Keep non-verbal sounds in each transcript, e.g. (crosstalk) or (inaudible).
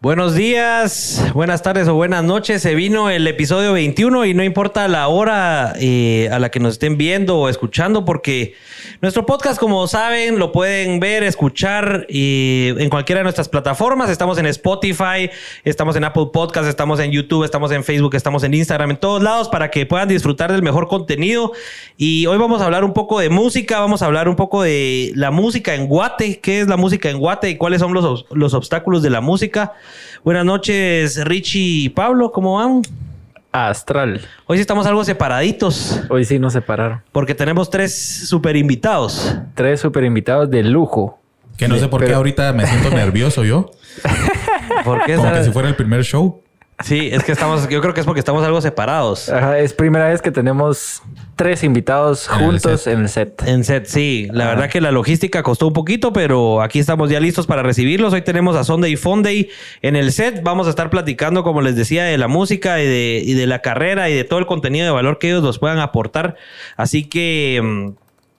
Buenos días, buenas tardes o buenas noches. Se vino el episodio 21 y no importa la hora eh, a la que nos estén viendo o escuchando porque nuestro podcast, como saben, lo pueden ver, escuchar eh, en cualquiera de nuestras plataformas. Estamos en Spotify, estamos en Apple Podcast, estamos en YouTube, estamos en Facebook, estamos en Instagram, en todos lados para que puedan disfrutar del mejor contenido. Y hoy vamos a hablar un poco de música, vamos a hablar un poco de la música en Guate, qué es la música en Guate y cuáles son los, los obstáculos de la música. Buenas noches, Richie y Pablo, ¿cómo van? Astral. Hoy sí estamos algo separaditos. Hoy sí nos separaron. Porque tenemos tres super invitados. Tres super invitados de lujo. Que no sé por qué ahorita me siento nervioso yo. (laughs) ¿Por qué? Como que si fuera el primer show. Sí, es que estamos, yo creo que es porque estamos algo separados. Ajá, es primera vez que tenemos tres invitados En el juntos set. en el set. En set, sí. La verdad que la logística costó un poquito, pero aquí estamos ya listos para recibirlos. Hoy tenemos a Sunday Funday en el set. Vamos a estar platicando, como les decía, de la música y de, y de la carrera y de todo el contenido de valor que ellos nos puedan aportar. Así que...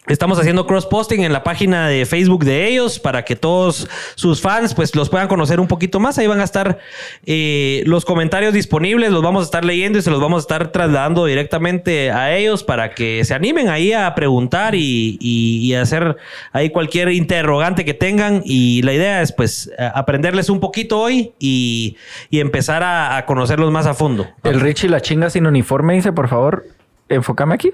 Estamos haciendo cross-posting en la página de Facebook de ellos para que todos sus fans pues los puedan conocer un poquito más. Ahí van a estar eh, los comentarios disponibles, los vamos a estar leyendo y se los vamos a estar trasladando directamente a ellos para que se animen ahí a preguntar y, y- hacer ahí cualquier interrogante que tengan. Y la idea es pues aprenderles un poquito hoy y, y empezar a, a conocerlos más a fondo. El Richie la chinga sin uniforme dice, por favor, enfócame aquí.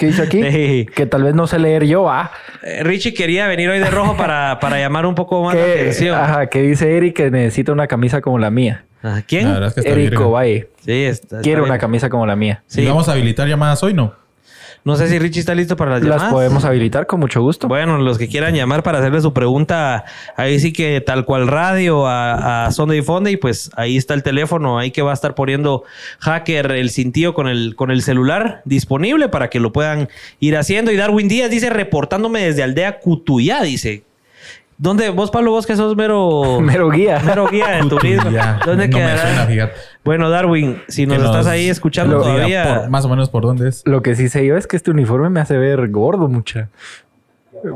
¿Qué dice aquí? (laughs) Sí. Que tal vez no sé leer yo, ah. Richie quería venir hoy de rojo para, para llamar un poco más la (laughs) atención. ajá, que dice Eric que necesita una camisa como la mía. Ah, ¿Quién? La verdad es que está Eric. Ovalle. Sí, está, está Quiere bien. una camisa como la mía. Sí. ¿Y vamos a habilitar llamadas hoy, no? No sé si Richie está listo para las, Las llamadas. podemos habilitar con mucho gusto. Bueno, los que quieran llamar para hacerle su pregunta, ahí sí que tal cual radio a, a Sunday Funday, pues ahí está el teléfono, ahí que va a estar poniendo hacker el cintillo con el, con el celular disponible para que lo puedan ir haciendo. Y Darwin Díaz dice, reportándome desde Aldea Cutuyá, dice. ¿Dónde? Vos, Pablo, vos que sos mero... (laughs) Mero guía. mero guía de turismo. Ya, ¿Dónde no me suena, fíjate. Bueno, Darwin, si nos estás ahí escuchando todavía... por- más o menos por dónde es. Lo que sí sé yo es que este uniforme me hace ver gordo mucha.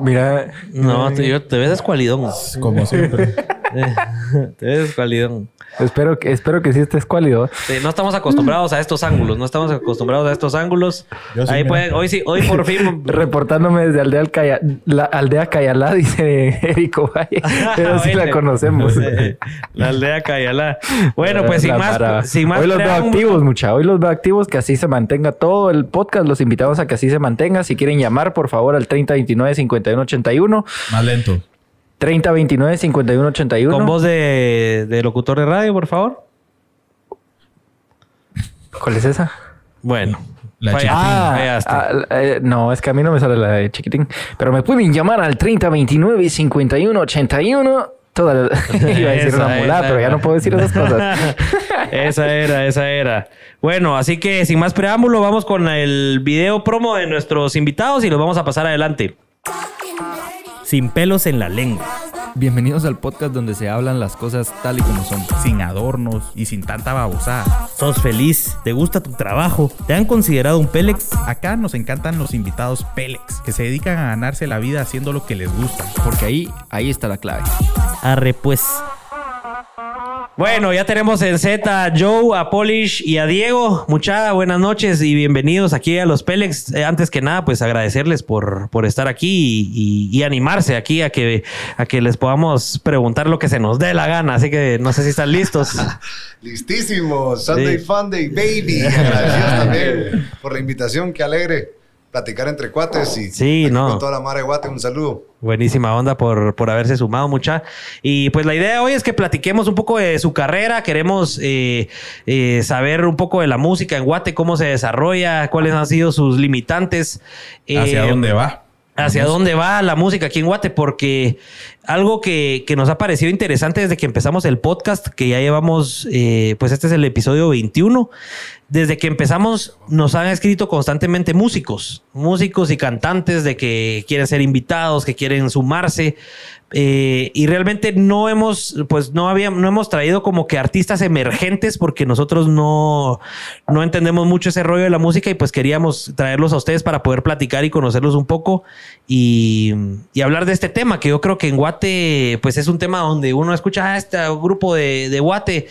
Mira. No, te, yo- te ves escualidón. Como siempre. (laughs) te ves escualidón. Espero que, espero que sí esté escuálido. Sí, no estamos acostumbrados a estos ángulos, no estamos acostumbrados a estos ángulos. Yo Ahí mira. pueden, hoy sí, hoy por fin. (laughs) Reportándome desde Aldea, Alcaya- la aldea Cayalá, dice Erico Valle. (laughs) Pero sí la conocemos. Eh, La aldea Cayalá. Bueno, pues sin más, para- sin más Hoy los veo activos, mucha. Hoy los veo activos, que así se mantenga todo el podcast. Los invitamos a que así se mantenga. Si quieren llamar, por favor, al 3029-5181. Más lento. 3029-5181. Con voz de, de locutor de radio, por favor. ¿Cuál es esa? Bueno. La. Ah, fallaste. ah, eh, no, es que a mí no me sale la de chiquitín. Pero me pueden llamar al 3029-5181. Toda la- (laughs) Iba a decir Esa, una mulada, esa. pero ya no puedo decir esas cosas. (laughs) esa era, esa era. Bueno, así que sin más preámbulo, vamos con el video promo de nuestros invitados y los vamos a pasar adelante. Sin pelos en la lengua. Bienvenidos al podcast donde se hablan las cosas tal y como son. Sin adornos y sin tanta babosada. ¿Sos feliz? ¿Te gusta tu trabajo? ¿Te han considerado un Pélex? Acá nos encantan los invitados Pélex, que se dedican a ganarse la vida haciendo lo que les gusta. Porque ahí, ahí está la clave. Arre pues. Bueno, ya tenemos en Z a Joe, a Polish y a Diego. Muchas buenas noches y bienvenidos aquí a los Pélex. Eh, antes que nada, pues agradecerles por, por estar aquí y, y- y animarse aquí a que, a que les podamos preguntar lo que se nos dé la gana. Así que no sé si están listos. (laughs) Listísimo. Sunday Sí. Fun Day, baby. Agradecidos (laughs) también por la invitación. Qué alegre platicar entre cuates y Sí, aquí no. con toda la mara de Guate. Un saludo. Buenísima onda por, por haberse sumado mucha. Y pues la idea hoy es que platiquemos un poco de su carrera. Queremos eh, eh, saber un poco de la música en Guate, cómo se desarrolla, cuáles han sido sus limitantes. ¿Hacia Eh, dónde va? hacia dónde va la música aquí en Guate, porque algo que, que nos ha parecido interesante desde que empezamos el podcast, que ya llevamos, eh, pues este es el episodio 21, desde que empezamos nos han escrito constantemente músicos, músicos y cantantes de que quieren ser invitados, que quieren sumarse. eh, y realmente no hemos, pues no habíamos, no hemos traído como que artistas emergentes porque nosotros no, no entendemos mucho ese rollo de la música y pues queríamos traerlos a ustedes para poder platicar y conocerlos un poco y, hablar de este tema, que yo creo que en Guate, pues es un tema donde uno escucha a este grupo de, de Guate.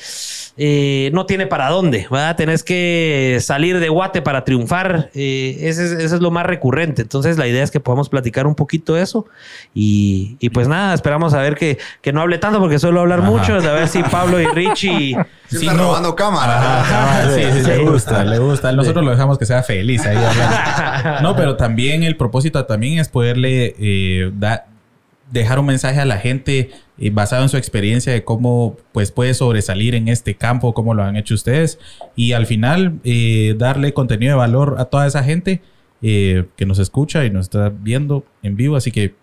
eh, no tiene para dónde, ¿verdad? Tenés que salir de Guate para triunfar. eh, ese es- eso es lo más recurrente. Entonces, la idea es que podamos platicar un poquito de eso. Y, y pues nada, esperamos a ver que, que no hable tanto, porque suelo hablar mucho. A ver si Pablo y Richie. (laughs) Sí, Sí, está no. robando cámara. Ajá, (laughs) sí, sí, le gusta, le gusta. Nosotros lo dejamos que sea feliz ahí hablando. (laughs) No, pero también el propósito también es poderle eh, da- dejar un mensaje a la gente eh, basado en su experiencia de cómo pues puede sobresalir en este campo, cómo lo han hecho ustedes y al final eh, darle contenido de valor a toda esa gente eh, que nos escucha y nos está viendo en vivo. Así que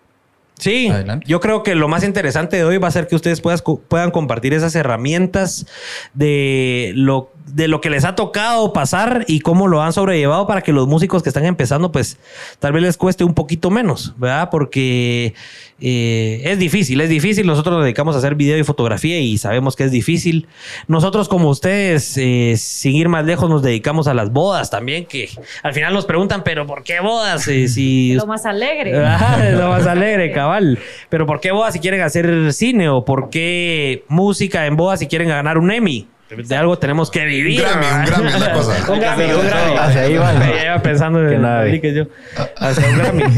Sí, Adelante. yo creo que lo más interesante de hoy va a ser que ustedes puedas- puedan compartir esas herramientas de lo, de lo que les ha tocado pasar y cómo lo han sobrellevado para que los músicos que están empezando, pues tal vez les cueste un poquito menos, ¿verdad? Porque eh, es difícil, es difícil. Nosotros nos dedicamos a hacer video y fotografía y sabemos que es difícil. Nosotros como ustedes, eh, sin ir más lejos, nos dedicamos a las bodas también, que al final nos preguntan, pero ¿por qué bodas? Eh, si (laughs) Lo más alegre. (laughs) Es (laughs) lo más alegre, cabal. Pero ¿por qué bodas si quieren hacer cine? ¿O por qué música en bodas si quieren ganar un Emmy? De algo tenemos que vivir. Un Grammy, ¿verdad? un Grammy la cosa. un Grammy, un Grammy. Hacia ahí iba pensando Que en nada. que yo. Hacia un Grammy. (laughs)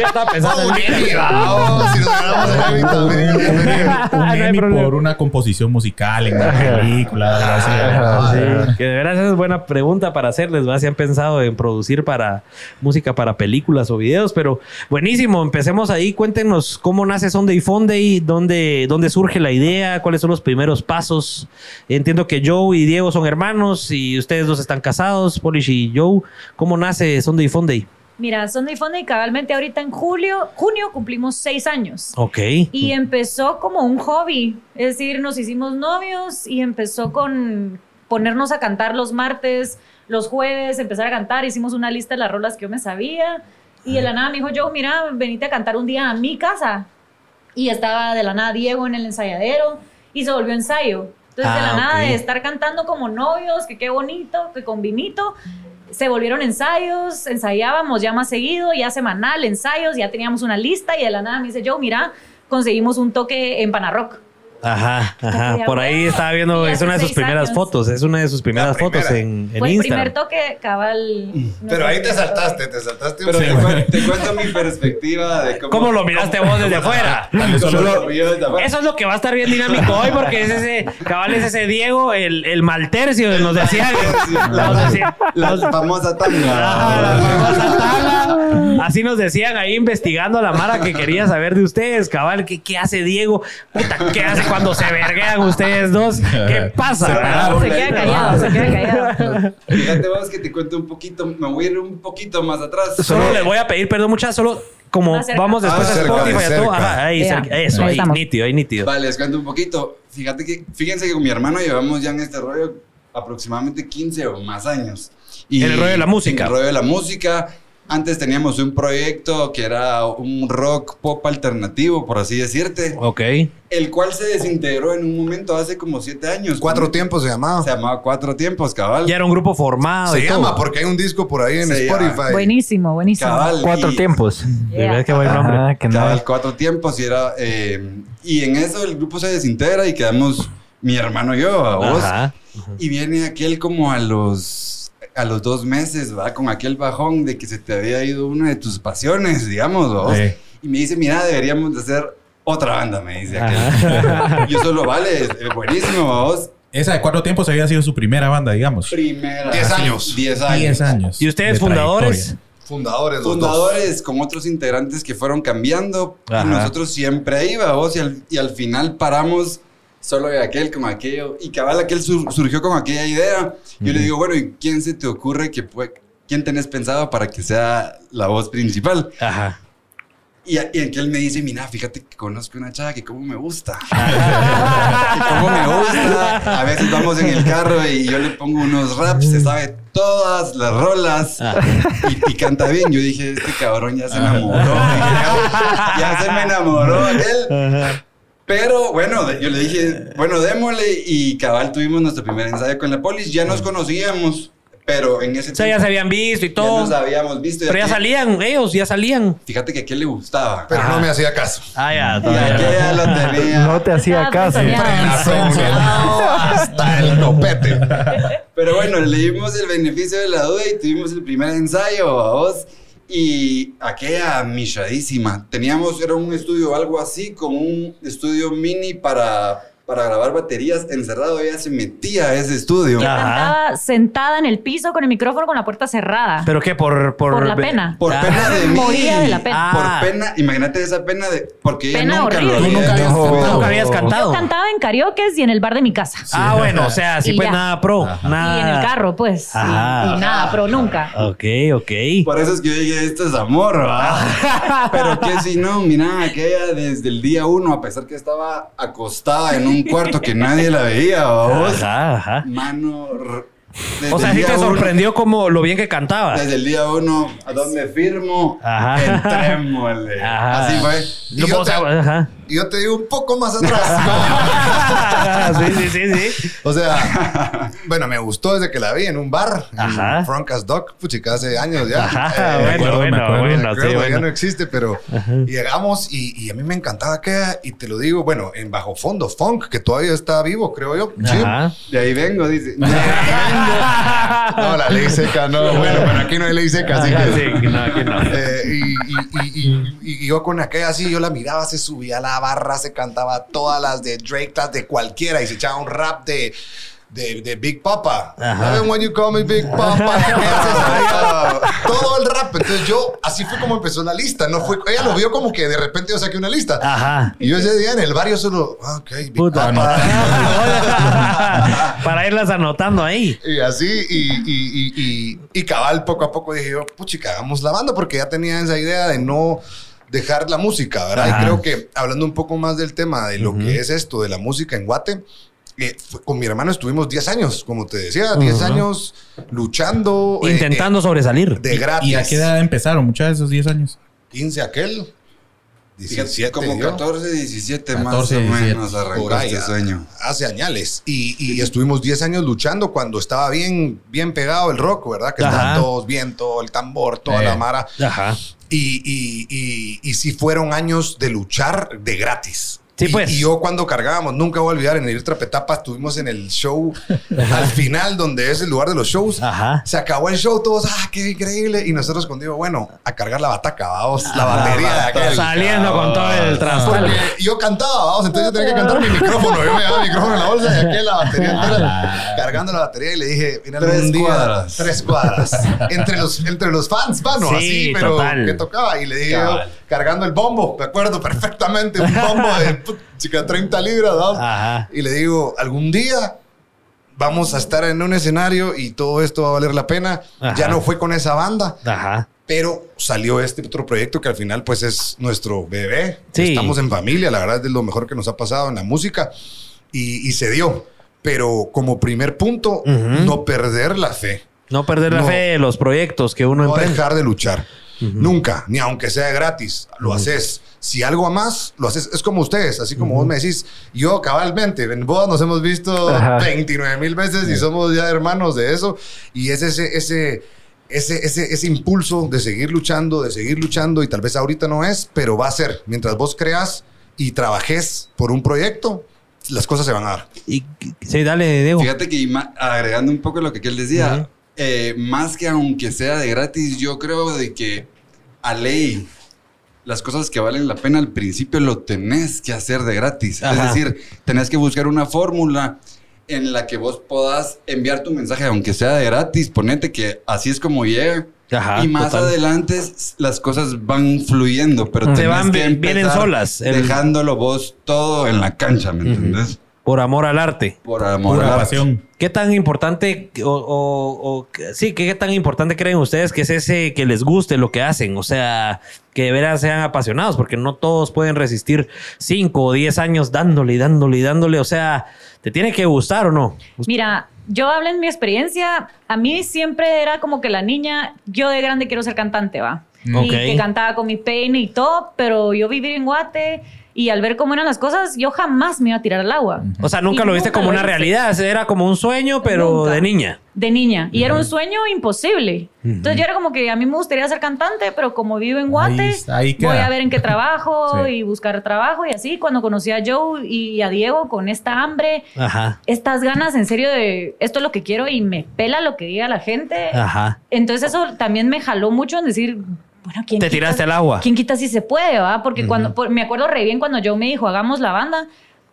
yo estaba pensando en un el Emmy, vamos, si nos ganamos el Emmy también. (laughs) (laughs) un, No hay Emmy problema. por una composición musical en una película. sí. Que de veras esa es buena pregunta para hacerles, ¿verdad? Si han pensado en producir para música para películas o videos, pero buenísimo, empecemos ahí, cuéntenos cómo nace Sunday Funday, dónde, dónde surge la idea, cuáles son los primeros pasos. Entiendo que Joe y Diego son hermanos y ustedes dos están casados, Polish y Joe. ¿Cómo nace Sunday Funday? Mira, Sunday Funday cabalmente ahorita en julio, junio cumplimos seis años. Ok. Y empezó como un hobby, es decir, nos hicimos novios y empezó con ponernos a cantar los martes, los jueves, empezar a cantar, hicimos una lista de las rolas que yo me sabía y de la nada me dijo yo, mira, venite a cantar un día a mi casa. Y estaba de la nada Diego en el ensayadero y se volvió ensayo. Entonces de Ah, la nada ok. de estar cantando como novios, que qué bonito, que con vinito, se volvieron ensayos, ensayábamos ya más seguido, ya semanal, ensayos, ya teníamos una lista y de la nada me dice yo, mira, conseguimos un toque en Panarrock. Ajá, ajá. Por ahí estaba viendo, es una de sus primeras años. fotos, es una de sus primeras La primera. fotos en, en Fue el Instagram. primer toque cabal. Pero ahí te saltaste, te saltaste un Pero te, cuen- te cuento mi perspectiva de cómo... ¿Cómo lo miraste vos desde afuera? Solo. Eso es lo que va a estar bien dinámico hoy porque es ese, cabal es ese Diego, el, el maltercio, nos decía. La, nos decía- la famosa tanga. Ajá, la famosa tabla. Así nos decían ahí investigando a la Mara que quería saber de ustedes, cabal, ¿qué, qué hace Diego? Puta, ¿qué hace cuando se verguean ustedes dos? (laughs) ¿Qué pasa? Separaron. Se queda callado, se queda callado. Fíjate vos que te cuento un poquito, me voy a ir un poquito más atrás. Solo les voy a pedir perdón muchas, solo como vamos después Ah, a Spotify y a todo. Ajá, ahí, cerca, eso, ahí ahí, nítido, ahí nítido. Vale, les cuento un poquito. Fíjate que, fíjense que con mi hermano llevamos ya en este rollo aproximadamente 15 o más años. Y En el rollo de la música. En el rollo de la música. Antes teníamos un proyecto que era un rock pop alternativo, por así decirte, Ok. el cual se desintegró en un momento hace como 7 años. Cuatro tiempos se llamaba. Se llamaba Cuatro Tiempos, cabal. Ya era un grupo formado Se y llama todo. porque hay un disco por ahí en Se llama. Spotify. Buenísimo, buenísimo. Cabal. Cuatro y- tiempos. De verdad que buen nombre. Ajá, que Cabal, cuatro tiempos y era... eh, y en eso el grupo se desintegra y quedamos mi hermano y yo, a vos. Ajá. Y viene aquel como a los a los dos meses, va con aquel bajón de que se te había ido una de tus pasiones, digamos, ¿vos? Sí. Y me dice, mira, deberíamos de hacer otra banda, me dice aquel. (laughs) Yo solo, vale, es- buenísimo, vos. Esa de cuatro tiempos había sido su primera banda, digamos. Primera. Diez años. Diez años. Diez años. ¿Y ustedes de fundadores? Fundadores, los dos. Fundadores con otros integrantes que fueron cambiando. Ajá. Y nosotros siempre ahí, vos. Y al, y al final paramos solo de aquel con aquello. Y cabal, aquel sur- surgió con aquella idea. Yo le digo, bueno, ¿y quién se te ocurre que puede... ¿Quién tenés pensado para que sea la voz principal? Ajá. Y, y aquel me dice, mira, fíjate que conozco una chava que como me gusta. (laughs) que como me gusta. A veces vamos en el carro y yo le pongo unos raps, se sabe todas las rolas y, y canta bien. Yo dije, este cabrón ya se enamoró. Dije, ya, ya se me enamoró aquel. Pero bueno, de- yo le dije, bueno, démosle y cabal tuvimos nuestro primer ensayo con la polis. Ya nos conocíamos Pero en ese O sea, ya se habían visto y ya todo. nos habíamos visto. Pero ya salían, ellos ya salían. Fíjate que a aquel le gustaba. Pero Ajá. no me hacía caso. Ah, ya, Y todavía. aquella lo (laughs) tenía. No te hacía caso. ya. (laughs) Hasta el topete. Pero bueno, le dimos el beneficio de la duda y tuvimos el primer ensayo a vos. Y aquella michadísima. Teníamos, era un estudio algo así, como un estudio mini para, para grabar baterías encerrado. Ella se metía a ese estudio. Cantaba sentada en el piso con el micrófono con la puerta cerrada. ¿Pero qué? Por, por, Por la pena. Por Ah. pena de mí. Moría de la pena. Ah. Por pena, imagínate esa pena de. Porque ella Pena nunca horrible. lo Tú había nunca habías cantado. Nunca habías cantado. Yo cantaba en karaoke y en el bar de mi casa. Ah, bueno, o sea, sí, pues ya. nada pro. Nada. Y en el carro, pues. Y, Ajá. y nada, pero nunca. Ok, ok. Por eso es que yo dije, esto es amor, ¿va? (laughs) Pero que si no, mira, aquella desde el día uno, a pesar que estaba acostada en un cuarto que nadie la veía, ¿va vos? Ajá, ajá. Mano. desde O sea, sí te uno- sorprendió como lo bien que cantaba. Desde el día uno, ¿a dónde firmo? Ajá. Entrémosle. Ajá. Así fue. No yo puedo te- saber, ajá. Y yo te digo un poco más atrás. (laughs) sí, sí, sí, sí. O sea, bueno, me gustó desde que la vi en un bar, Ajá. en Franca's Dock, puchica, hace años ya. Ajá, Eh, bueno, acuerdo, bueno, acuerdo. bueno, me sí, acuerdo, ya bueno. no existe, pero llegamos y, y a mí me encantaba aquella, y te lo digo, bueno, en bajo fondo, funk, que todavía está vivo, creo yo. Sí. Ajá. De ahí vengo, dice. (laughs) No, la ley seca, no, bueno, pero aquí no hay ley seca, así Ajá, que. sí, que no, aquí no. Eh, y, y- y- y- y yo con aquella así, yo la miraba, se subía a la barra, se cantaba todas las de Drake, las de cualquiera, y se echaba un rap de, de, de Big Papa. It when you call me Big Papa. (laughs) Todo el rap. Entonces yo, así fue como empezó la lista. No fue, ella lo vio como que de repente yo saqué una lista. Ajá. Y yo ese día en el barrio solo, ok, Big Puta, Papa. (laughs) Para irlas anotando ahí. Y así, y, y, y, y, y cabal, poco a poco dije yo, puchica, hagamos la banda, porque ya tenía esa idea de no dejar la música, ¿verdad? Ajá. Y creo que hablando un poco más del tema de lo que es esto de la música en Guate, eh, fue- con mi hermano estuvimos 10 años, como te decía, 10 años luchando. eh, Intentando sobresalir. eh, de gratis. ¿Y a qué edad empezaron? Muchos de esos 10 años. 15 aquel. Fíjate, 17 como yo. 14, 17 más 14, o 17. menos arrancó Por ahí, este sueño. Hace añales. Y, y estuvimos 10 años luchando cuando estaba bien, bien pegado el rock, ¿verdad? Que Ajá. estaban todos viento, el tambor, toda Eh. la mara. Ajá. Y, y, y, y fueron años de luchar de gratis. Sí, Y- pues. Y, yo cuando cargábamos, nunca voy a olvidar, en el Trapetapa estuvimos en el show al final, donde es el lugar de los shows. Ajá. Se acabó el show, todos, ah, qué increíble. Y nosotros con Diego, bueno, a cargar la bataca, vamos, la batería de aquel. Saliendo con todo el trastorno. Porque yo cantaba, vamos, entonces yo tenía que cantar mi micrófono. Yo me llevaba el micrófono en la bolsa y aquí la batería entera, cargando la batería y le dije, mira, Tres día, cuadras. tres cuadras. entre, los, entre los fans, mano, Sí, así, pero total. que tocaba. Y le dije cargando el bombo, me acuerdo perfectamente, un bombo de (laughs) chica, 30 libras, ¿no? Ajá. Y le digo, algún día vamos a estar en un escenario y todo esto va a valer la pena. Ajá. Ya no fue con esa banda. Ajá. Pero salió este otro proyecto que al final pues es nuestro bebé. Sí. Estamos en familia, la verdad es lo mejor que nos ha pasado en la música y, y se dio. Pero como primer punto, Ujú. no perder la fe, No perder la No. fe en los proyectos que uno no emprende. dejar de luchar. Nunca, ni aunque sea gratis, lo haces. Si algo más, lo haces. Es como ustedes, así como vos me decís, yo cabalmente, en bodas nos hemos visto Ajá. 29 mil veces y somos ya hermanos de eso. Y es ese, ese, ese, ese, ese impulso de seguir luchando, de seguir luchando, y tal vez ahorita no es, pero va a ser. Mientras vos creas y trabajes por un proyecto, las cosas se van a dar. Y, sí, dale, Diego. Fíjate que agregando un poco lo que él decía. Eh, más que aunque sea de gratis, yo creo de que a ley las cosas que valen la pena al principio lo tenés que hacer de gratis. Ajá. Es decir, tenés que buscar una fórmula en la que vos puedas enviar tu mensaje, aunque sea de gratis, ponete que así es como llega. Ajá, y más total. adelante las cosas van fluyendo, pero tenés van, que vi- vienen solas. El- Dejándolo vos todo en la cancha, ¿me entendés? Por amor al arte. Por amor al arte. pasión. ¿Qué tan importante o, o- o- sí, qué tan importante creen ustedes que es ese que les guste lo que hacen? O sea, que de veras sean apasionados, porque no todos pueden resistir 5 o 10 años dándole y dándole y dándole. O sea, ¿te tiene que gustar o no? Mira, yo hablo en mi experiencia. A mí siempre era como que la niña, yo de grande quiero ser cantante, va. Y que cantaba con mi peine y todo, pero yo vivir en Guate Y al ver cómo eran las cosas, yo jamás me iba a tirar al agua. O sea, nunca Y lo viste nunca como lo una hice. realidad. Era como un sueño, pero Nunca. de niña. De niña. Y era un sueño imposible. Entonces yo era como que a mí me gustaría ser cantante, pero como vivo en Guate, Ahí- ahí queda. voy a ver en qué trabajo (laughs) Sí. y buscar trabajo y así. Cuando conocí a Joe y a Diego con esta hambre, Ajá. estas ganas en serio de esto es lo que quiero y me pela lo que diga la gente. Ajá. Entonces eso también me jaló mucho en decir, bueno, ¿quién Te quita- tiraste al agua. ¿Quién quita si se puede, va? Porque cuando, por- me acuerdo re bien cuando Joe me dijo, hagamos la banda.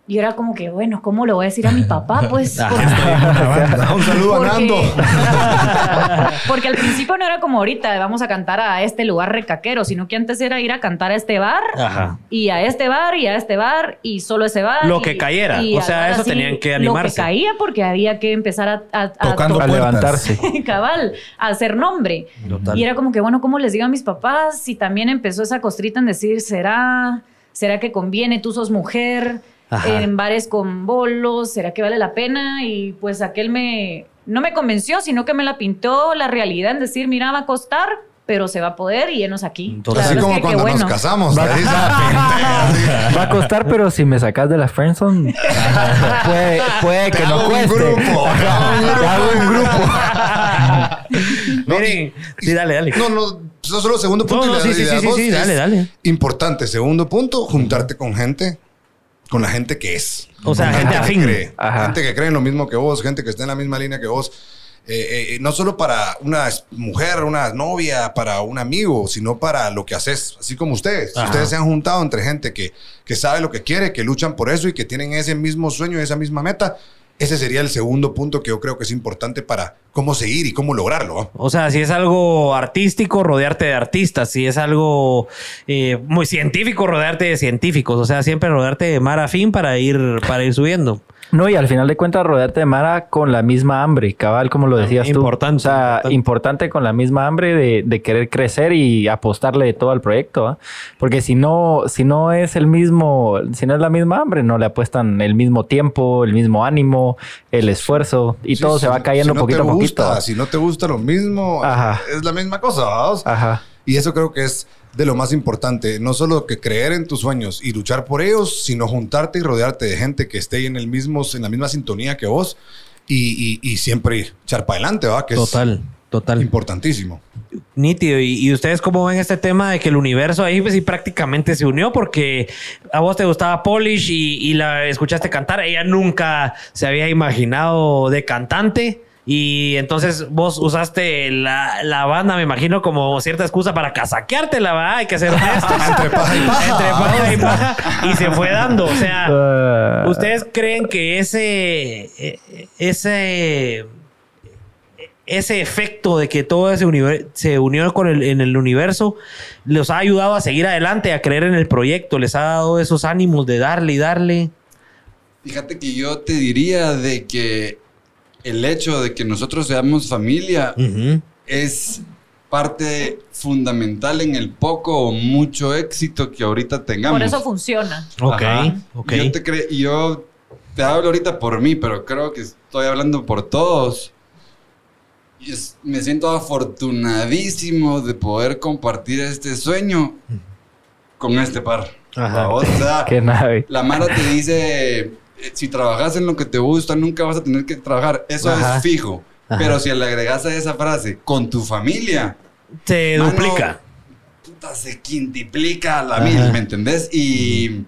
Y era como que, bueno, ¿cómo le voy a decir a mi papá? (laughs) Pues, porque- Un saludo a Nando. (laughs) Porque al principio no era como ahorita, vamos a cantar a este lugar recaquero, sino que antes era ir a cantar a este bar Ajá. y a este bar y a este bar y solo ese bar. Lo y- que cayera. y O sea, eso tenían que Lo animarse. que caía porque había que empezar a, a- a Tocando to- A (laughs) levantarse. cabal, a hacer nombre. Total. Y era como que, bueno, ¿cómo les digo a mis papás? Y también empezó esa costrita en decir, ¿será, ¿será que conviene? Tú sos mujer, Ajá. en bares con bolos, ¿será que vale la pena? Y pues aquel me, no me convenció, sino que me la pintó la realidad en decir, mira, va a costar, pero se va a poder y enos aquí. Entonces, Así como es que cuando nos bueno. casamos. (laughs) Va a costar, pero si me sacas de la friendzone, (laughs) puede, puede que no hago un cueste. grupo, te hago un (laughs) grupo. No, Miren. Sí, dale, dale. No, no, eso solo segundo punto. No, no, y sí, sí, sí, sí, es dale, dale. Importante, segundo punto, juntarte con gente, con la gente que es. O sea, gente que afín. cree, Ajá. gente que cree en lo mismo que vos, gente que está en la misma línea que vos. Eh, eh, no solo para una mujer, una novia, para un amigo, sino para lo que haces, así como ustedes. Ajá. Ustedes se han juntado entre gente que, que sabe lo que quiere, que luchan por eso y que tienen ese mismo sueño, esa misma meta. Ese sería el segundo punto que yo creo que es importante para cómo seguir y cómo lograrlo. O sea, si es algo artístico, rodearte de artistas. Si es algo eh, muy científico, rodearte de científicos. O sea, siempre rodearte de mar afín para ir, para ir subiendo. No, y al final de cuentas, rodearte de Mara con la misma hambre, cabal, como lo decías tú. Importante, O sea, importante. importante, con la misma hambre de, de querer crecer y apostarle de todo al proyecto. ¿ah? Porque si no, si no es el mismo, si no es la misma hambre, no le apuestan el mismo tiempo, el mismo ánimo, el esfuerzo y Sí, todo si- se va cayendo si no poquito a poquito. ¿ah? Si no te gusta lo mismo, Ajá. es la misma cosa, ¿vamos? Ajá. Y eso creo que es de lo más importante. No solo que creer en tus sueños y luchar por ellos, sino juntarte y rodearte de gente que esté en, el mismo, en la misma sintonía que vos y, y- y siempre echar para adelante, ¿va? Que Total, total. es importantísimo. Nítido. ¿Y, y ustedes cómo ven este tema de que el universo ahí pues, sí prácticamente se unió? Porque a vos te gustaba Polish y, y la escuchaste cantar. Ella nunca se había imaginado de cantante. Y entonces vos usaste la, la banda, me imagino, como cierta excusa para casaqueártela, ¿va? Hay que ser (laughs) honestos. Entre paja y paja. Entre paja y paja. Y se fue dando. O sea, (laughs) ¿Ustedes creen que ese, eh, ese, ese efecto de que todo ese universo se unió con el, en el universo les ha ayudado a seguir adelante, a creer en el proyecto, les ha dado esos ánimos de darle y darle? Fíjate que yo te diría de que el hecho de que nosotros seamos familia Ujú. es parte fundamental en el poco o mucho éxito que ahorita tengamos. Por eso funciona. Ok, Ajá. ok. Yo te, yo te hablo ahorita por mí, pero creo que estoy hablando por todos. Y es- me siento afortunadísimo de poder compartir este sueño con este par. Ajá. O sea, (laughs) Qué nave. la Mara te dice, si trabajas en lo que te gusta, nunca vas a tener que trabajar. Eso Ajá. es fijo. Ajá. Pero si le agregas a esa frase, con tu familia, Se Mano, duplica. puta, se quintuplica a la Ajá. mil, ¿me entendés? Y,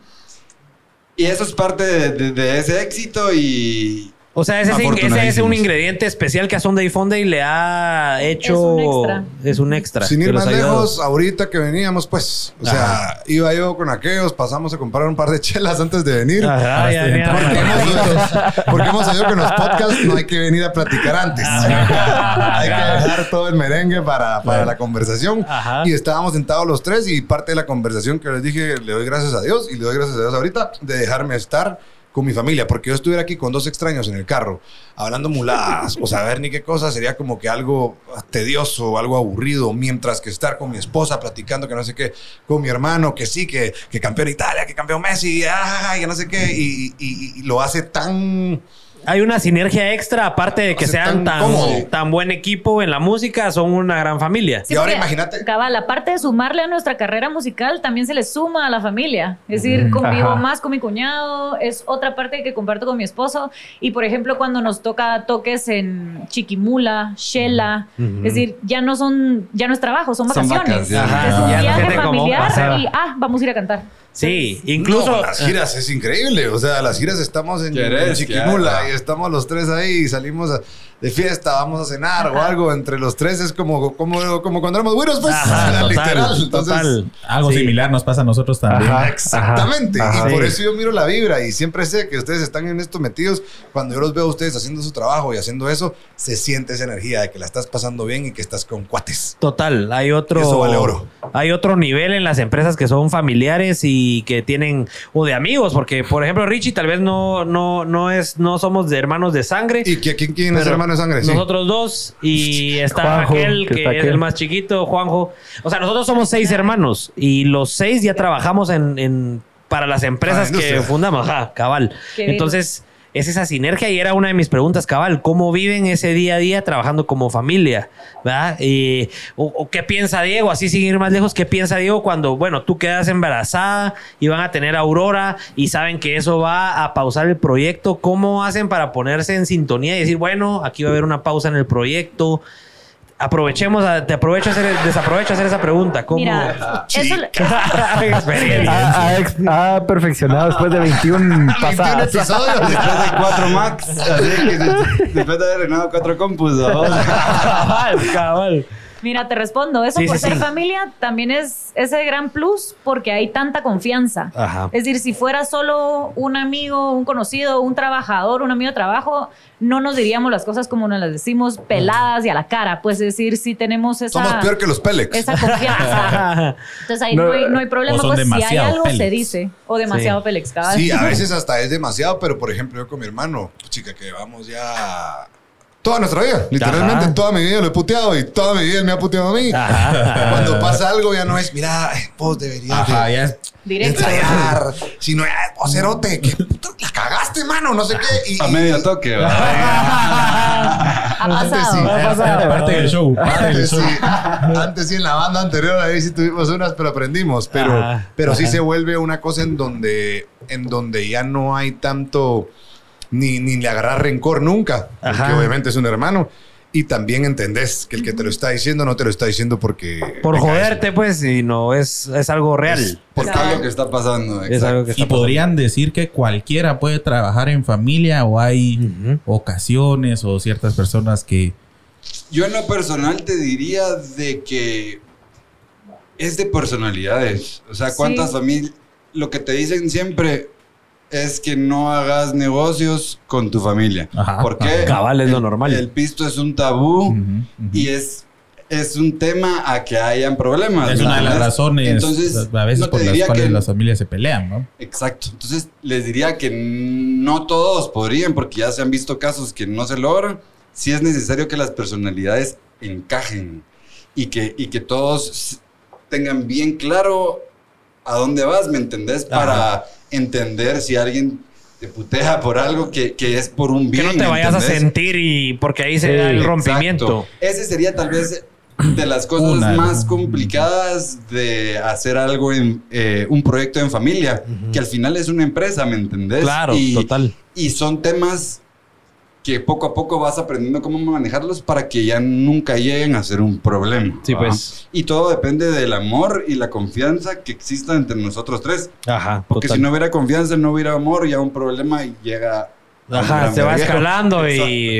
y eso es parte de, de- de ese éxito y... O sea, ese, es- ese es un ingrediente especial que a Sunday Funday le ha hecho. Es un extra. Es un extra. Sin ir más lejos, ahorita que veníamos, pues, o sea, iba yo con aquellos, pasamos a comprar un par de chelas antes de venir. Ajá, ya, ya. Porque hemos, (laughs) porque hemos sabido que en los podcasts no hay que venir a platicar antes. hay que dejar todo el merengue para, para la conversación. Ajá. Y estábamos sentados los tres y parte de la conversación que les dije, le doy gracias a Dios y le doy gracias a Dios ahorita de dejarme estar con mi familia, porque yo estuviera aquí con dos extraños en el carro, hablando muladas, o saber ni qué cosa, sería como que algo tedioso, algo aburrido, mientras que estar con mi esposa platicando que no sé qué, con mi hermano, que sí, que, que campeón Italia, que campeón Messi, ay, que no sé qué, y lo hace tan hay una sinergia extra, aparte de que Hace sean tan tan, tan buen equipo en la música, son una gran familia. Sí, Y ahora imagínate- Cabal, aparte de sumarle a nuestra carrera musical, también se le suma a la familia. Es decir, convivo Ajá. más con mi cuñado, es otra parte que comparto con mi esposo. Y por ejemplo, cuando nos toca toques en Chiquimula, Shela, es decir, ya no son, ya no es trabajo, son Son vacaciones. vacaciones. Ajá, es un ya no viaje familiar y ah, vamos a ir a cantar. Sí, No, incluso... las giras es increíble. O sea, las giras estamos en, ¿Querés en y estamos los tres ahí y salimos a- de fiesta, vamos a cenar o algo. Entre los tres es como, como, como cuando éramos güeros, pues. Ajá, (laughs) total, literal. Entonces, total. Algo Sí. similar nos pasa a nosotros también. Ajá. Exactamente. Ajá. y por eso yo miro la vibra y siempre sé que ustedes están en esto metidos. Cuando yo los veo a ustedes haciendo su trabajo y haciendo eso, se siente esa energía de que la estás pasando bien y que estás con cuates. Total, hay otro Eso vale oro. hay otro nivel en las empresas que son familiares y que tienen o de amigos, porque por ejemplo Richie tal vez no no no es no somos de hermanos de sangre. ¿Y que- quién, quién es hermano de sangre? Sí. Nosotros dos y está Juanjo, aquel que que, está es aquel. el más chiquito, Juanjo. O sea, nosotros somos seis hermanos y los seis ya trabajamos en, en- para las empresas Ah, que fundamos, ajá, cabal. Qué bien. Es esa sinergia y era una de mis preguntas, cabal, ¿cómo viven ese día a día trabajando como familia? ¿Verdad? Y, o, qué piensa Diego? Así sin ir más lejos, ¿qué piensa Diego cuando, bueno, tú quedas embarazada y van a tener Aurora y saben que eso va a pausar el proyecto? ¿Cómo hacen para ponerse en sintonía y decir, bueno, aquí va a haber una pausa en el proyecto? Aprovechemos, a- te aprovecho a hacer, desaprovecho a hacer esa pregunta. ¿Cómo? Mira, eso, (laughs) Experiencia. Ha, ha ex- ha perfeccionado después de 21 21 (laughs) pasadas. episodios. Después de cuatro Max, así que de- después de haber renado cuatro compus, ¿no? (laughs) cabal, cabal. Mira, te respondo. Eso Sí, por sí, ser sí. familia también es ese gran plus porque hay tanta confianza. Ajá. Es decir, si fuera solo un amigo, un conocido, un trabajador, un amigo de trabajo, no nos diríamos las cosas como nos las decimos peladas y a la cara. Pues es decir, si tenemos esa, Somos peor que los Pelex. esa confianza. (laughs) Entonces ahí no, No, hay, no hay problema. o son Pues si hay demasiado algo, se dice. O demasiado cabal. Sí, a veces (laughs) hasta es demasiado, pero por ejemplo, yo con mi hermano, chica, que vamos ya toda nuestra vida. Literalmente Ajá. toda mi vida lo he puteado y toda mi vida él me ha puteado a mí. Ajá. Cuando pasa algo ya no es, mira, ay, vos deberías Ajá, de ya es- Directo. ensayar, sino, "Ay, vos cerote, que puta, la cagaste, mano, no sé qué. Y, A y- medio toque, ¿va? Ha Antes sí. pasado. es parte del show. parte del Antes show. sí, antes sí, en la banda anterior ahí sí tuvimos unas, pero aprendimos. Pero, pero sí se vuelve una cosa en donde, en donde ya no hay tanto, ni, ni le agarrar rencor nunca, porque Ajá. obviamente es un hermano. Y también entendés que el que te lo está diciendo no te lo está diciendo porque... Por joderte, pues, y no es, es algo real. Porque es lo que está pasando. Es algo que está Y podrían decir que cualquiera puede trabajar en familia o hay Ujú. ocasiones o ciertas personas que... Yo en lo personal te diría de que es de personalidades. O sea, cuántas Sí. familias... Lo que te dicen siempre es que no hagas negocios con tu familia. Ajá. ¿Por qué? Ajá. Cabal, es lo El- normal. El pisto es un tabú y es, es un tema a que hayan problemas. Es una de las razones Entonces, a veces no por las cuales que- las familias se pelean, ¿no? Exacto. Entonces, les diría que no todos podrían, porque ya se han visto casos que no se logran. Sí es necesario que las personalidades encajen y que, y que todos tengan bien claro a dónde vas, ¿me entendés? Para entender si alguien te putea por algo que, que es por un Que bien. no te ¿me vayas a sentir y porque ahí se da el Exacto. rompimiento. Ese sería tal vez de las (clears throat) cosas Una más complicadas de hacer algo en eh, un proyecto en familia, que al final es una empresa, ¿me entendés? Claro, y, total. Y son temas que poco a poco vas aprendiendo cómo manejarlos para que ya nunca lleguen a ser un problema. Sí, ¿va? pues. Y todo depende del amor y la confianza que exista entre nosotros tres. Ajá. Porque total. si no hubiera confianza, no hubiera amor, ya un problema llega... Ajá, se va escalando y.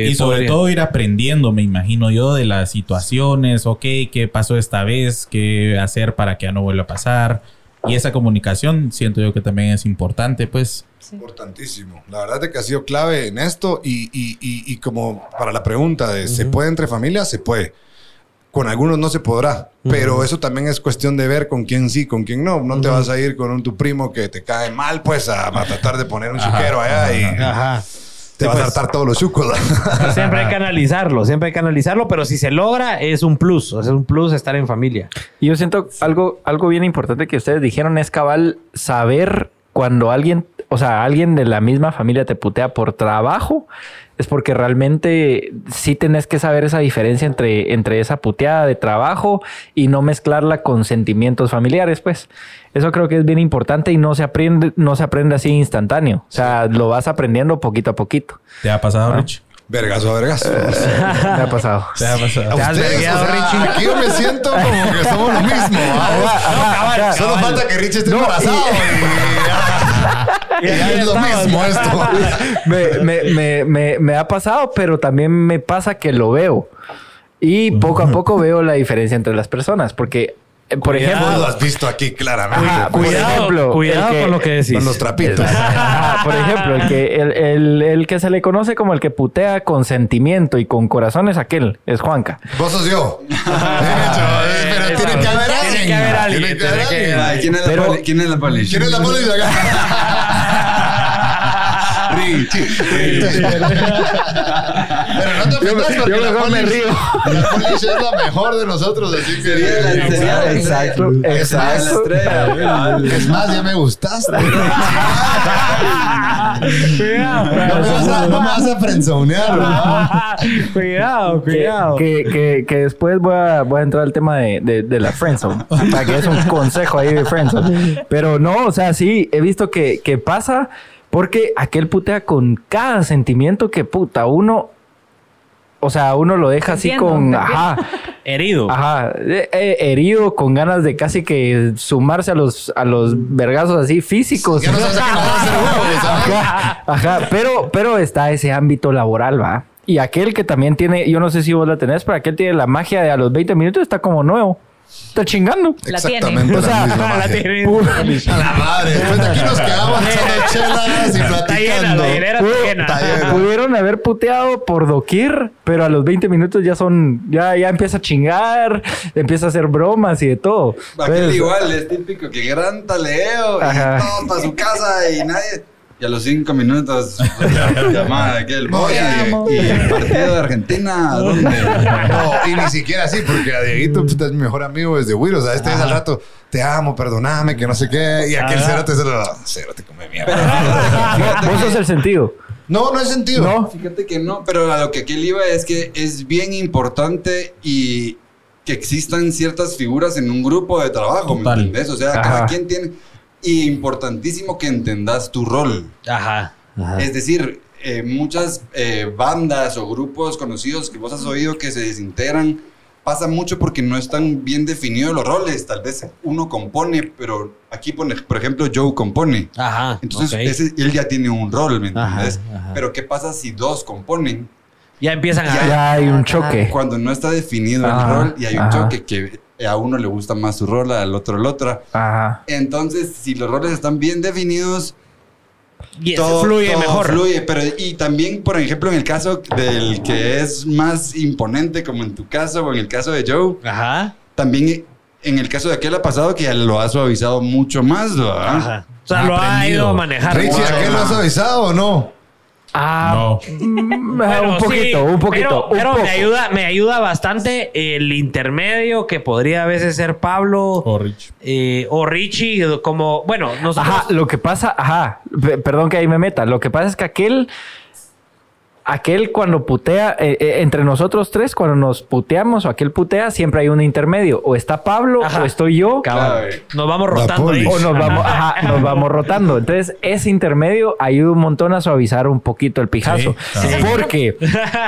Y sobre podría- todo ir aprendiendo, me imagino yo, de las situaciones, ok, qué pasó esta vez, qué hacer para que ya no vuelva a pasar. Y esa comunicación siento yo que también es importante, pues. Importantísimo. La verdad es que ha sido clave en esto y, y- y- y como para la pregunta de ¿se puede entre familias? Se puede. Con algunos no se podrá, pero eso también es cuestión de ver con quién sí, con quién no. No te vas a ir con un tu primo que te cae mal, pues a, a tratar de poner un chiquero allá y Ajá. Te vas a hartar todos los chucos. (laughs) Siempre hay que analizarlo, siempre hay que analizarlo, pero si se logra, es un plus. Es un plus estar en familia. Y yo siento algo, algo bien importante que ustedes dijeron es cabal saber cuando alguien, o o sea, alguien de la misma familia te putea por trabajo, es porque realmente sí tenés que saber esa diferencia entre, entre esa puteada de trabajo y no mezclarla con sentimientos familiares, pues. Eso creo que es bien importante y no se aprende, no se aprende así instantáneo. O sea, lo vas aprendiendo poquito a poquito. ¿Te ha pasado, Rich? Vergazo a vergazo. (laughs) Me ha pasado. ¿Te ha pasado? ¿Te has Ustedes, vergueado, o sea, Richie? Aquí yo me siento como que somos lo mismo. (laughs) ¿ah? Solo falta que Richie esté embarazado. Y, (laughs) es lo mismo esto. (laughs) me, me, me, me, me ha pasado, pero también me pasa que lo veo. Y poco a poco veo la diferencia entre las personas. Porque, eh, por Cuidado. Vos lo ejemplo, has visto aquí claramente. Ajá, por Cuidado, ejemplo, cuidado el que- con lo que decís. Con los trapitos. Ajá, por ejemplo, el que, el, el, el que se le conoce como el que putea con sentimiento y con corazón es aquel, es Juanca. Vos sos yo. (laughs) Hecho, eh, pero tiene que haber alguien. Tiene que haber alguien, Tiene que haber tiene que- alguien. Ay, ¿Quién es la poli? ¿Quién es la poli? ¿Quién es la acá? (laughs) Richie. Pero no te ofendas porque yo la mejor me polis- río. La policía es la mejor de nosotros, así que... La- la- Exacto, la exacto. estrella. Es más, ya me gustaste. (laughs) Cuidado, No me vas a, no me vas a frenzonear, (laughs) cuidado, cuidado. Que, que, que después voy a, voy a entrar al tema de, de, de la friendzone. Sea, que es un consejo ahí de friendzone. Pero no, o sea, sí, he visto que, que pasa porque aquel putea con cada sentimiento que puta uno... O sea, uno lo deja así Entiendo, con... Ajá. (laughs) Herido. Ajá, eh, eh, herido, con ganas de casi que sumarse a los, a los vergazos así físicos. (laughs) Ajá, ajá, pero, pero está ese ámbito laboral, va. Y aquel que también tiene, yo no sé si vos la tenés, pero aquel tiene la magia de a los 20 minutos está como nuevo. Está chingando. La tiene. Exactamente O sea, la misma la tiene. A la madre. Después de aquí nos quedamos echando chelas y platicando. la está llena. Está llena. Pudieron haber puteado por doquier, pero a los 20 minutos ya son, ya, ya empieza a chingar, empieza a hacer bromas y de todo. Aquel Entonces, igual es típico que gran taleo Ajá. y todos para su casa y nadie. Y a los cinco minutos, (laughs) llamada de aquel No, boy ya, y, y el partido de Argentina, ¿dónde? No, y ni siquiera así, porque a Dieguito pues, es mi mejor amigo desde Wiro. O sea, este es al rato, te amo, perdóname, que no sé qué. Y aquel cerote se lo. Cerote come mierda. Vos sos el sentido. No, no hay sentido. No. Fíjate que no, pero a lo que aquel iba es que es bien importante y que existan ciertas figuras en un grupo de trabajo, Total. ¿me entendés? O sea, Ajá. cada quien tiene... Y importantísimo que entendas tu rol. Ajá. Es decir, eh, muchas eh, bandas o grupos conocidos que vos has oído que se desintegran, pasa mucho porque no están bien definidos los roles. Tal vez uno compone, pero aquí, pone, por ejemplo, Joe compone. Ajá. Entonces, ok. ese- él ya tiene un rol, ¿me Ajá, entiendes? ajá. Pero ¿qué pasa si dos componen? Ya empiezan a. Ya hay un choque. Cuando no está definido Ajá, el rol y hay un ajá. choque que a uno le gusta más su rol, al otro el otro. Ajá. Entonces, si los roles están bien definidos, Y todo fluye todo mejor. Fluye, pero y también, por ejemplo, en el caso del que es más imponente, como en tu caso o en el caso de Joe, Ajá. también en el caso de aquel ha pasado que ya lo ha suavizado mucho más, ¿verdad? Ajá. O sea, Ha lo ha aprendido. ido a manejar. Richie, ¿a qué lo has avisado o no? Ah, No. mm, Pero un poquito, sí, un poquito. Pero, un pero poco. me ayuda, me ayuda bastante el intermedio que podría a veces ser Pablo Oh, Rich. eh, o Richie, como, bueno, nosotros. Ajá, lo que pasa, ajá, pe- perdón que ahí me meta. Lo que pasa es que aquel, aquel cuando putea, eh, eh, entre nosotros tres, cuando nos puteamos o aquel putea, siempre hay un intermedio. O está Pablo, Ajá. o estoy yo. Clave. Nos vamos rotando ahí. o nos vamos, ajá, nos vamos rotando. Entonces, ese intermedio ayuda un montón a suavizar un poquito el pijazo. Sí, claro. Porque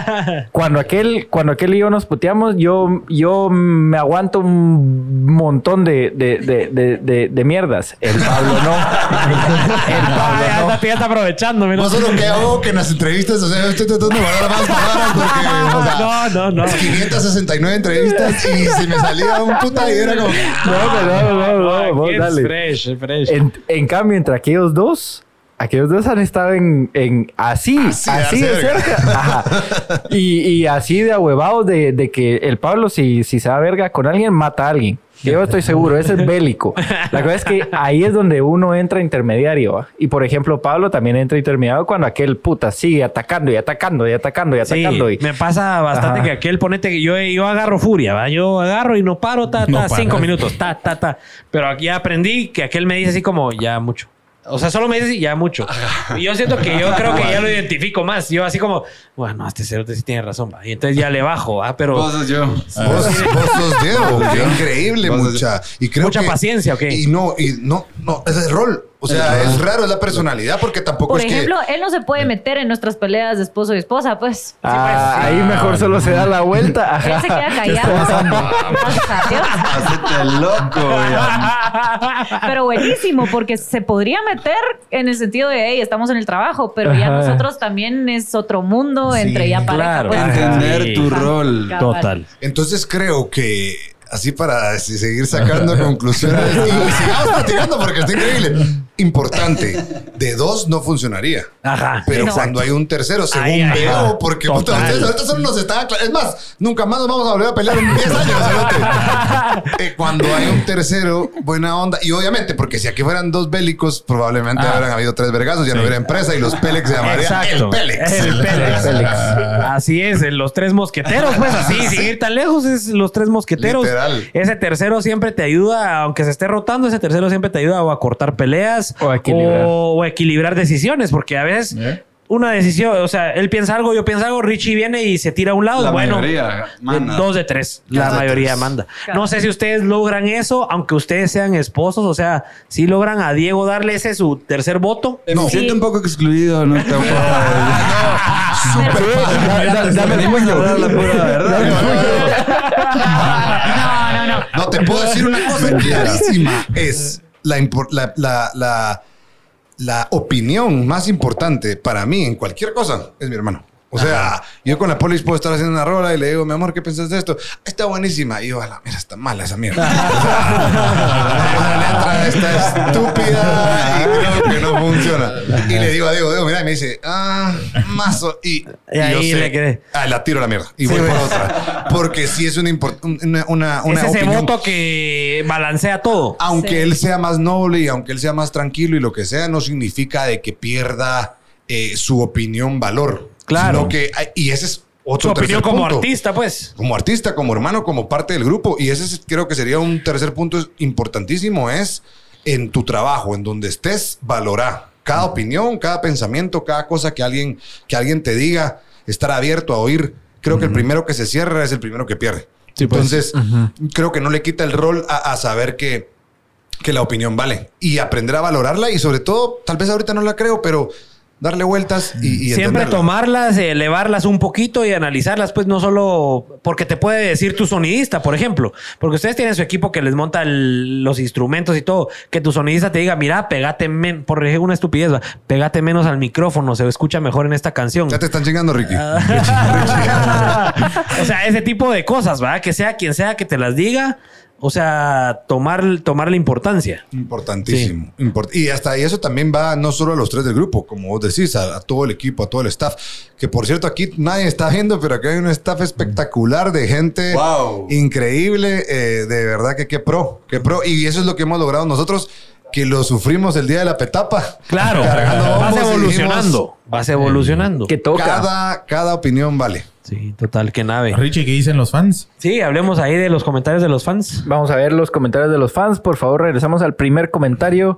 (laughs) cuando aquel, cuando aquel y yo nos puteamos, yo, yo me aguanto un montón de, de, de, de, de- de mierdas. El Pablo no. (laughs) El Ah, Pablo ya, no. está, ya está aprovechando. mira. No solo que hago que en las entrevistas, o sea, tratando de guardar más palabras porque, o sea, No, no, no. 569 entrevistas y si me salía un puta y era como No, no, no, no, vos Aquí es dale. fresh, fresh. En, en cambio, entre aquellos dos, aquellos dos han estado en, en así, Así así, de de cerca. cerca. Ajá. (laughs) Y, y así de ahuevados de, de que el Pablo, si, si se da verga con alguien, mata a alguien. Yo estoy seguro, ese es bélico. La cosa es que ahí es donde uno entra intermediario. ¿va? Y por ejemplo, Pablo también entra intermediario cuando aquel puta sigue atacando y atacando y atacando y Sí, atacando. y, me pasa bastante Ajá. que aquel ponete que yo, yo agarro furia, ¿va? Yo agarro y no paro, ta, ta, No cinco minutos, ta, ta, ta. Pero aquí aprendí que aquel me dice así como, ya mucho. O sea, solo me dices y ya mucho. Y yo siento que yo (laughs) creo que ya lo identifico más. Yo así como, bueno, este cerote sí tiene razón. va. Y entonces ya le bajo, ¿ah? Pero Vos sos yo. Vos, vos sos Diego, qué (laughs) increíble, mucha. Y creo Mucha que- paciencia, ¿o qué? Y no, y no, no, es el rol. O sea, es raro, es la personalidad, porque tampoco Por es ejemplo, él no se puede meter en nuestras peleas de esposo y esposa, pues. Ah, ahí mejor solo se da la vuelta. Él se queda callado. Hacete loco, ya. Pero buenísimo, porque se podría meter en el sentido de, hey, estamos en el trabajo, pero ya Ajá. nosotros también es otro mundo entre ya pareja. claro. pues. Entender Sí. tu rol. Cabal. total. Entonces creo que. Así para seguir sacando (laughs) conclusiones y sigamos platicando porque está increíble. Importante, (laughs) de dos no funcionaría. Ajá. Pero No. cuando hay un tercero, según Ahí, veo, ajá. porque puta, ustedes ahorita solo nos están Es más, nunca más nos vamos a volver a pelear en 10 años. (laughs) Eh, cuando hay un tercero, buena onda. Y obviamente, porque si aquí fueran dos bélicos, probablemente Ah. habrían habido tres vergazos, ya no hubiera empresa y los Pélex se llamarían Exacto. el Pélex. El Pélex. Así es, los tres mosqueteros, pues así, (laughs) sin ir tan lejos, es los tres mosqueteros. Literal. Ese tercero siempre te ayuda, aunque se esté rotando, ese tercero siempre te ayuda o a cortar peleas O equilibrar. o, o a equilibrar decisiones, porque a veces ¿Eh? una decisión, o sea, él piensa algo, yo pienso algo, Richie viene y se tira a un lado. La bueno, mayoría manda. dos de tres, la de mayoría tres. manda. Claro. No sé si ustedes logran eso, aunque ustedes sean esposos, o sea, si logran a Diego darle ese su tercer voto. Eh, Me No. siento un poco excluido, no (laughs) Dame el Venimos a puño. hablar la pura verdad. No, no, no. No, te puedo decir una cosa (laughs) clarísima. Es la, la, la, la opinión más importante para mí en cualquier cosa es mi hermano. O sea, yo con la polis puedo estar haciendo una rola y le digo, mi amor, ¿qué piensas de esto? Está buenísima. Y yo, a la mira, está mala esa mierda. (laughs) O sea, (laughs) la letra está estúpida y creo que no funciona. Y le digo a Diego, Diego, mira, y me dice, ah, mazo. Y, Y ahí yo le quedé. Ah, la tiro a la mierda. Y voy por otra. Porque sí es una, una, una, una es ese opinión voto que balancea todo. aunque Sí. él sea más noble y aunque él sea más tranquilo y lo que sea, no significa de que pierda eh, su opinión valor. Claro. Sino que, y ese es otro Su opinión como punto. artista, pues. Como artista, como hermano, como parte del grupo. Y ese es- creo que sería un tercer punto importantísimo, es en tu trabajo, en donde estés, valora cada opinión, cada pensamiento, cada cosa que alguien, que alguien te diga, estar abierto a oír. Creo que el primero que se cierra es el primero que pierde. Entonces, creo que no le quita el rol a, a saber que, que la opinión vale y aprender a valorarla y sobre todo, tal vez ahorita no la creo, pero darle vueltas y, y Siempre entenderla. tomarlas, elevarlas un poquito y analizarlas, pues no solo porque te puede decir tu sonidista, por ejemplo, porque ustedes tienen su equipo que les monta el- los instrumentos y todo, que tu sonidista te diga, mira, pegate menos, por ejemplo, una estupidez, va, pegate menos al micrófono, se escucha mejor en esta canción. Ya te están chingando, Ricky. (laughs) (laughs) o sea, ese tipo de cosas, ¿va? Que sea quien sea que te las diga, o sea, tomar, tomar la importancia. Importantísimo. Import- y hasta ahí eso también va no solo a los tres del grupo, como vos decís, a, a todo el equipo, a todo el staff. Que por cierto, aquí nadie está viendo, pero aquí hay un staff espectacular de gente Wow. increíble. eh, de verdad que qué pro, qué pro. Y eso es lo que hemos logrado nosotros, que lo sufrimos el día de la petapa. Claro, vas evolucionando, vas evolucionando. Que toca. Cada, cada opinión vale. Sí, total, que nave. Richie, ¿qué dicen los fans? Sí, hablemos ahí de los comentarios de los fans. Vamos a ver los comentarios de los fans. Por favor, regresamos al primer comentario.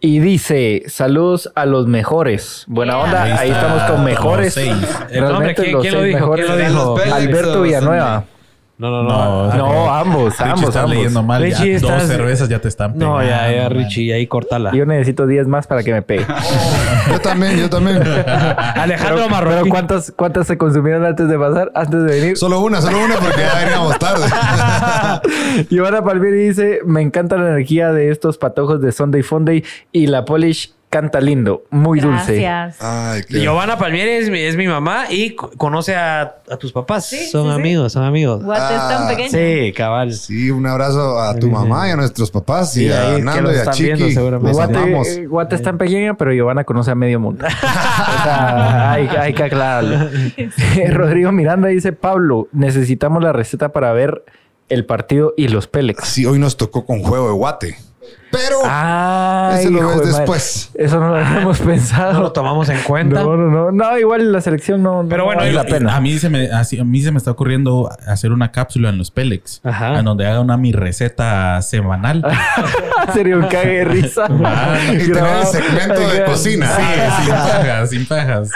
Y dice, saludos a los mejores. Buena Yeah. onda, Ahí ahí, está, estamos con los mejores. seis. El nombre, ¿quién- los quién lo dijo? mejores. ¿Quién lo dijo? Alberto Villanueva. Sandy? No, no, No, No, ambos, Richie ambos, está ambos. leyendo mal. ya. Dos estás- cervezas ya te están pegando. No, ya, ya, man. Richie, ahí cortala. Yo necesito 10 más para que me pegue. (laughs) Yo también, yo también. (laughs) Alejandro Pero Marroquín. ¿cuántas, ¿cuántas se consumieron antes de pasar, antes de venir? Solo una, solo una porque ya veníamos tarde. (laughs) Giovanna Palmieri dice, me encanta la energía de estos patojos de Sunday Funday y la Polish canta lindo, muy dulce. Gracias. Ay, qué... Giovanna Palmieri es mi, es mi mamá y co- conoce a, a tus papás. Sí, son sí, sí. amigos, son amigos. Guate es tan Ah, pequeño. Sí, cabal. Sí, un abrazo a tu mamá y a nuestros papás Sí, y a Nando y a Chiqui. viendo seguramente. Los Guate, eh, Guate es tan pequeña, pero Giovanna conoce a medio mundo. (laughs) o sea, hay, hay que aclararlo. (laughs) Rodrigo Miranda dice, Pablo, necesitamos la receta para ver el partido y los Pélex. Sí, hoy nos tocó con juego de guate. Pero Ay, Eso lo ves madre. después. Eso no lo habíamos pensado. (laughs) No lo tomamos en cuenta. No, no, no. No, igual la selección no, Pero no bueno, vale la pena. A mí, se me, así- a mí se me está ocurriendo hacer una cápsula en los Pélex. Ajá. En donde haga una mi receta semanal. (laughs) (laughs) Sería un cague de risa. Ah, y tener el segmento de cocina. Sí, sin pajas, sin pajas.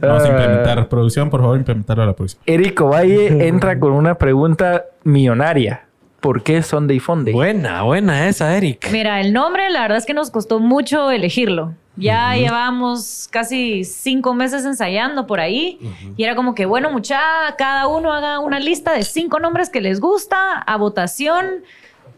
Vamos a implementar. Producción, por favor, implementarlo a la producción. Erico Valle entra con una pregunta millonaria. ¿Por qué Sunday Funday? Buena, buena esa, Eric. Mira, el nombre, la verdad es que nos costó mucho elegirlo. Ya llevamos casi cinco meses ensayando por ahí y era como que, bueno, mucha, cada uno haga una lista de cinco nombres que les gusta a votación.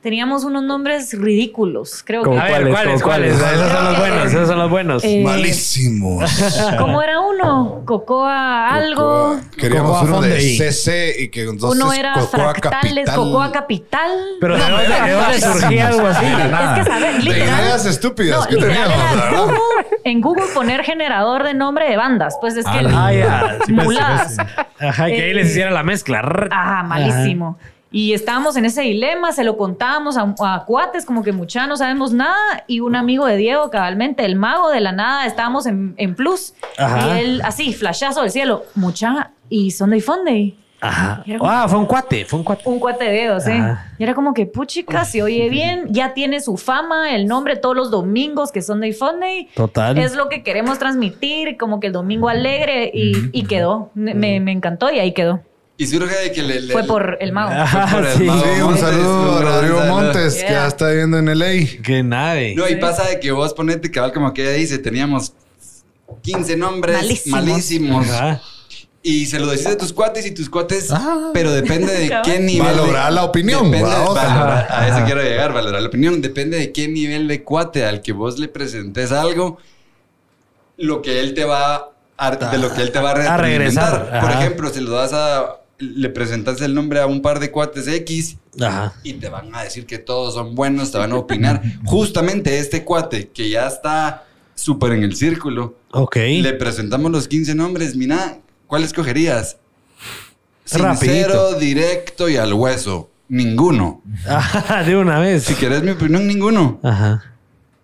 Teníamos unos nombres ridículos, creo que. ¿Cómo A ver, ¿Cuáles? ¿cuáles? ¿Cómo ¿Cuáles? cuáles? Esos son los buenos, esos son los buenos. Eh, Malísimos. (laughs) ¿Cómo era uno? Cocoa algo. Cocoa. Queríamos Cocoa uno de. CC y que entonces Uno era Cocoa fractales, Capital. Cocoa Capital. Pero ¿de dónde, era de dónde malísimo. surgía algo así? nada. Es que, ¿sabes? De Literal. ideas estúpidas No, que literal teníamos, era la verdad. Google, en Google poner generador de nombre de bandas. Pues es que Ah, ya. Sí, pues, muladas. sí, pues, Ajá, que ahí les hiciera la mezcla. Ajá, malísimo. Y estábamos en ese dilema, se lo contábamos a, a cuates, como que mucha no sabemos nada. Y un amigo de Diego, cabalmente, el mago de la nada, estábamos en, en Plus. Ajá. Y él, así, flashazo del cielo, mucha, y Sunday Funday. Ajá. Como- Ah, fue un cuate, fue un cuate. Un cuate de dedos, ¿eh? Ajá. Y era como que, puchica, se oye bien, ya tiene su fama, el nombre todos los domingos, que Sunday Funday. Total. Es lo que queremos transmitir, como que el domingo alegre, y, y quedó. Me, me encantó y ahí quedó. Y surge de que le... le- Fue por el mago. por el Sí. mago Sí, un Montes, saludo a Rodrigo. Montes, que ya está viviendo en LA. Qué nave. No, y pasa de que vos ponete cabal como que ella dice, teníamos 15 nombres Malísimos. malísimos. Ajá. Y se lo decís a tus cuates y tus cuates, Ah. pero depende de (laughs) qué nivel. de- Valorar la opinión, depende- vamos. valorar- a eso Ajá. quiero llegar, valorar la opinión. Depende de qué nivel de cuate al que vos le presentes algo, lo que él te va a, de lo que él te va a, A regresar. Por ajá. ejemplo, si lo das a. Le presentas el nombre a un par de cuates X Ajá. y te van a decir que todos son buenos, te van a (laughs) opinar. Justamente este cuate que ya está súper en el círculo, Ok. le presentamos los 15 nombres. Mira, ¿cuál escogerías? Sincero, Rapidito. directo y al hueso. Ninguno. Ajá, de una vez. Si querés mi opinión, ninguno. Ajá.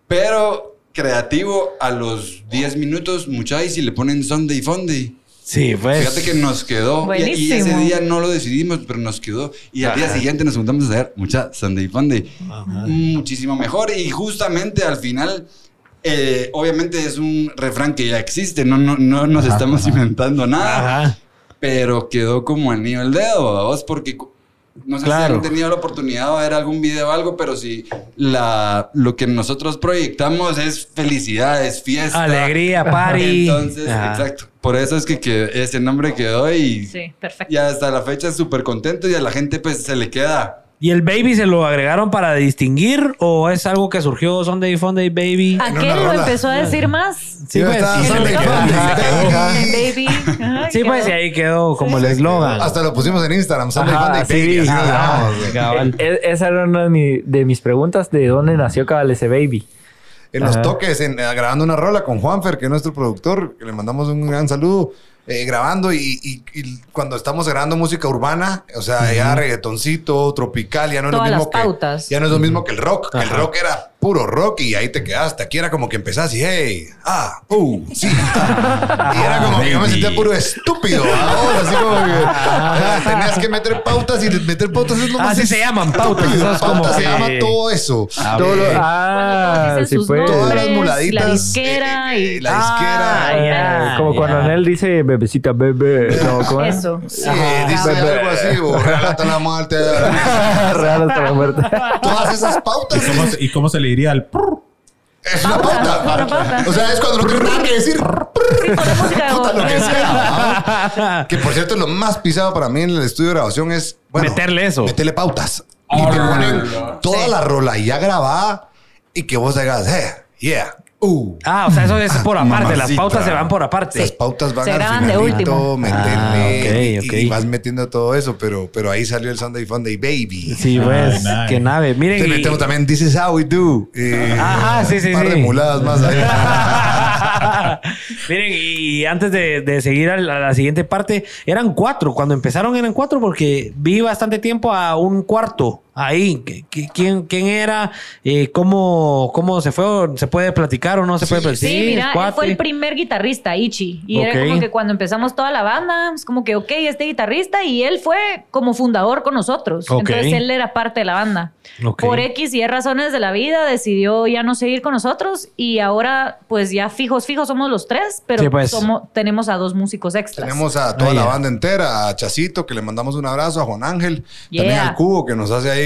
Pero creativo a los 10 minutos, muchachos, y le ponen Sunday Funday. Sí, pues. Fíjate que nos quedó. Y, y ese día no lo decidimos, pero nos quedó. Y al día siguiente nos juntamos a hacer mucha Sunday Funday. Muchísimo mejor. Y justamente al final, eh, obviamente es un refrán que ya existe. No, no, no nos Ajá, estamos ajá. inventando nada. Ajá. Pero quedó como anillo al dedo, ¿a vos, porque no sé Claro. si han tenido la oportunidad de ver algún video o algo, pero si la, lo que nosotros proyectamos es felicidad, es fiesta. Alegría, party. Entonces, Ajá. exacto. Por eso es que, que ese nombre quedó y Sí, perfecto. ya hasta la fecha es súper contento y a la gente pues se le queda. ¿Y el baby se lo agregaron para distinguir o es algo que surgió Sunday Funday Baby? ¿A En qué una lo rola. empezó a decir más? Sí, pues. baby. Sí, pues, y ahí quedó como el eslogan. Hasta lo pusimos en Instagram, Sunday Ajá, Funday sí, Baby. Cabal. E- esa era una de, mi- de mis preguntas de dónde nació cabal ese baby. En los toques, en, eh, grabando una rola con Juanfer, que es nuestro productor, que le mandamos un gran saludo. Eh, grabando y, y- y cuando estamos grabando música urbana, o sea, ya reggaetoncito, tropical, ya no es lo las mismo que pautas. ya no es lo mismo que el rock. que El rock era puro rock y ahí te quedaste. Aquí era como que empezás y hey, ah, uh, sí. ah. y era como que yo me sentía puro estúpido. ahora, así como que ah, tenías que meter pautas y meter pautas es lo Ah, más sí se llaman pautas, es como Pautas se que- llama todo eso. Todo lo- ah, sí pues. todas las la muladitas. disquera eh, y- eh, la disquera. Ah, ya, como ya. cuando Anel dice bebecita bebé. No, ¿cómo es? Eso. Sí, dice Bebé. algo así, o relata la muerte. (laughs) Real hasta la muerte. Todas esas pautas. ¿Y cómo, se- y cómo se le diría al... prr? Es una Pauta, pauta. una pauta. O sea, es cuando no tienes nada que decir. Sí, poner música de Puta, lo que voz. sea. Que por cierto, lo más pisado para mí en el estudio de grabación es bueno, Meterle eso. Meterle pautas. Y te ponen toda la rola ya grabada y que vos digas, eh, yeah, uh. Ah, o sea, eso es por aparte. Las pautas se van por aparte. Las pautas van Se al de finalito, último. Ah, y- ok, ok. y vas metiendo todo eso, pero, pero ahí salió el Sunday Funday Baby. Sí, pues. Ay, nice. Qué nave. Miren. Te y- metemos también This is how we do. Eh, Ajá, sí, sí, Un par de muladas más ahí. (laughs) Miren, y antes de, de seguir a la, a la siguiente parte, eran cuatro. Cuando empezaron eran cuatro porque vi bastante tiempo a un cuarto ahí? ¿Qué- qué- ¿Quién, quién era? Eh, ¿cómo, ¿Cómo se fue? ¿Se puede platicar o no se puede platicar? Sí, mira, él fue el primer guitarrista, Ichi. Y Ok. era como que cuando empezamos toda la banda, es como que, ok, este guitarrista, y él fue como fundador con nosotros. Ok. Entonces él era parte de la banda. Ok. Por X y Y razones de la vida, decidió ya no seguir con nosotros. Y ahora, pues ya fijos, fijos somos los tres, pero Sí, pues. somos, tenemos a dos músicos extras. Tenemos a toda Ah, la ya. banda entera, a Chacito, que le mandamos un abrazo, a Juan Ángel, también Yeah. al Cubo, que nos hace ahí,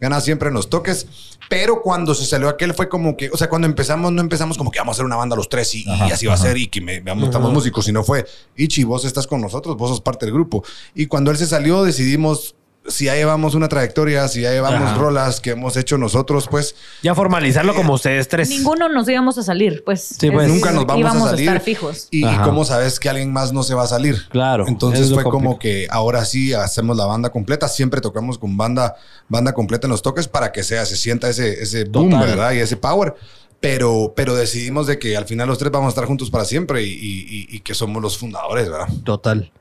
gana siempre en los toques. Pero cuando se salió aquel fue como que, o sea, cuando empezamos, no empezamos como que vamos a hacer una banda los tres y, así va a ser y que me, veamos, estamos músicos, sino fue, Ichi, vos estás con nosotros, vos sos parte del grupo. Y cuando él se salió, decidimos, si ya llevamos una trayectoria, si ya llevamos Ajá. rolas que hemos hecho nosotros, pues Ya formalizarlo como ustedes tres. Ninguno nos íbamos a salir, pues. Sí, pues. Es- nunca nos vamos íbamos a salir. estar fijos. Y, y cómo sabes que alguien más no se va a salir. Claro, Entonces fue como que ahora sí hacemos la banda completa. Siempre tocamos con banda, banda completa en los toques para que sea, se sienta ese, ese boom, Total. ¿verdad? Y ese power. Pero, pero decidimos de que al final los tres vamos a estar juntos para siempre y- y- y que somos los fundadores, ¿verdad? Total.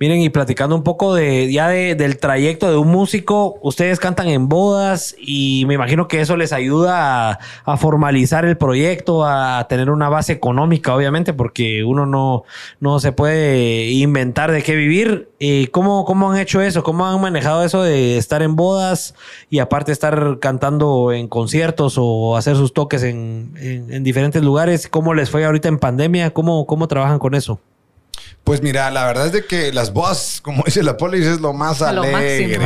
Miren, y platicando un poco de ya de- del trayecto de un músico, ustedes cantan en bodas y me imagino que eso les ayuda a, formalizar el proyecto, a tener una base económica, obviamente, porque uno no, no se puede inventar de qué vivir. Eh, ¿cómo, ¿Cómo han hecho eso? ¿Cómo han manejado eso de estar en bodas y aparte estar cantando en conciertos o hacer sus toques en, en- en diferentes lugares? ¿Cómo les fue ahorita en pandemia? ¿Cómo, cómo trabajan con eso? Pues mira, la verdad es de que las bodas, como dice la polis, es lo más lo alegre.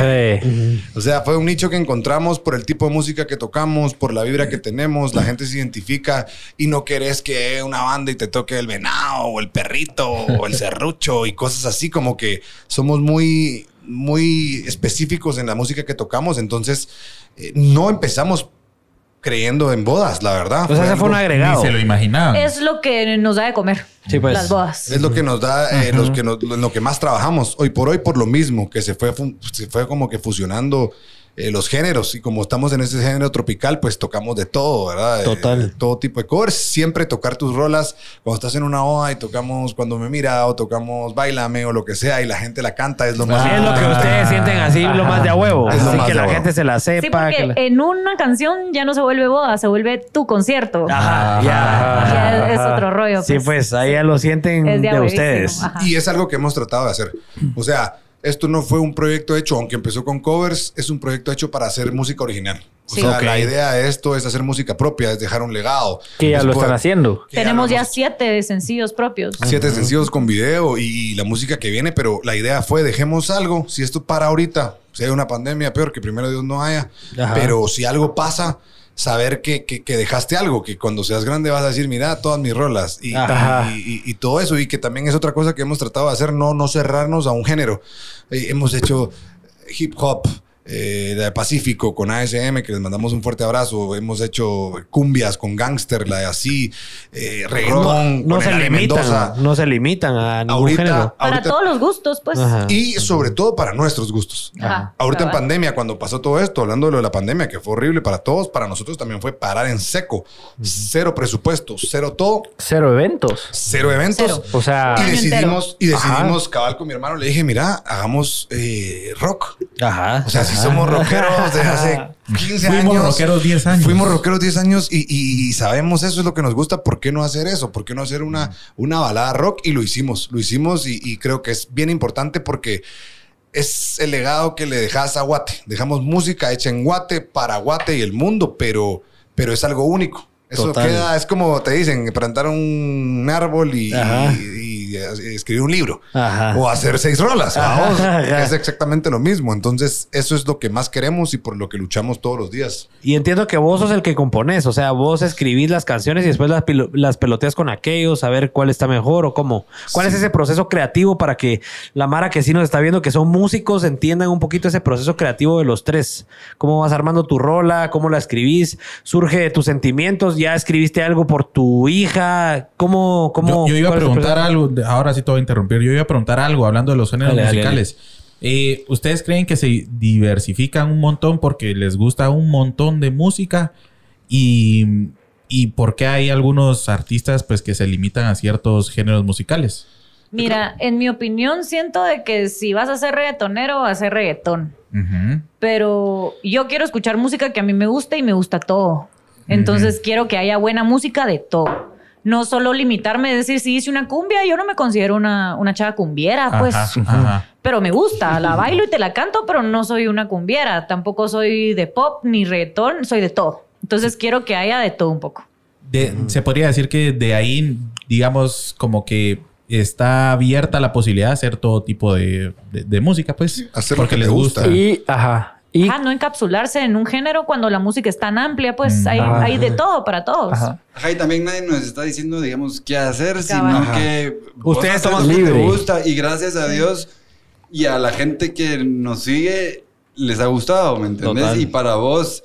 Eh, O sea, fue un nicho que encontramos por el tipo de música que tocamos, por la vibra que tenemos, la gente se identifica y no querés que una banda y te toque el venado o el perrito o el serrucho y cosas así, como que somos muy, muy específicos en la música que tocamos, entonces eh, no empezamos creyendo en bodas, la verdad. O sea, ese fue un Ni agregado. se lo imaginaban. Es lo que nos da de comer. Sí, pues. Las bodas. Es lo que nos da, eh, los que nos- lo, que más trabajamos. Hoy por hoy, por lo mismo, que se fue, fu- se fue como que fusionando eh, los géneros. Y como estamos en ese género tropical, pues tocamos de todo, ¿verdad? Eh, todo tipo de covers. Siempre tocar tus rolas. Cuando estás en una boda y tocamos Cuando me mira o tocamos Bailame o lo que sea y la gente la canta, es lo más Sí, es lo que ustedes sienten así, lo más de a huevo. Es lo Así más que de la huevo. gente se la sepa. Sí, porque que la- en una canción ya no se vuelve boda, se vuelve tu concierto. Ajá, ya. Ya es otro rollo. Sí, pues ahí ya lo sienten Es de, de ustedes. Y es algo que hemos tratado de hacer. O sea, esto no fue un proyecto hecho, aunque empezó con covers, es un proyecto hecho para hacer música original. O Sí. sea, la idea de esto es hacer música propia, es dejar un legado. que ya lo Después- están haciendo. ya Tenemos ya siete sencillos propios. siete sencillos con video y, y la música que viene, pero la idea fue dejemos algo. Si esto para ahorita, si hay una pandemia, peor que primero Dios no haya, Ajá. pero si algo pasa, saber que, que- que dejaste algo, que cuando seas grande vas a decir, mira, todas mis rolas y, Ajá. y- y- y todo eso, y que también es otra cosa que hemos tratado de hacer, no, no cerrarnos a un género. Eh, hemos hecho hip hop. Eh, de Pacífico con ASM, que les mandamos un fuerte abrazo. Hemos hecho cumbias con Gangster, la de así, eh, reggaetón, No se limitan, Mendoza. no se limitan a ningún Ahorita- género. Para ahorita- todos los gustos, pues. Ajá. Y sobre todo para nuestros gustos. Ajá. Ahorita en pandemia, cuando pasó todo esto, hablando de lo de la pandemia, que fue horrible para todos, para nosotros también fue parar en seco. Cero presupuesto, cero todo, Cero eventos. cero eventos. Cero. O sea, Y decidimos, y decidimos, cabal con mi hermano, le dije, mira, hagamos eh, rock. Ajá. O sea, si somos rockeros de hace (laughs) 15 Fuimos años. rockeros 10 años. Fuimos rockeros 10 años y, y- y sabemos eso es lo que nos gusta. ¿Por qué no hacer eso? ¿Por qué no hacer una, una balada rock? Y lo hicimos, lo hicimos y, y creo que es bien importante porque es el legado que le dejas a Guate. Dejamos música hecha en Guate, para Guate y el mundo, pero, pero es algo único. Eso Total. queda, es como te dicen, plantar un árbol y, y- y escribir un libro. Ajá. O hacer seis rolas. vamos. (laughs) Es exactamente lo mismo. Entonces, eso es lo que más queremos y por lo que luchamos todos los días. Y entiendo que vos sos el que compones, o sea, vos escribís las canciones y después las, las peloteas con aquellos, a ver cuál está mejor o cómo. ¿Cuál es ese proceso creativo para que la Mara que sí nos está viendo, que son músicos, entiendan un poquito ese proceso creativo de los tres? ¿Cómo vas armando tu rola? ¿Cómo la escribís? ¿Surge de tus sentimientos? ¿Ya escribiste algo por tu hija? ¿Cómo? cómo yo, yo iba a preguntar algo, de- ahora sí te voy a interrumpir. Yo iba a preguntar algo hablando de los géneros Dale, dale, musicales. Eh, ¿Ustedes creen que se diversifican un montón porque les gusta un montón de música? Y, y por qué hay algunos artistas pues que se limitan a ciertos géneros musicales? Mira, en mi opinión, siento de que si vas a ser reggaetonero, vas a ser reggaetón. Pero yo quiero escuchar música que a mí me gusta y me gusta todo. Entonces quiero que haya buena música de todo. No solo limitarme a decir, si hice una cumbia, yo no me considero una, una chava cumbiera, pues. Ajá, ajá. Pero me gusta, la bailo y te la canto, pero no soy una cumbiera. Tampoco soy de pop ni reggaetón, soy de todo. Entonces quiero que haya de todo un poco. De- se podría decir que de ahí, digamos, como que está abierta la posibilidad de hacer todo tipo de, de- de música, pues. hacer lo porque que les gusta. gusta. Y, ajá. Y, Ah, no encapsularse en un género cuando la música es tan amplia, pues Mm. hay, Ajá. hay de todo para todos. ajá. Ajá, y también nadie nos está diciendo, digamos, qué hacer, Cabal. sino que Ustedes toman lo que te gusta y gracias a Dios y a la gente que nos sigue les ha gustado, ¿me entendés? Total. Y para vos,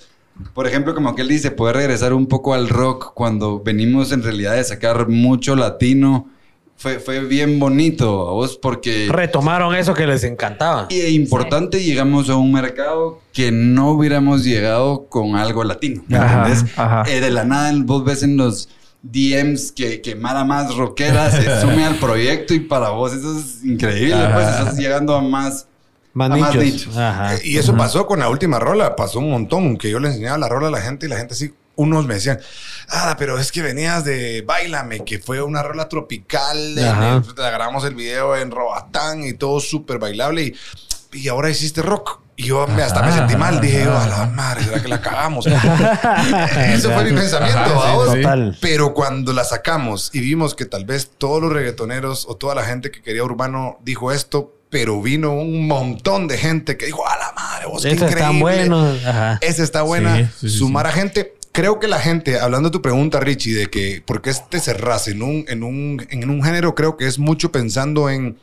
por ejemplo, como que él dice, poder regresar un poco al rock cuando venimos en realidad de sacar mucho latino, fue, fue bien bonito a vos porque... Retomaron eso que les encantaba. Y importante, llegamos a un mercado que no hubiéramos llegado con algo latino. ¿Me Ajá, entendés? ajá. Eh, de la nada, vos ves en los DMs que, que Mara más rockera se (laughs) sume al proyecto y para vos eso es increíble. Pues estás llegando a más. Más a más nichos. nichos. Ajá. Eh, Y eso pasó con la última rola, pasó un montón, que yo le enseñaba la rola a la gente y la gente así, unos me decían, ah, pero es que venías de Bailame, que fue una rola tropical, el- grabamos el video en Robatán y todo súper bailable y, y ahora hiciste rock. Y yo me- hasta me sentí mal, dije yo, a la madre, ¿será que la cagamos? (laughs) Eso fue mi pensamiento, Ajá, sí. Total. Pero cuando la sacamos y vimos que tal vez todos los reggaetoneros o toda la gente que quería urbano dijo esto, pero vino un montón de gente que dijo, a la madre, vos qué increíble. Ajá. Esa está buena. Sí, sí, sí, Sumar sí. a gente. Creo que la gente, hablando de tu pregunta, Richie, de que por qué te cerras en un, en un, en un género, creo que es mucho pensando en,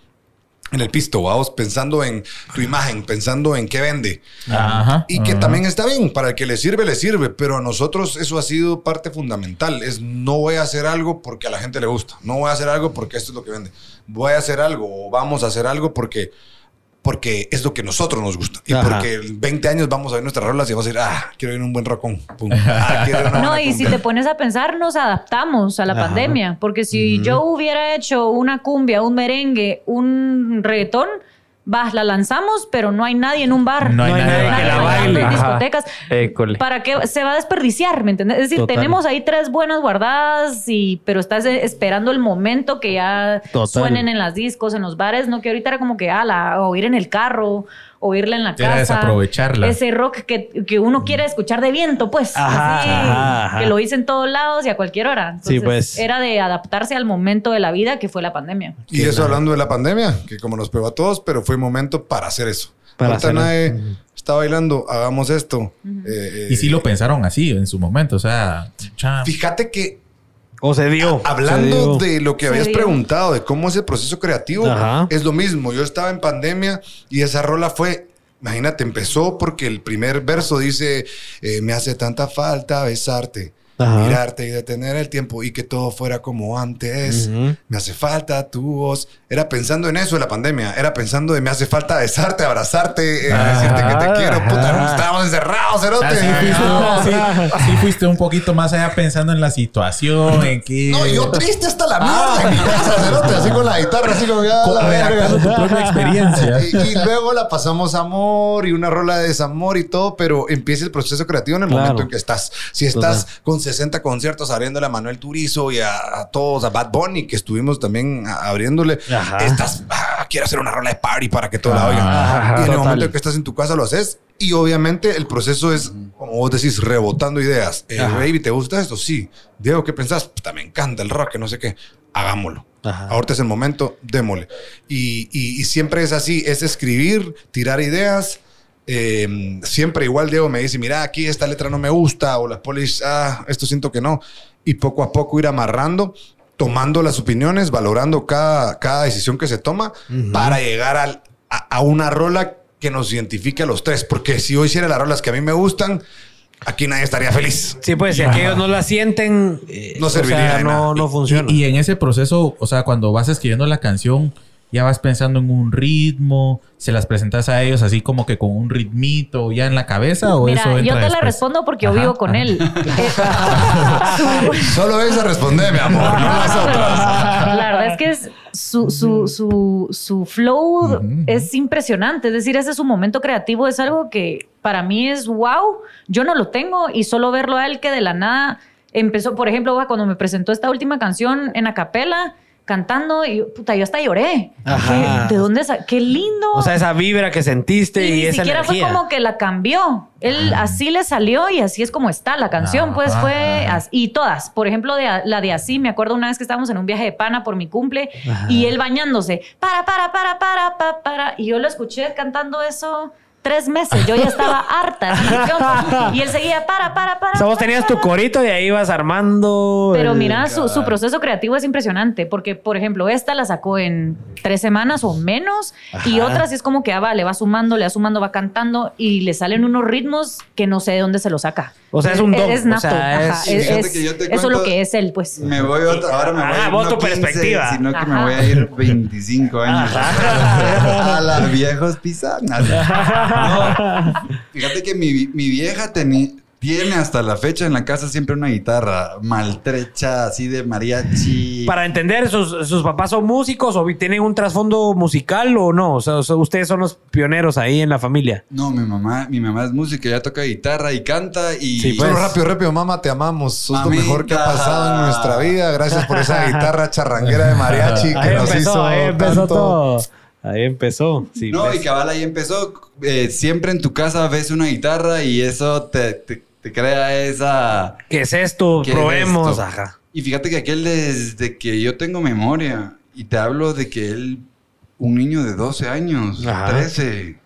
en el pisto, vamos, pensando en tu imagen, pensando en qué vende. Ajá. Y que ajá. también está bien, para el que le sirve, le sirve, pero a nosotros eso ha sido parte fundamental. Es no voy a hacer algo porque a la gente le gusta, no voy a hacer algo porque esto es lo que vende. Voy a hacer algo o vamos a hacer algo porque, porque es lo que a nosotros nos gusta. Y Ajá. porque en 20 años vamos a ver nuestras rolas y vamos a decir, ah, quiero ir a un buen rocón. Pum. (laughs) Ah, No, y si te pones a pensar, nos adaptamos a la Ajá. pandemia. Porque si yo hubiera hecho una cumbia, un merengue, un reggaetón, va, la lanzamos, pero no hay nadie en un bar. No hay nadie que la baile. en discotecas. École. ¿Para qué se va a desperdiciar? ¿Me entiendes? Es decir, Total. tenemos ahí tres buenas guardadas, y, pero estás eh, esperando el momento que ya Total. suenen en las discos, en los bares. No que ahorita era como que, ala, oír en el carro, oírla en la Era casa. desaprovecharla. Ese rock que, que uno quiere escuchar de viento, pues. Ajá, así, ajá, ajá. Que lo hice en todos lados y a cualquier hora. Entonces, Sí, pues. Era de adaptarse al momento de la vida que fue la pandemia. Y eso hablando de la pandemia, que como nos pegó a todos, pero fue momento para hacer eso. Para hacerlo. nadie está bailando, hagamos esto. Eh, eh, Y sí lo pensaron así en su momento. O sea, Fíjate que O se dio. Hablando se dio. de lo que Se habías dio. preguntado, de cómo es el proceso creativo, Ajá. es lo mismo. Yo estaba en pandemia y esa rola fue, imagínate, empezó porque el primer verso dice, eh, me hace tanta falta besarte, Ajá. mirarte y detener el tiempo y que todo fuera como antes. Me hace falta tu voz. Era pensando en eso de la pandemia. Era pensando de me hace falta besarte, abrazarte, eh, Ah. decirte que te quiero. Puta, estábamos encerrados, cerote. Así fuiste, así- así fuiste un poquito más allá pensando en la situación, en que... No, yo triste hasta la mierda en mi casa, cerote, así con la guitarra, así como ya la verga. redactando tu propia experiencia. (laughs) Y, y luego la pasamos amor y una rola de desamor y todo, pero empieza el proceso creativo en el Claro. momento en que estás. Si estás con 60 conciertos abriéndole a Manuel Turizo y a, a todos, a Bad Bunny, que estuvimos también abriéndole, Ajá. estás, ah, quiero hacer una rola de party para que todo la oigan. Ajá, y en el total. momento en que estás en tu casa lo haces. Y obviamente el proceso es, como vos decís, rebotando ideas. Eh, baby, ¿te gusta esto? Sí. Diego, ¿qué pensás? Puta, me encanta el rock, no sé qué. Hagámoslo. Ajá. Ahorita es el momento, démosle. Y, y- y siempre es así, es escribir, tirar ideas. Eh, siempre igual Diego me dice, mira, aquí esta letra no me gusta, o las polis, ah, esto siento que no. Y poco a poco ir amarrando, tomando las opiniones, valorando cada, cada decisión que se toma para llegar al- a, a una rola que nos identifique a los tres. Porque si yo hiciera las rolas que a mí me gustan, aquí nadie estaría feliz. Sí, pues si aquellos no la sienten, eh, No o sea, serviría de no, nada. no funciona. Y, y en ese proceso, o sea, cuando vas escribiendo la canción, ya vas pensando en un ritmo, se las presentas a ellos así como que con un ritmito ya en la cabeza o Mira, eso entra yo te la después? respondo porque yo vivo con ajá. él. (laughs) Eh, (laughs) Solo esa responde, mi amor, no las otras. La verdad es que es su, su, su, su flow es impresionante. Es decir, ese es su momento creativo. Es algo que para mí es wow. Yo no lo tengo y solo verlo a él que de la nada empezó, por ejemplo, cuando me presentó esta última canción en acapela cantando y puta, yo hasta lloré. Ajá. ¿Qué- ¿De dónde? ¡Qué lindo! O sea, esa vibra que sentiste y, Y ni esa siquiera energía. fue como que la cambió. Él así le salió y así es como está la canción. Pues Ajá. fue as- y todas. Por ejemplo, de, la de así, me acuerdo una vez que estábamos en un viaje de pana por mi cumple y él bañándose. Para, para, para, para, para, para. Y yo lo escuché cantando eso tres meses. Yo ya estaba (laughs) harta. Y él seguía para, para, para. O sea, vos para, tenías tu corito y ahí ibas armando. Pero el- mira, su, su proceso creativo es impresionante, porque, por ejemplo, esta la sacó en tres semanas o menos, y otras sí es como que ah, va, le va sumando, le va sumando, va cantando, y le salen unos ritmos que no sé de dónde se lo saca. O sea, es un don, Es o nato. sea, ajá, es- es- Fíjate es- que yo te eso es lo que es él, pues. Me voy otra, ahora me voy Ajá, a ir vos no tu 15, perspectiva. sino que Ajá. me voy a ir 25 años. a las (laughs) viejos pisanas. (laughs) No, (laughs) fíjate que mi, mi vieja teni- tiene hasta la fecha en la casa siempre una guitarra maltrecha, así de mariachi. Para entender, ¿sus, sus papás son músicos o tienen un trasfondo musical o no? O sea, ustedes son los pioneros ahí en la familia. No, mi mamá, mi mamá es música, ella toca guitarra y canta y... Sí, pues. Solo rápido, rápido, mamá, te amamos. Sos lo Mamita. mejor que ha pasado en nuestra vida. Gracias por esa guitarra charranguera de mariachi (laughs) que Ahí nos empezó, hizo ahí empezó tanto. todo. Ahí empezó. Sí, No, pues. y cabal ahí empezó. eh, siempre en tu casa ves una guitarra y eso te, te- te crea esa... ¿Qué es esto? ¿Qué es Probemos. esto? Ajá. Y fíjate que aquel desde que yo tengo memoria, y te hablo de que él, un niño de 12 años, Ajá. 13,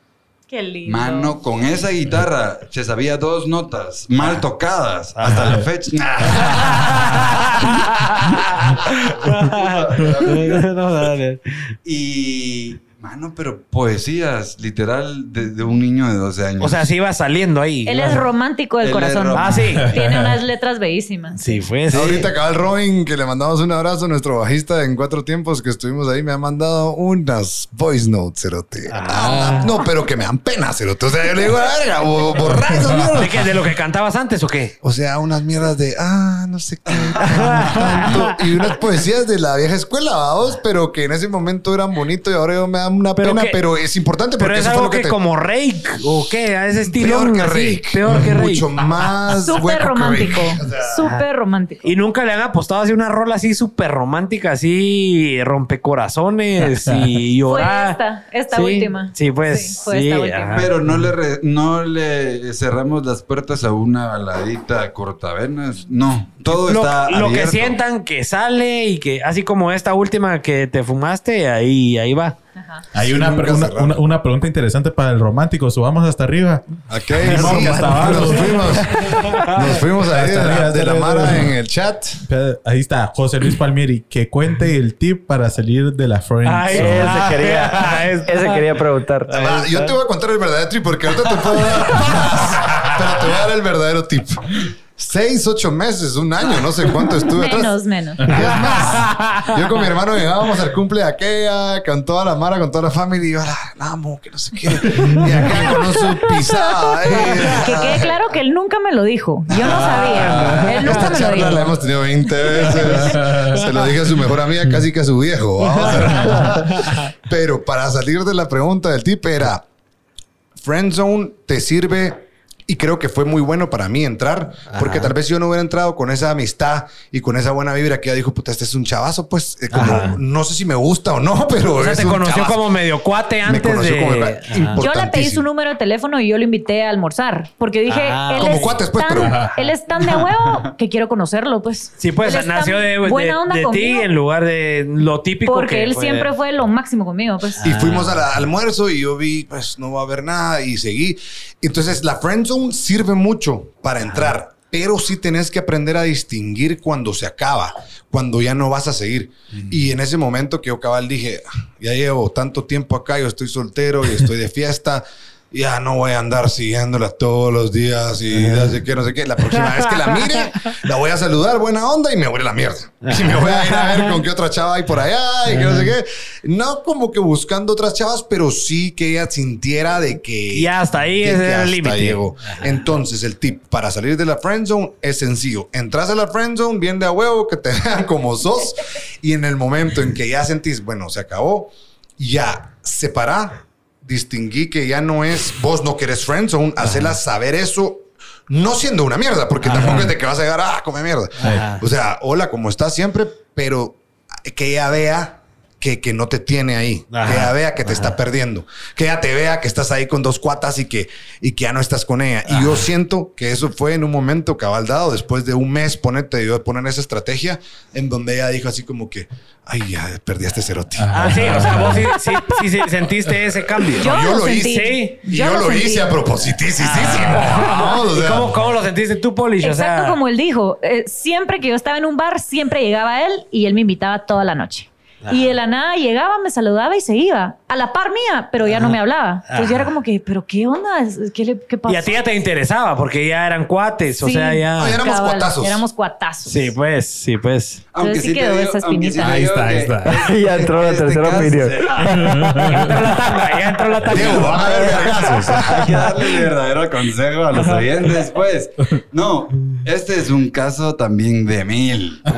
Qué lindo. mano, con esa guitarra se sabía dos notas mal tocadas hasta la fecha. (laughs) (laughs) (laughs) No, dale. y, mano, pero poesías, literal, de, de un niño de 12 años. o sea, sí iba saliendo ahí. Él es romántico del Él corazón. Ah, sí. (laughs) Tiene unas letras bellísimas. Sí, fue. sí. Ahorita acaba el Robin, que le mandamos un abrazo, nuestro bajista en cuatro tiempos que estuvimos ahí, me ha mandado unas voice notes, cerote. Ah. No, pero que me dan pena, cerote. O sea, yo le digo, verga, bo- borra esas mierdas. ¿De, qué? ¿De lo que cantabas antes o qué? O sea, unas mierdas de, ah, no sé qué, tanto. Y unas poesías de la vieja escuela, vamos, pero que en ese momento eran bonitos y ahora yo me dan una Pero pena, que- pero es importante Pero porque es eso fue algo lo que, que, te... como Rake o qué, a ese estilo. Peor que así, Rake. Peor que Rake. Mucho más Súper romántico. Rake. O sea, Súper romántico. Y nunca le han apostado así una rola así súper romántica, así rompecorazones y (laughs) Fue llorar. esta, esta Sí, última. Sí, pues. Sí, fue sí, esta última. Pero no le, re- no le cerramos las puertas a una baladita cortavenas. No, todo lo, está lo que sientan que sale y que así como esta última que te fumaste, ahí, ahí va. Ajá. Hay Sí, una, una, cerramos. una- una pregunta interesante para el romántico. Subamos hasta arriba. Ok, Simón, sí, que hasta abajo. nos fuimos. Nos fuimos ahí de Hasta la, arriba, de la hasta Mara en el chat. Ahí está, José Luis Palmieri. Que cuente el tip para salir de la friend Ay, zone. Ese quería, Ah, es- ese quería preguntar. Yo te voy a contar el verdadero tip porque ahorita te puedo dar (laughs) más, pero te voy a dar el verdadero tip. Seis, ocho meses, un año, no sé cuánto estuve (laughs) atrás. Menos, menos. Y es más, yo con mi hermano llegábamos al cumple de aquella, con toda la mara, con toda la familia, y yo, "Ah, la amo, que no sé qué. Y acá con su pisada. eh. Que quede claro que él nunca me lo dijo. Yo no sabía. Él nunca Esta me lo charla dijo. la hemos tenido 20 veces. Se lo dije a su mejor amiga, casi que a su viejo. vamos. Pero para salir de la pregunta del tip era, Friendzone te sirve y creo que fue muy bueno para mí entrar, porque tal vez yo no hubiera entrado con esa amistad y con esa buena vibra que ella dijo, puta, este es un chavazo, pues eh, como, Ajá. no sé si me gusta o no, (laughs) pero o sea, es te un conoció chavazo. como medio cuate Me antes conoció de... como Ajá. Yo le pedí su número de teléfono y yo lo invité a almorzar. Porque dije, Ah. él, Como es cuates, pues, tan, pero- (laughs) él es tan de huevo que quiero conocerlo, pues. Sí, pues Él nació de, buena de- onda de ti conmigo, en lugar de lo típico Porque que él fue- siempre fue lo máximo conmigo, pues. Y fuimos al almuerzo y yo vi, pues no va a haber nada y seguí. Entonces, la friend sirve mucho para entrar, pero sí tenés que aprender a distinguir cuando se acaba, cuando ya no vas a seguir. Y en ese momento que yo cabal dije, "Ah, ya llevo tanto tiempo acá, yo estoy soltero y estoy de fiesta. Ya no voy a andar siguiéndola todos los días y no sé qué, no sé qué. La próxima vez que la mire, (laughs) la voy a saludar, buena onda, y me voy a la mierda. Y me voy a ir a ver con qué otra chava hay por allá y que no sé qué. No como que buscando otras chavas, pero sí que ella sintiera de que... Ya hasta ahí que- ese que el límite. Entonces, el tip para salir de la friend zone es sencillo. Entras a la friend zone bien de a huevo, que te (laughs) vean como sos, y en el momento en que ya sentís, bueno, se acabó, ya separá, distinguí que ya no es vos no querés friend zone, hacerla saber eso. No siendo una mierda, porque tampoco es de que vas a llegar, ah, come mierda. Ajá. O sea, hola, como estás siempre, pero que ella vea que, que no te tiene ahí, Ajá. que ella vea que te está perdiendo, que ella te vea que estás ahí con dos cuatas y que, y que ya no estás con ella. Y yo siento que eso fue en un momento cabal dado, después de un mes, ponerte yo poner esa estrategia, en donde ella dijo así como que, ay, ya perdí a este cerote. Ah, sí, o sea, vos sí, sí, sí, sí sentiste ese cambio. Yo yo lo lo sentí. hice. Sí. Y Yo yo, lo sentí. hice a propósitísimo. Vamos, (laughs) o ¿Y sea, cómo, cómo lo sentiste tú, Polish? O Exacto sea, como él dijo. eh, siempre que yo estaba en un bar, siempre llegaba él y él me invitaba toda la noche. Y de la nada llegaba, me saludaba y se iba. A la par mía, pero ya no me hablaba. Entonces yo era como que, ¿pero qué onda? ¿Qué, le, qué pasó? Y a ti ya te interesaba porque ya eran cuates, o Sí. sea, ya. Ah, ya éramos Cabal, cuatazos. Éramos cuatazos. Sí, pues, sí, pues. Entonces sí quedó esa espinita. Ahí está, ahí está. (laughs) ya entró la este tercera caso- opinión. (laughs) Ya entró la tanga, ya entró la tanga. Diego, van a haber vergazos. Hay que darle el verdadero consejo a los oyentes, pues. No, este es un caso también de mil. (laughs)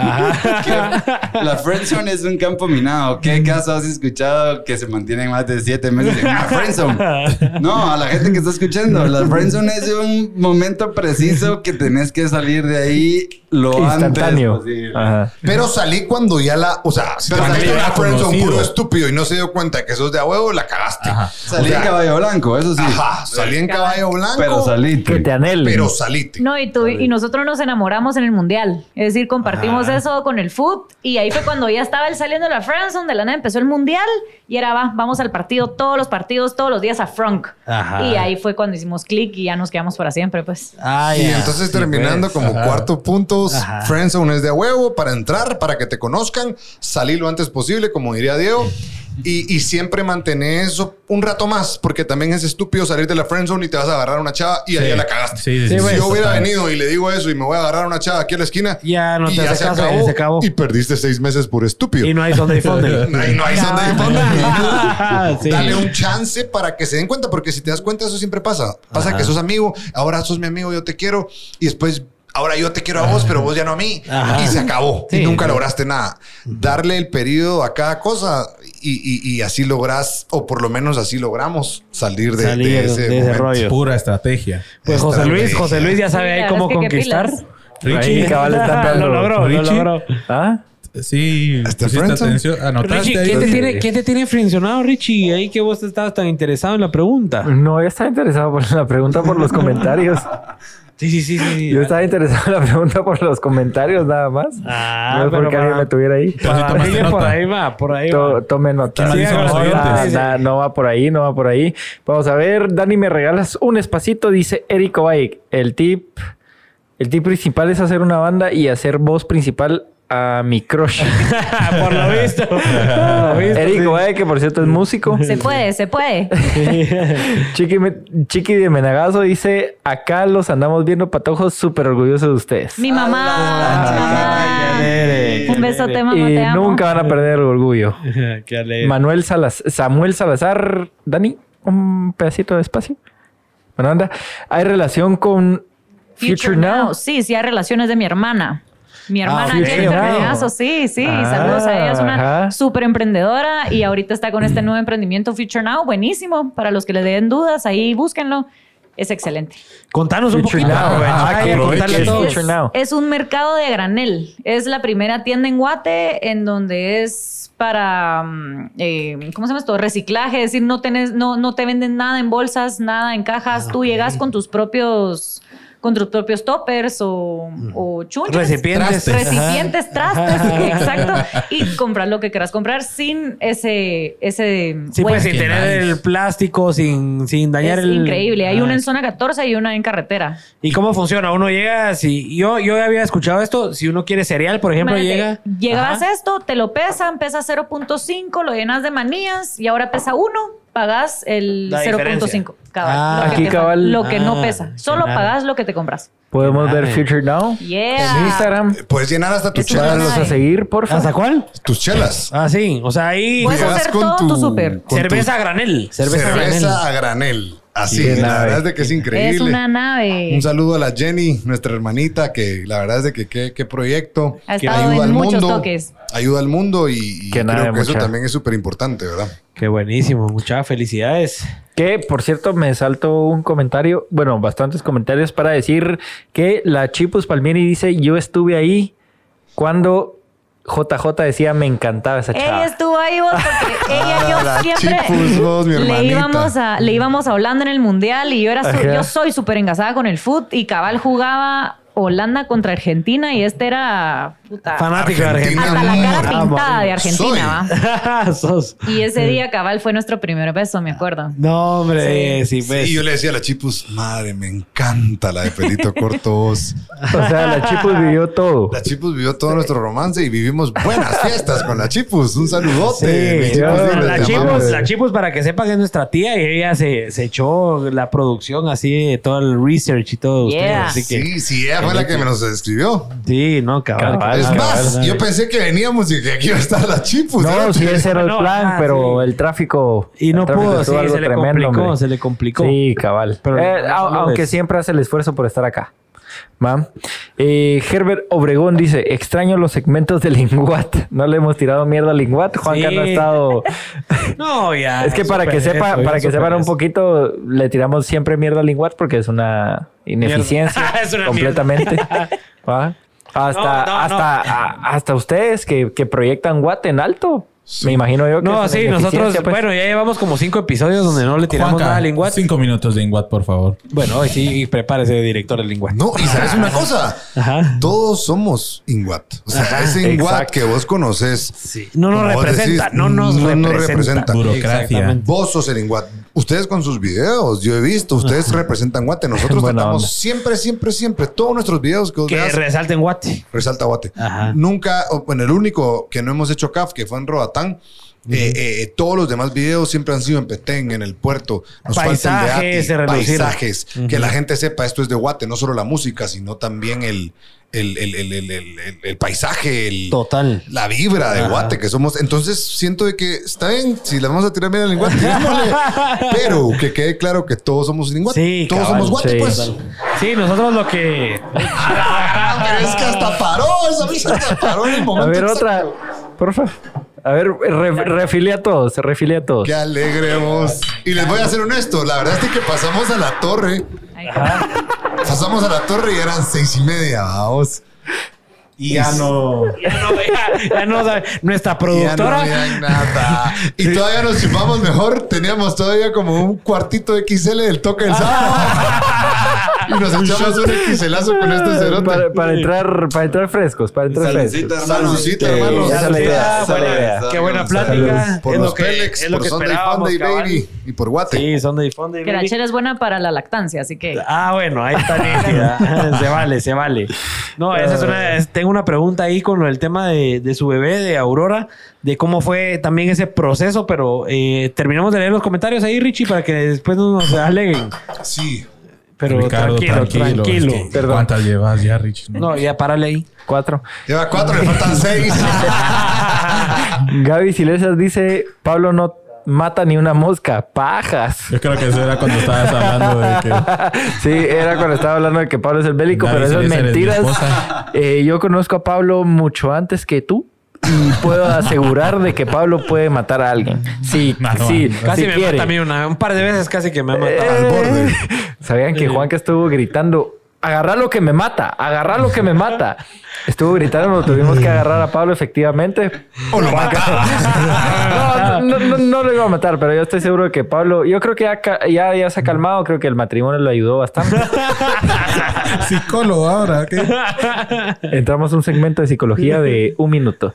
Que la friendzone es un campo minado. ¿Qué caso has escuchado que se mantienen más de siete meses en friendzone? No, a la gente que está escuchando, la friendzone es un momento preciso que tenés que salir de ahí lo Instantáneo. antes posible. Ajá. Pero salí cuando ya la, o sea, si te Pero metiste una friendzone puro estúpido y no se dio cuenta que sos de a huevo, la cagaste. Salí O sea, en caballo blanco, eso sí. Ajá, salí en caballo blanco. Pero salí. Que te anhelen. Pero salite. No, y, tú, y nosotros nos enamoramos en el mundial. Es decir, compartimos eso con el foot. Y ahí fue cuando ya estaba él saliendo de la Friendzone, de la nada empezó el mundial. Y era, va, vamos al partido, todos los partidos, todos los días a Frank. Y ahí fue cuando hicimos clic y ya nos quedamos para siempre, pues. Ah, Y entonces Sí, terminando pues. como cuarto puntos, Ajá. Friendzone es de a huevo para entrar, para que te conozcan, salir lo antes posible, como diría Diego. Y, y siempre mantener eso un rato más, porque también es estúpido salir de la friendzone y te vas a agarrar a una chava y ahí ya la cagaste. Sí, sí, Sí, sí. pues. si yo hubiera venido y le digo eso y me voy a agarrar a una chava aquí a la esquina, Ya no y te ya hace se caso, acabó, se acabó. y perdiste seis meses por estúpido. Y no hay Sunday Funday. Ahí no hay Sunday Funday. (laughs) Sí. Dale un chance para que se den cuenta, porque si te das cuenta, eso siempre pasa. Pasa que sos amigo, ahora sos mi amigo, yo te quiero, y después. Ahora yo te quiero a vos, pero vos ya no a mí. Ajá. Y se acabó. Sí. y nunca lograste nada. Darle el periodo a cada cosa y, y- y así lográs, o por lo menos así logramos salir de, Salir de ese, de ese rollo. Pura estrategia. Pues José Luis. José Luis ya sabe ahí cómo conquistar. pilas. Ahí cabal está (laughs) lo logró, lo Richie. logró. ¿Ah? Sí, atención. Anotaste Richie. ¿quién te, Sí. tiene, ¿quién te tiene frencionado, Richie? Ahí que vos estabas tan interesado en la pregunta. No, yo estaba interesado por la pregunta por los comentarios. (laughs) Sí, sí, sí, sí. Yo estaba interesado en la pregunta por los comentarios nada más. Ah, no es pero porque alguien me tuviera ahí. Pero por ahí va, por ahí To- va. Tome nota. Nada, no va por ahí, no va por ahí. Vamos a ver, Dani, me regalas un espacito, dice Eric Obaik. El tip, el tip principal es hacer una banda y hacer voz principal a mi crush. (laughs) por lo visto. (laughs) Por visto, Eric sí. Que por cierto es músico. Se puede, se puede. Chiqui, me- Chiqui de Menagazo dice, acá los andamos viendo patojos, súper orgullosos de ustedes. Mi mamá. Ah, mamá. alegre, Un besote, mamá, y te amo. nunca van a perder el orgullo. (laughs) Qué alegre. Manuel Salaz Samuel Salazar, Dani, un pedacito de espacio. Bueno, anda, hay relación con Future, Now. Sí, sí, hay relaciones de mi hermana. Mi hermana ok, Jennifer ok. Peñazo, sí, sí. Ah, saludos a ella. Es una ajá. súper emprendedora y ahorita está con este nuevo emprendimiento Future Now. Buenísimo. Para los que les den dudas, ahí búsquenlo. Es excelente. Contanos un Future poquito. Now. Ah, que Now. Es un mercado de granel. Es la primera tienda en Guate en donde es para, mm, eh, ¿cómo se llama esto? Reciclaje. Es decir, no, tenés, no, no te venden nada en bolsas, nada en cajas. Tú llegas con tus propios con tus propios toppers o, o chunches. Recipientes. Recipientes, trastes, (laughs) exacto. Y comprar lo que quieras comprar sin ese... ese Sí, pues sin tener el plástico, sin, sin dañar es el. increíble. Hay Ah, una en zona 14 y una en carretera. ¿Y cómo funciona? Uno llega, si yo, yo había escuchado esto, si uno quiere cereal, por ejemplo, Imagínate, llega. Llevas Ajá. esto, te lo pesan, pesa 0.5, lo llenas de manías y ahora pesa 1, pagas el La 0.5. Cabal, Ah, lo que aquí cabal. Lo que no Ah, pesa. Solo pagas lo que te compras. Podemos ver. Future Now Yeah. en Instagram. Puedes llenar hasta tus chelas. A seguir, por ¿Hasta favor. cuál? Tus chelas. Ah, sí. O sea, ahí. Puedes hacer con todo tu cerveza a granel. Cerveza, a granel. cerveza a granel. Así, Qué la verdad es de que es increíble. Es una nave. Un saludo a la Jenny, nuestra hermanita, que la verdad es de que qué, qué proyecto. Ha que en muchos toques. Ayuda al mundo y, y Qué creo nave, que eso mucha. también es súper importante, ¿verdad? Qué buenísimo. Muchas felicidades. Que, por cierto, me saltó un comentario, bueno, bastantes comentarios para decir que la Chipus Palmieri dice, yo estuve ahí cuando JJ decía, me encantaba esa Ella chava. estuvo ahí vos porque (laughs) ella Ah, yo la siempre chipus, vos, mi le íbamos a le íbamos a Holanda en el mundial y yo era su- yo soy súper engasada con el foot y cabal jugaba Holanda contra Argentina y este era puta, Fanático de Argentina, hasta la cara amor. pintada de. Argentina ¿va? (laughs) Sos. y ese día cabal fue nuestro primer beso me acuerdo No, hombre. Sí, pues. Sí, yo le decía a la Chipus, madre, me encanta la de pelito corto. vos". (laughs) O sea, la Chipus vivió todo. La Chipus vivió todo nuestro romance y vivimos buenas fiestas con la Chipus. Un saludote. Sí, Chipus, yo- la Chipus, la Chipus, para que sepa que es nuestra tía y ella se, se echó la producción así de todo el research y todo. ustedes, Yeah. así que, Sí, sí, ella fue la que me nos escribió. sí, no, cabal. Cabal, Es más, cabal. yo pensé que veníamos y que aquí iba a estar la Chipus. No, sí, ese era el No, plan, ah, pero sí. el tráfico... Y no pudo, sí, se le tremendo, complicó, hombre. se le complicó. Sí, cabal. Pero Eh, no aunque siempre hace el esfuerzo por estar acá. ¿Va? Eh, Herbert Obregón dice, extraño los segmentos de Linguat. (laughs) No le hemos tirado mierda a Linguat. Juanca Sí. no ha estado... (laughs) No, ya. es que para que sepa, eso, para que sepan un poquito, le tiramos siempre mierda a Linguat porque es una ineficiencia Mierda. (laughs) Es una completamente. ¿Va? Hasta, No, no, no. hasta, a- hasta ustedes que, que proyectan Watt en alto. Me imagino yo que No, sí, nosotros, pues. bueno, ya llevamos como cinco episodios donde no le tiramos Juanca, nada a Linguat. cinco minutos de Inguat, por favor. Bueno, hoy sí, prepárese, director del Linguat. No, y sabes una cosa, Ajá. todos somos Inguat. O sea, Ajá, ese Inguat exacto. que vos conoces. Sí. No nos representa, decís, no nos no nos representa. representa. Burocracia. Vos sos el Inguat. Ustedes con sus videos, yo he visto, ustedes (laughs) representan Guate. Nosotros Buena tratamos onda. siempre, siempre, siempre, todos nuestros videos que Que resalten Guate. resalta Guate. Ajá. Nunca, bueno, el único que no hemos hecho CAF, que fue en Roatán, eh, eh, todos los demás videos siempre han sido en Petén, en el puerto. Nos falta el de Paisajes, Ati, paisajes. Que la gente sepa, esto es de Guate, no solo la música, sino también el, el, el, el, el, el- el- el paisaje, el, Total. la vibra de Ajá. Guate que somos. Entonces siento de que está bien, si le vamos a tirar bien al (laughs) tirémosle. pero que quede claro que todos somos Guate. Sí, todos cabal, somos Guate, sí. pues. Sí, nosotros lo que. Es que hasta paró, esa mierda paró en el A momento. ver, exacto. otra. Por favor. A ver, re, refile a todos, refile a todos. Qué alegre vos. Y les voy a ser honesto, la verdad es que pasamos a la torre. Ahí. Pasamos a la torre y eran seis y media, vamos. Y ya no. Ya no, ya, ya no. Nuestra Y ya no productora. nada. Y todavía nos chupamos mejor. Teníamos todavía como un cuartito XL del toque del sábado. (laughs) y nos echamos un XLazo con este cerote. Para, para entrar, para entrar frescos, para entrar Saludcita, frescos. hermano. Saludcita, Sí, hermanos. esa es la idea, esa buena-. Qué buena plática. salud. Por es los lo que, Pélex, es lo por que Sunday Funday cabal. Baby y por Guate. Sí, Sunday Funday que la Baby. chela es buena para la lactancia así que Ah, bueno, ahí está nítida. (laughs) se vale, se vale. No, esa es una, es- tengo una pregunta ahí con el tema de, de su bebé, de Aurora, de cómo fue también ese proceso, pero eh, terminamos de leer los comentarios ahí, Richie, para que después no nos aleguen. Sí. Pero Ricardo, tranquilo, tranquilo. es que, ¿Cuántas llevas ya, Rich? No, ya párale ahí. Cuatro. Lleva cuatro, le faltan (laughs) seis. Gaby Silesas dice: Pablo no mata ni una mosca. Pajas. Yo creo que eso era cuando estabas hablando de que. (laughs) Sí, era cuando estaba hablando de que Pablo es el bélico, Gaby pero eso es Silesas mentiras. Eh, yo conozco a Pablo mucho antes que tú. Y puedo asegurar de que Pablo puede matar a alguien. Sí, (laughs) sí. Casi me quiere. mata a mí una, un par de veces casi que me ha matado. Al borde. Sabían que Juanca estuvo gritando, agarra lo que me mata, agarra lo que me mata. Estuvo gritando, tuvimos que agarrar a Pablo efectivamente. O lo mataba. (laughs) No, no, no, no lo iba a matar, pero yo estoy seguro de que Pablo, yo creo que ya, ya, ya se ha calmado, creo que el matrimonio lo ayudó bastante. (laughs) Psicólogo ahora, ¿qué? Entramos a un segmento de psicología de un minuto.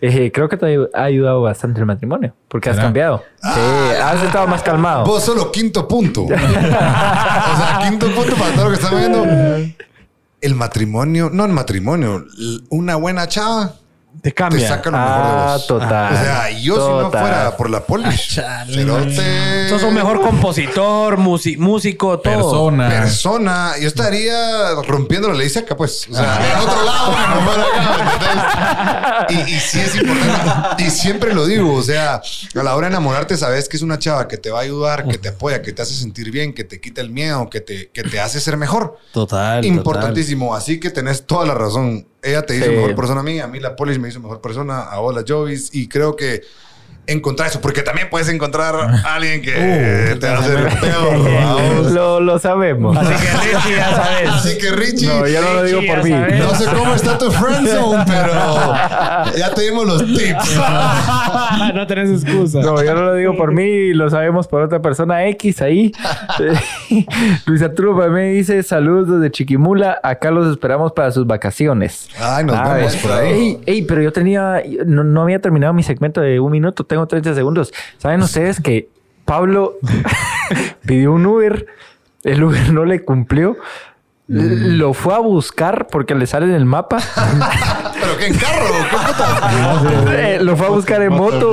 Eh, creo que te ha ayudado bastante el matrimonio, porque has ¿Será? cambiado. Sí, has estado más calmado. Vos solo quinto punto. (laughs) o sea, quinto punto para todo lo que estamos viendo. El matrimonio, no el matrimonio, una buena chava Te te cambia. saca lo mejor de Ah, vos. total. O sea, yo si no fuera por la polish, cerote, Sos un mejor compositor, músico, todo. Persona. persona, yo estaría rompiendo la ley seca, pues. O sea, en otro lado, (laughs) acá, y, y sí es importante. Y siempre lo digo, o sea, a la hora de enamorarte, sabes que es una chava que te va a ayudar, que te apoya, que te hace sentir bien, que te quita el miedo, que te, que te hace ser mejor. Total. Importantísimo. Así que tenés toda la razón. Ella te hizo Sí. mejor persona a mí, a mí la Polish me hizo mejor persona, a vos la Jovis, y creo que encontrar eso, porque también puedes encontrar a alguien que Uh, te va (laughs) a hacer peor. lo, lo sabemos. Así que Richie, ya sabes. Así que Richie, No, yo no lo digo por mí. sabes. no sé cómo está tu friendzone, pero ya te dimos los tips. (laughs) no tenés excusa. No, yo no lo digo por mí, lo sabemos por otra persona X ahí. Luis Arturo mí dice saludos desde Chiquimula, acá los esperamos para sus vacaciones. Ay, nos Ah, vemos por ahí. Ey, ey, pero yo tenía, no, no había terminado mi segmento de un minuto, tengo 30 segundos. ¿Saben ustedes que Pablo (laughs) pidió un Uber, el Uber no le cumplió? Lo fue a buscar porque le sale en el mapa. (laughs) ¿Pero qué en carro? ¿Qué? (laughs) Eh, lo fue a buscar en moto.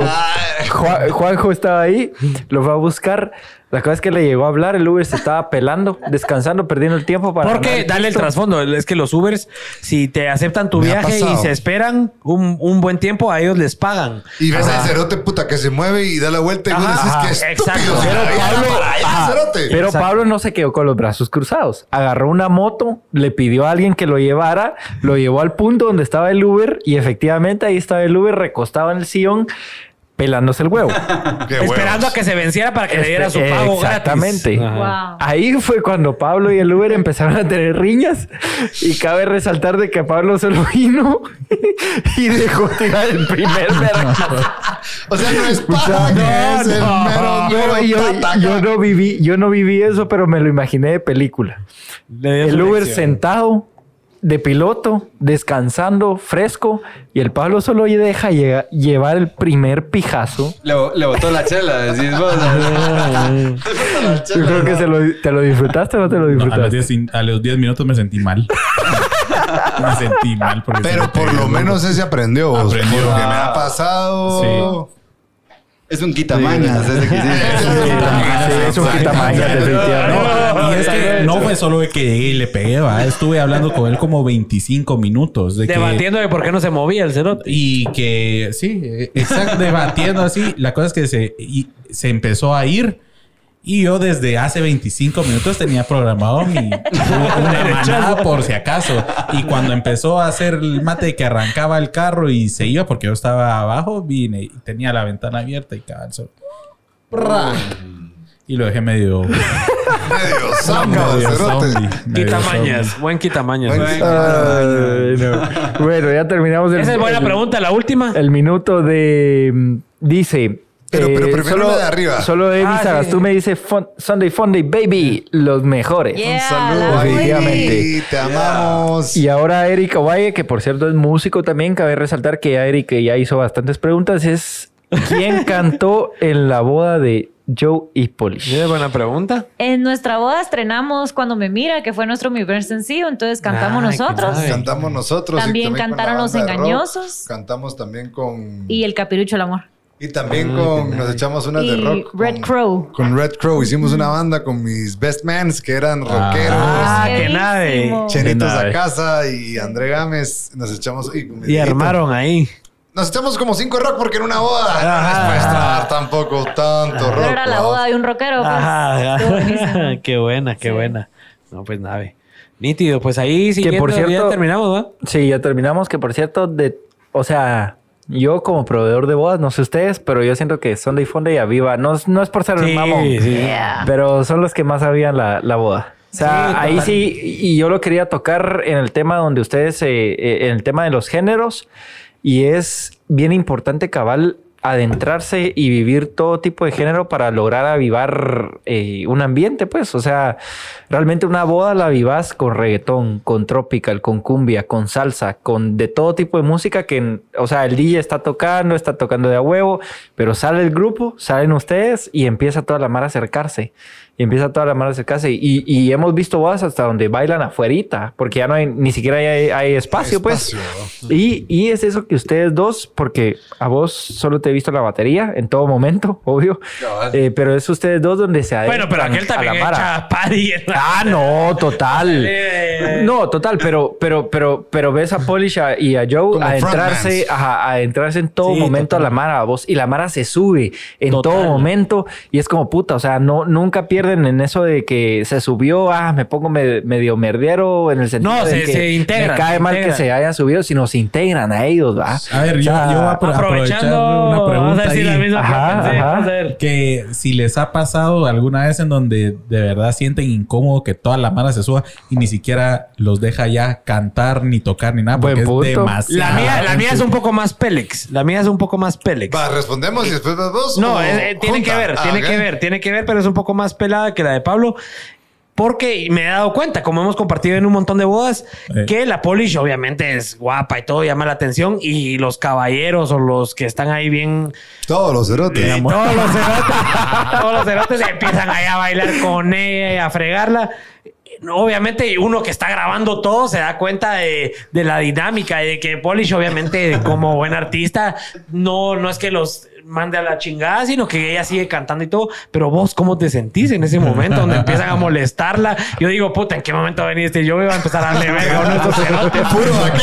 Juan- Juanjo estaba ahí, lo fue a buscar. La cosa es que le llegó a hablar, el Uber se estaba pelando, (laughs) descansando, perdiendo el tiempo para. Porque dale el trasfondo. Es que los Ubers, si te aceptan tu Me viaje y se esperan un, un buen tiempo, a ellos les pagan. Y ves al cerote puta que se mueve y da la vuelta y Ajá, decís que estúpido. Pero Pablo- Ajá. Pero Exacto. Pablo no se quedó con los brazos cruzados. Agarró una moto, le pidió a alguien que lo llevara, lo llevó al punto donde estaba el Uber y efectivamente ahí estaba el Uber recostado en el sillón pelándose el huevo. (laughs) Esperando a que se venciera para que le diera su Este, pago exactamente. gratis. Wow. Ahí fue cuando Pablo y el Uber empezaron a tener riñas. Y cabe resaltar de que Pablo solo vino (laughs) y dejó tirar el primer. (laughs) O sea, no es paja, que es el mero, Yo, mero yo- tataca. yo no viví, yo no viví eso, pero me lo imaginé de película. El Uber lección. sentado de piloto, descansando, fresco, y el Pablo solo deja llega- llevar el primer pijazo. Le, le botó la chela, decís vos. (laughs) Yo creo que se lo, te lo disfrutaste o no te lo disfrutaste. 10, a los 10 minutos me sentí mal. (laughs) me sentí mal. Porque Pero por lo menos ese aprendió. vos, Aprendió. Porque me ha pasado. Es un quitamañas. ese que sí. (laughs) Sí, es un quitamañas, definitivamente. No, y es que no fue solo de que llegué y le pegué, ¿va? estuve hablando con él como 25 minutos. De que, Debatiendo de por qué no se movía el cerote. y que, sí, eh, exacto, debatiendo así. La cosa es que se, y se empezó a ir. Y yo desde hace 25 minutos tenía programado mi (laughs) una manada por si acaso. Y cuando empezó a hacer el mate que arrancaba el carro y se iba porque yo estaba abajo, vine y tenía la ventana abierta y sol. ¡Pra! Y lo dejé medio... (laughs) Medio samba, medio cerote. zombie, Quitamañas. Buen quitamañas. Buen- Ay, no. Bueno, ya terminamos el, Esa es buena el- pregunta. La última. el minuto de... mm, Dice... Pero- pero prefiero la de arriba. Solo Evi Ah, sí, Sagastú sí. me dice Fun- Sunday Funday Baby, los mejores. Un saludo, Definitivamente. Te amamos. Y ahora Erika Valle, que por cierto es músico también, cabe resaltar que ya Erika ya hizo bastantes preguntas, es ¿quién (laughs) cantó en la boda de Joe y Polish? Es buena pregunta. En nuestra boda estrenamos Cuando me mira, que fue nuestro primer sencillo, entonces cantamos Ay, qué nosotros. Cantamos nosotros. y También cantaron Los rock. Engañosos. Cantamos también con. Y El Capirucho del Amor. Y también con. Nos echamos unas de rock. Red con- Crow. Con Red Crow. Hicimos una banda con mis best mans que eran rockeros. Ah, qué Buenísimo. nave. Chenitos a casa y André Gámez. Nos echamos. Y, armaron ahí. Nos echamos como cinco de rock porque en una boda no les puedes traer tampoco tanto rock. Pero era la boda de un rockero. pues. Ajá. (laughs) Qué buena, qué Sí. buena. No, pues nave. Nítido. Pues ahí sí. por ya cierto- terminamos, ¿va? Sí, ya terminamos, que por cierto, de, o sea, yo como proveedor de bodas, no sé ustedes, pero yo siento que Sunday Funday y Aviva, no, es- no es por ser un Sí, mamón, sí. Yeah. pero son los que más sabían la, la boda. O sea, Sí, ahí sí, y yo lo quería tocar en el tema donde ustedes, eh, eh, en el tema de los géneros, y es bien importante cabal adentrarse y vivir todo tipo de género para lograr avivar eh, un ambiente, pues. O sea, realmente una boda la avivas con reggaetón, con tropical, con cumbia, con salsa, con de todo tipo de música que, o sea, el DJ está tocando, está tocando de a huevo, pero sale el grupo, salen ustedes y empieza toda la mar a acercarse. Y empieza toda la mar a acercarse. Y, y hemos visto bodas hasta donde bailan afuerita, porque ya no hay, ni siquiera hay, hay espacio, pues. Espacio, Y, y es eso que ustedes dos, porque a vos solo te he visto la batería en todo momento, (laughs) obvio. Cabal. Eh, pero es ustedes dos donde se Bueno, pero adentran aquel a también la mara. echa party. en la- Ah, no, total. Eh, No, total, pero, pero, pero, pero ves a Polish a- y a Joe Como adentrarse, frontmans. ajá, adentrarse en todo Sí, momento total. a la Mara, vos, y la Mara se sube en Total. todo momento, y es como puta, o sea, no, nunca pierden en eso de que se subió, ah, me pongo me- medio merdero en el sentido No, de se- que se integran, me cae se mal que se hayan subido, sino se integran a ellos, ¿va? A ver, yo, O sea, yo voy a apro- aprovechar aprovechando, una vamos a pregunta decir la ahí. misma que Ajá, pensé, ajá. vamos a ver. Que si les ha pasado alguna vez en donde de verdad sienten incómodo que toda la mara se suba y ni siquiera los deja ya cantar ni tocar ni nada Buen porque es punto. demasiado. La mía, la mía es un poco más Pélex. La mía es un poco más Pélex. Va, respondemos y después vas vos. No, es- eh, tiene junta? que ver, Ah, tiene que ver, tiene que ver, pero es un poco más pelada que la de Pablo. Porque me he dado cuenta, como hemos compartido en un montón de bodas, Eh. que la Polish obviamente es guapa y todo llama la atención. Y los caballeros o los que están ahí bien. Todos los cerotes. Todos los cerotes, (laughs) todos los cerotes empiezan ahí a bailar con ella y a fregarla. Obviamente, uno que está grabando todo se da cuenta de, de la dinámica y de que Polish, obviamente, como buen artista, no, no es que los mande a la chingada, sino que ella sigue cantando y todo. Pero vos, ¿cómo te sentís en ese momento donde empiezan a molestarla? Yo digo, puta, ¿en qué momento veniste? Yo iba a empezar a darle verga a uno de estos cerotes. Puro aquel.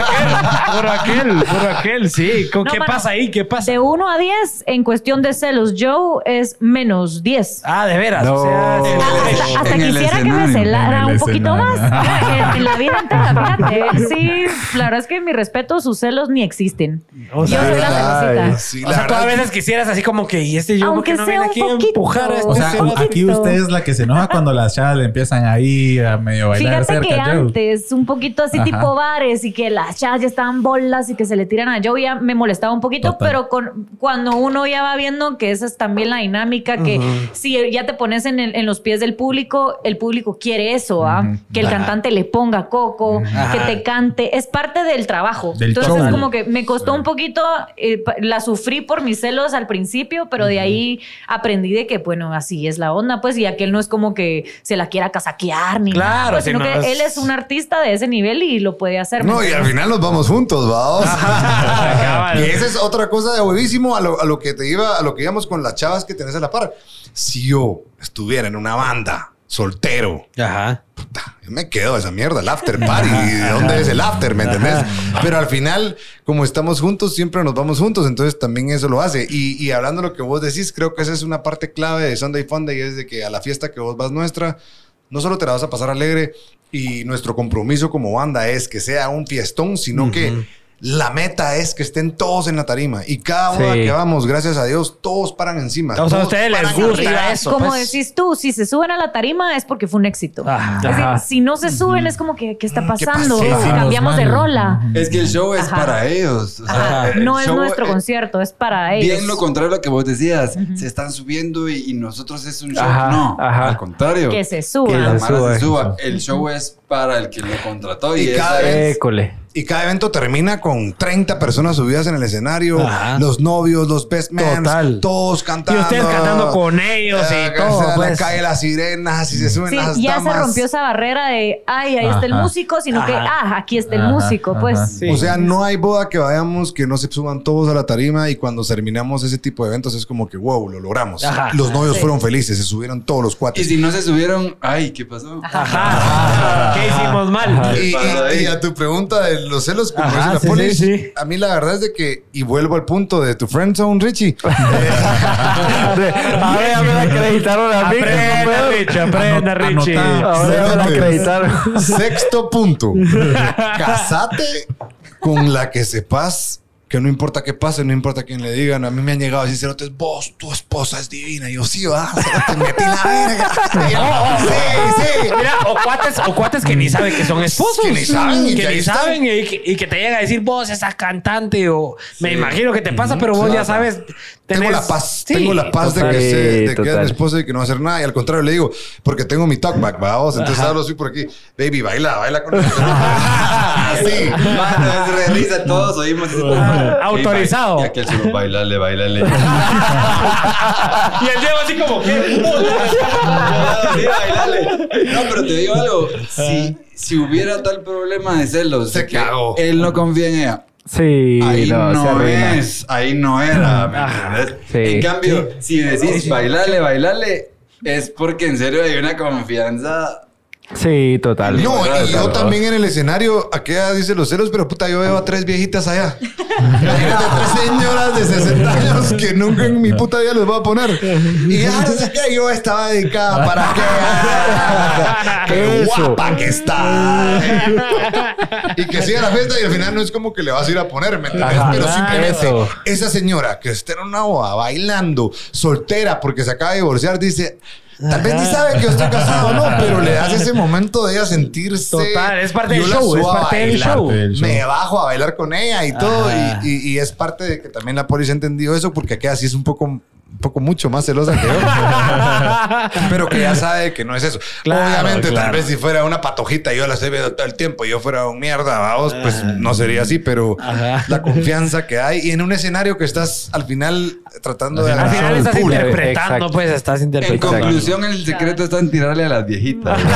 (laughs) Ah. Por aquel, por aquel, sí. ¿Con- No, ¿Qué mano. pasa ahí? ¿Qué pasa? De 1 a 10, en cuestión de celos, Joe es menos 10. Ah, de veras. No. O sea, el- Hasta, hasta el quisiera que me celara un poquito escenario. más. (laughs) En, en la vida entera, fíjate. Sí, la verdad es que mi respeto, sus celos ni existen. O sea, Yo soy la ay. celosita. Sí, o sea, a verdad. veces quisieras así como que, y este yo, ¿por qué Aunque no sea viene un aquí a poquito. empujar a este O sea, aquí usted es la que se enoja cuando las chavas le empiezan ahí a medio bailar Fíjate que cerca. Joe. antes, un poquito así Ajá. tipo bares y que las chavas ya estaban bolas y que se le tiran a Joe, ya me molestaba un poquito, Total. pero con, cuando uno ya va viendo que esa es también la dinámica, que si ya te pones en, el- en los pies del público, el público quiere eso, ¿ah? Que el Ajá. cantante le ponga coco, Ajá. que te cante, es parte del trabajo. Del Entonces show. es como que me costó un poquito, eh, la sufrí por mis celos al principio, pero de ahí aprendí de que, bueno, así es la onda, pues, y aquel no es como que se la quiera casaquear ni Claro, nada, pues, si sino no que es- él es un artista de ese nivel y lo puede hacer. ¿me No, y al final nos vamos juntos, (laughs) vamos. Y esa es otra cosa de huevísimo a lo, a lo que te iba, a lo que íbamos con las chavas que tenés a la par. Si yo estuviera en una banda, soltero, Ajá. puta, yo me quedo esa mierda, el after party. ¿De dónde es el after? ¿Me entendés? Pero al final, como estamos juntos, siempre nos vamos juntos. Entonces también eso lo hace. Y, y hablando de lo que vos decís, creo que esa es una parte clave de Sunday Funday. Es de que a la fiesta que vos vas nuestra, no solo te la vas a pasar alegre y nuestro compromiso como banda es que sea un fiestón, sino que la meta es que estén todos en la tarima. Y cada boda Sí. que vamos, gracias a Dios, todos paran encima. O sea, a Todos ustedes les gusta arriba. eso. Como pues. decís tú, si se suben a la tarima es porque fue un éxito. Ajá. Es decir, Ajá. si no se suben es como que, ¿qué está ¿qué pasando? Cambiamos de rola. Es que el show es Ajá. para ellos. O sea, Ajá. el No es show, nuestro eh, concierto, es para ellos. Bien lo contrario a lo que vos decías. Se están subiendo y, y nosotros es un show. Ajá, no, ajá. al contrario. Que se Que suban. la se suba, se suba. eso. El show es para el que lo contrató y, Y cada vez- École. Y cada evento termina con 30 personas subidas en el escenario, Ajá. los novios, los best man, Total. todos Y cantando. ustedes cantando con ellos Eh, y que todo. se pues. cae las sirenas y se suben Sí, las ya damas. se rompió esa barrera de, ay, ahí está el músico, sino que, ah, aquí está el Ajá, músico, pues. Sí. O sea, no hay boda que vayamos que no se suban todos a la tarima y cuando terminamos ese tipo de eventos es como que, wow, lo logramos. Ajá. Los novios Sí. fueron felices, se subieron todos los Y cuates. si no se subieron, ay, ¿qué pasó? Ajá. ¿Qué hicimos mal? Y, y- y a tu pregunta de los celos, como Ajá, dice la sí, Polis, sí, sí. a mí la verdad es de que, y vuelvo al punto de tu friend zone, Richie. (laughs) A ver, ya me la acreditaron a mí. ¿qué Aprenda? Richie, aprenda, Richie. Ahora me la acreditaron. Sexto punto. (laughs) Casate con la que sepas que no importa qué pase, no importa quién le digan. A mí me han llegado a decir, vos, tu esposa es divina. Y yo, sí, va, te metí la verga. Sí, sí. Mira, o cuates, o cuates que ni saben que son esposos. Que ni saben que ni saben y que, y que te llega a decir vos esa cantante o me imagino que te pasa, pero vos ya sabes. Tengo la paz, Sí, tengo la paz de que, sé, de que es mi esposa y que no va a hacer nada. Y al contrario, le digo, porque tengo mi talkback, vamos. Entonces hablo así por aquí. Baby, baila, baila con re (laughs) risa, todos oímos autorizado. Y aquel solo, bailale, bailale. (laughs) Y el Diego así como que. (laughs) Sí, bailale. No, pero te digo algo. Si, si hubiera tal problema de celos, Se cagó. él no confía en ella. Sí, Ahí no, no, se arruina. es, ahí no era, ¿me entiendes? Sí. En cambio, si decís bailale, bailale, es porque en serio hay una confianza. Sí, total. No, Total, y yo total. también en el escenario, aquella dice los celos, pero puta, yo veo a tres viejitas allá. Imagínate, tres señoras de 60 años que nunca en mi puta vida les voy a poner. Y ya qué, yo estaba dedicada para que. ¡Qué (laughs) guapa que está! y que siga la fiesta y al final no es como que le vas a ir a poner, ¿me entiendes? Pero simplemente eso. esa señora que está en una boda bailando, soltera porque se acaba de divorciar, dice. Tal vez ni sabe que yo estoy casado, no, (laughs) pero le das ese momento de ella sentirse. Total, es parte del show, es parte del show. Me bajo a bailar con ella y todo. Y, y- y es parte de que también la policía ha entendido eso, porque aquella sí es un poco, un poco mucho más celosa que yo. (laughs) pero que ya sabe que no es eso. Claro, Obviamente, tal vez si fuera una patojita, yo la estoy viendo todo el tiempo y yo fuera un mierda, vamos, pues no sería así, pero Ajá. la confianza que hay y en un escenario que estás al final tratando de Al final al estás público. interpretando, Exacto. pues estás En interpretando. conclusión, el secreto está en tirarle a las viejitas. (laughs)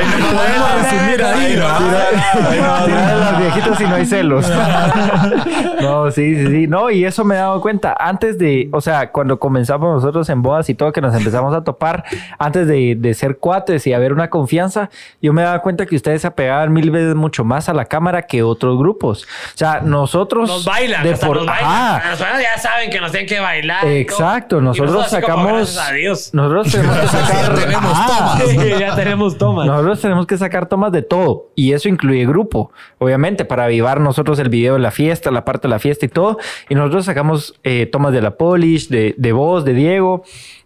Ahí no podemos resumir ahí, ¿no? Tirar a las viejitas y no hay celos. (laughs) no, sí, sí, sí. No, y eso me he dado cuenta. Antes de, o sea, cuando comenzamos nosotros en bodas y todo, que nos empezamos a topar, antes de, de ser cuates y haber una confianza, yo me daba cuenta que ustedes se apegaban mil veces mucho más a la cámara que otros grupos. O sea, nosotros. Nos bailan, de hasta por- nos bailan. Ajá. Nos bailan, ya saben que nos tienen que bailar. Exacto, nosotros como, sacamos. gracias a Dios. Nosotros (laughs) tenemos que sacar. (laughs) Ya tenemos tomas. Sí, ya tenemos tomas. Tenemos que sacar tomas de todo y eso incluye grupo, obviamente, para avivar nosotros el video de la fiesta, la parte de la fiesta y todo. Y nosotros sacamos eh, tomas de la Polish, de, de vos, de Diego.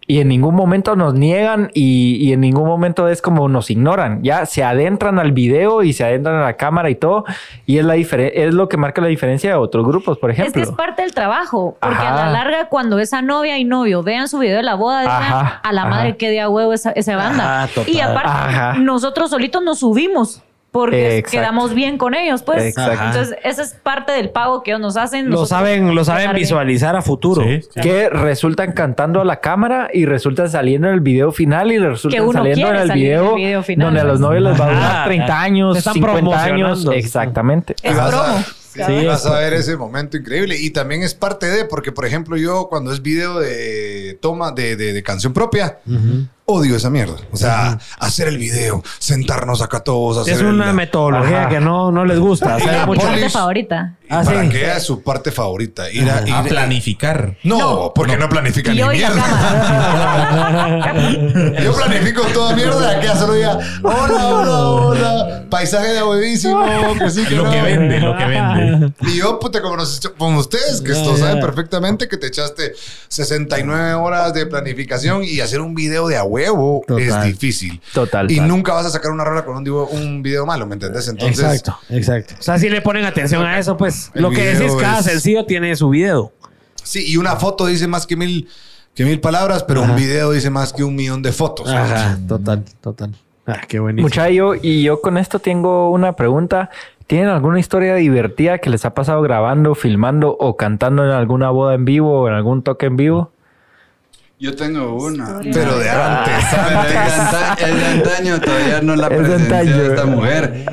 Y en ningún momento nos niegan y, y en ningún momento es como nos ignoran. Ya se adentran al video y se adentran a la cámara y todo. Y es, la diferen- es lo que marca la diferencia de otros grupos, por Es que ejemplo. es parte del trabajo. Porque Ajá. a la larga, cuando esa novia y novio vean su video de la boda, Ajá, a la ajá. madre que de a huevo esa, esa banda. Y aparte, Ajá. nosotros solitos nos subimos. Porque Exacto. quedamos bien con ellos, pues. Exacto. Entonces, esa es parte del pago que ellos nos hacen. Lo saben, lo saben dejar bien. visualizar a futuro. Sí, sí. que resultan cantando a la cámara y resultan saliendo en el video final y resultan uno saliendo en el salir en el video, video final, donde a los novios les va a durar Ajá. 30 años, Se están 50 años. Exactamente. Es Y vas promo. a- Sí, vas a ver ese momento increíble. Y también es parte de, porque por ejemplo, yo cuando es video de toma de, de- de canción propia, odio esa mierda. O sea, hacer el video, sentarnos acá todos, hacer Es una el- metodología Ajá. que no, no les gusta. mucho- parte Polish. favorita. Ah, para sí. que es su parte favorita. Ir a, planificar. No, No. porque no, planifica Y ni mierda. (laughs) Yo planifico toda mierda. Que solo diga, hola, hola, hola. Paisaje de huevísimo. Que sí, que Lo no. que vende, lo que vende. Y yo, puta, como, nos, como ustedes, que esto saben perfectamente que te echaste 69 horas de planificación y hacer un video de a huevo Total. es difícil. Total. Y total. nunca vas a sacar una rola con un, un video malo, ¿me entendés? Entonces, exacto, exacto. O sea, si le ponen atención a eso, pues El lo que decís, cada es- sencillo tiene su video. sí, y una foto dice más que mil, que mil palabras, pero un video dice más que un millón de fotos. total, total. Ah, qué buenísimo. Muchacho, y yo con esto tengo una pregunta. ¿Tienen alguna historia divertida que les ha pasado grabando, filmando o cantando en alguna boda en vivo o en algún toque en vivo? Yo tengo una. Pero de antes, (laughs) Pero es de antes. es de antaño, todavía no la de esta mujer.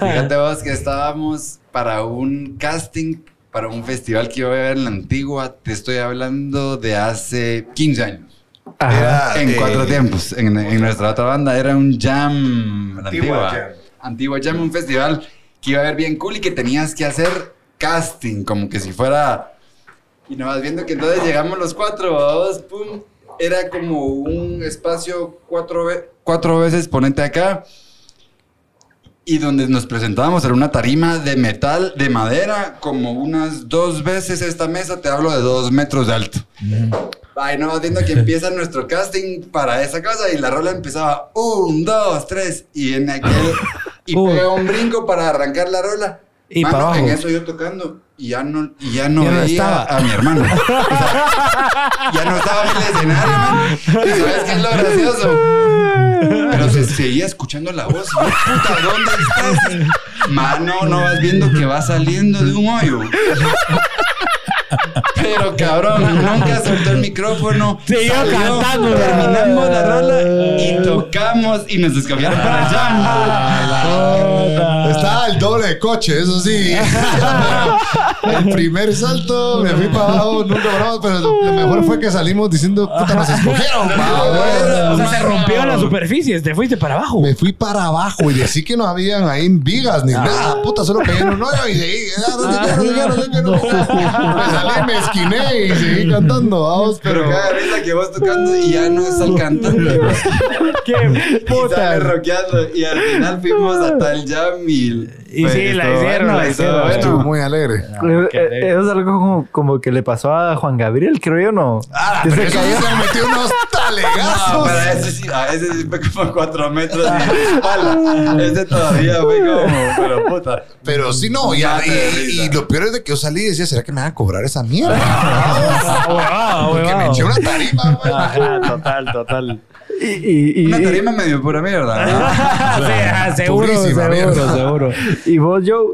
Fíjate vos que estábamos para un casting, para un festival que iba a haber en la antigua. Te estoy hablando de hace 15 años. Ajá. Era, En eh, cuatro tiempos. En, en nuestra otra banda era un jam. La Antigua antigua. Jam. Antigua Jam, un festival que iba a ver bien cool y que tenías que hacer casting, como que si fuera. Y nomás viendo que entonces llegamos los cuatro, vamos, pum. Era como un espacio cuatro, ve- cuatro veces, ponente acá. y donde nos presentábamos era una tarima de metal, de madera, como unas dos veces esta mesa, te hablo de dos metros de alto. Ay, no, viendo que empieza nuestro casting para esa cosa y la rola empezaba un, dos, tres y en aquel y pega un brinco para arrancar la rola. Y Mano, para abajo. En eso yo tocando y ya no, y ya no Ya veía estaba. a mi hermano. (laughs) O sea, ya no estaba en el escenario, man. ¿Y sabes qué es lo gracioso? Pero se seguía escuchando la voz. Puta, ¿dónde estás? Mano, no vas viendo que va saliendo de un hoyo. Pero cabrón, nunca soltó el micrófono. Siguió salió, cantando. Terminamos la rola y tocamos y nos descafiaron para el jam. Estaba el doble de coche, eso sí. (laughs) el primer salto me fui para abajo, nunca paramos, pero lo mejor fue que salimos diciendo, puta, nos escogieron. pa, (laughs) O sea, se rompió la superficie, te fuiste para abajo. Me fui para abajo y decí que no habían ahí vigas ni nada, puta, solo pegué en un hoyo y ah, sé qué. Me salí, me esquiné y seguí cantando, vamos, Pero cada risa que vas tocando y ya no es el cantante. (laughs) ¡Qué Y sale rockeando. Y al final fuimos hasta el jam y... Y pues, sí, la estuvo hicieron, bueno, la hicieron. bueno. Estuvo muy alegre. Eh, eh, Es algo como, como que le pasó a Juan Gabriel, creo yo, ¿no? Ah, que se eso cayó. se metió unos No, talegazos. pero ese sí, a ese sí fue como cuatro metros de espalda. Ese todavía fue como, pero puta. Pero sí, no, y, Mate de y- y lo peor es de que yo salí y decía, ¿será que me van a cobrar esa mierda? Huevado, Porque me eché una tarima, güey. Ajá, total, total. Y, y, y, Una y- tarima medio pura mierda. ¿no? (laughs) Sí, ah, seguro, Purísima seguro, mierda. seguro. (laughs) y vos, Joe,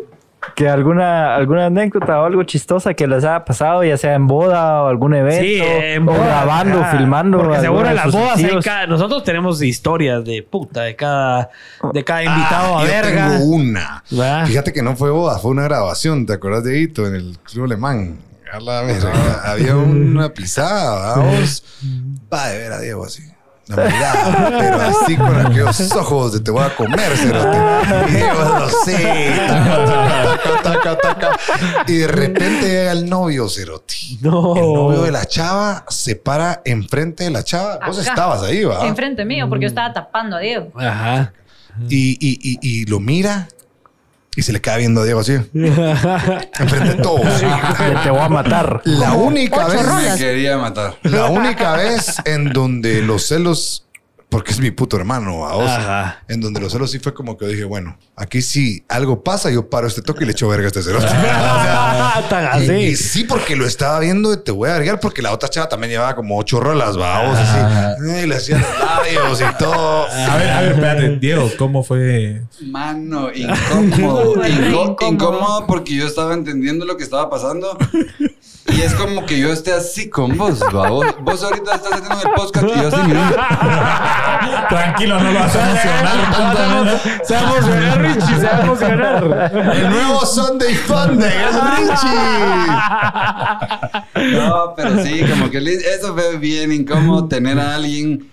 que alguna, alguna anécdota o algo chistosa que les haya pasado, ya sea en boda o algún evento, Sí, en o bodas, grabando, filmando. Porque seguro en las bodas hay cada- nosotros tenemos historias de puta de cada de cada invitado Ah, a yo verga. tengo una. Va. Fíjate que no fue boda, fue una grabación. ¿Te acuerdas de Hito en el Club Alemán? A la verga. Había una pisada, vamos. (laughs) Va de ver a Diego así. La mirada, pero así con aquellos ojos de te voy a comer, cerote. Y Diego lo sé. taca, taca, taca, taca, taca. Y de repente llega el novio, cerote. No. El novio de la chava se para enfrente de la chava. Vos estabas ahí, ¿va? Enfrente mío, porque yo estaba tapando a Diego. Ajá. y, y, y, y lo mira y se le queda viendo a Diego así. (laughs) Enfrente de todos. sí. Te voy a matar. La única ocho vez. rolas. Me quería matar. La única vez en donde los celos. Porque es mi puto hermano, a vos. Ajá. En donde los celos sí fue como que dije, bueno, aquí si algo pasa, yo paro este toque y le echo verga a este celote. (laughs) Tan Y, y sí, porque lo estaba viendo, de te voy a vergar, porque la otra chava también llevaba como ocho rolas, va, vos, así. Y le hacía los labios y todo. A ver, a ver, espérate, Diego, ¿cómo fue? Mano, incómodo. (laughs) Incómodo. incómodo porque yo estaba entendiendo lo que estaba pasando. Y es como que yo esté así con vos, ¿va? Vos, vos ahorita estás haciendo el podcast y yo así mirando. (laughs) Tranquilo, no lo vas a emocionar. Se va a emocionar, Richie, se va a emocionar. El nuevo Sunday Funday es Richie. No, pero sí, como que eso fue bien incómodo tener a alguien.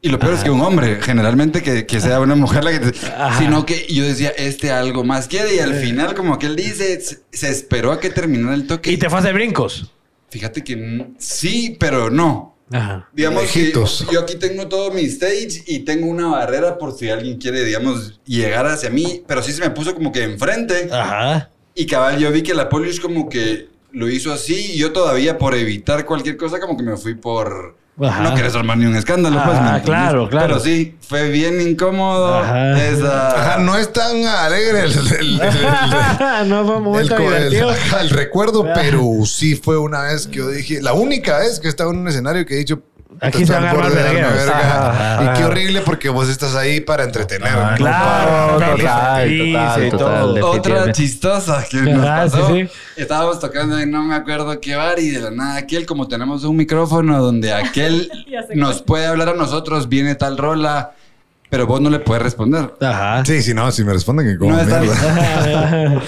Y lo peor es que un hombre, generalmente que, que sea una mujer la que te- Sino que yo decía, este algo más quiere. Y al final, como que él dice, se, esperó a que terminara el toque. Y te fue a hacer brincos. Fíjate que sí, pero no. Ajá. Digamos que Lejitos. yo aquí tengo todo mi stage y tengo una barrera por si alguien quiere, digamos, llegar hacia mí. Pero sí se me puso como que enfrente. Ajá. Y cabal, yo vi que la Polish como que lo hizo así y yo todavía por evitar cualquier cosa como que me fui por... Ajá. No querés armar ni un escándalo, pues. Ah, claro, claro. Pero sí, fue bien incómodo Ajá. esa... Ajá, no es tan alegre el, el- el- el- (laughs) no fue el, ajá, recuerdo, pero sí fue una vez que yo dije, la única vez que estaba en un escenario que he dicho, Aquí "Puta, se estoy van a al borde armar de vergueos". verga". Ajá, Y ajá. qué horrible porque vos estás ahí para entretener. Ah, claro, Total, Sí, total. Otra chistosa que nos sí, pasó. sí. Estábamos tocando en no me acuerdo qué bar y de la nada aquel, como tenemos un micrófono donde aquel (laughs) nos puede hablar a nosotros, viene tal rola, pero vos no le puedes responder. Ajá. Sí, sí, no, si me responden que como No están- (laughs)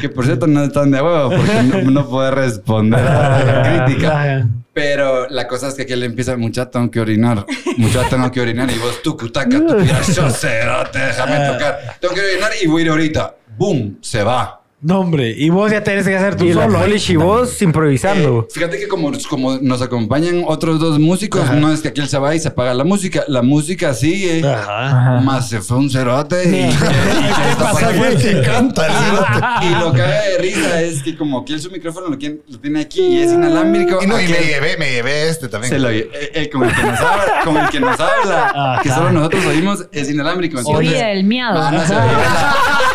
que por cierto no están de huevo porque no, no puede responder a la crítica. Ajá. Pero la cosa es que aquel empieza, muchacho, tengo que orinar. Muchacho, tengo que orinar. Y vos, tú, cutaca, tú, (laughs) yo cerote, déjame tocar. Tengo que orinar y voy a ir ahorita. ¡Boom! Se va. No, hombre. Y vos ya tenés que hacer tu Y la solo. Polish y vos improvisando. Eh, fíjate que como, como nos acompañan otros dos músicos, no es que aquel se va y se apaga la música. La música sigue. Ajá. Ajá. Más se fue un cerote y, (laughs) y- (laughs) ¿Qué pasa? güey? Que canta el cerote. y lo que haga de risa es que como aquel su micrófono lo, lo tiene aquí y es inalámbrico. Y, no, y me llevé, me llevé este también. se lo, eh, eh, con, el que nos habla, con el que nos habla, que solo nosotros oímos, es inalámbrico. Entonces, Oye, el miado. Ah, no se oye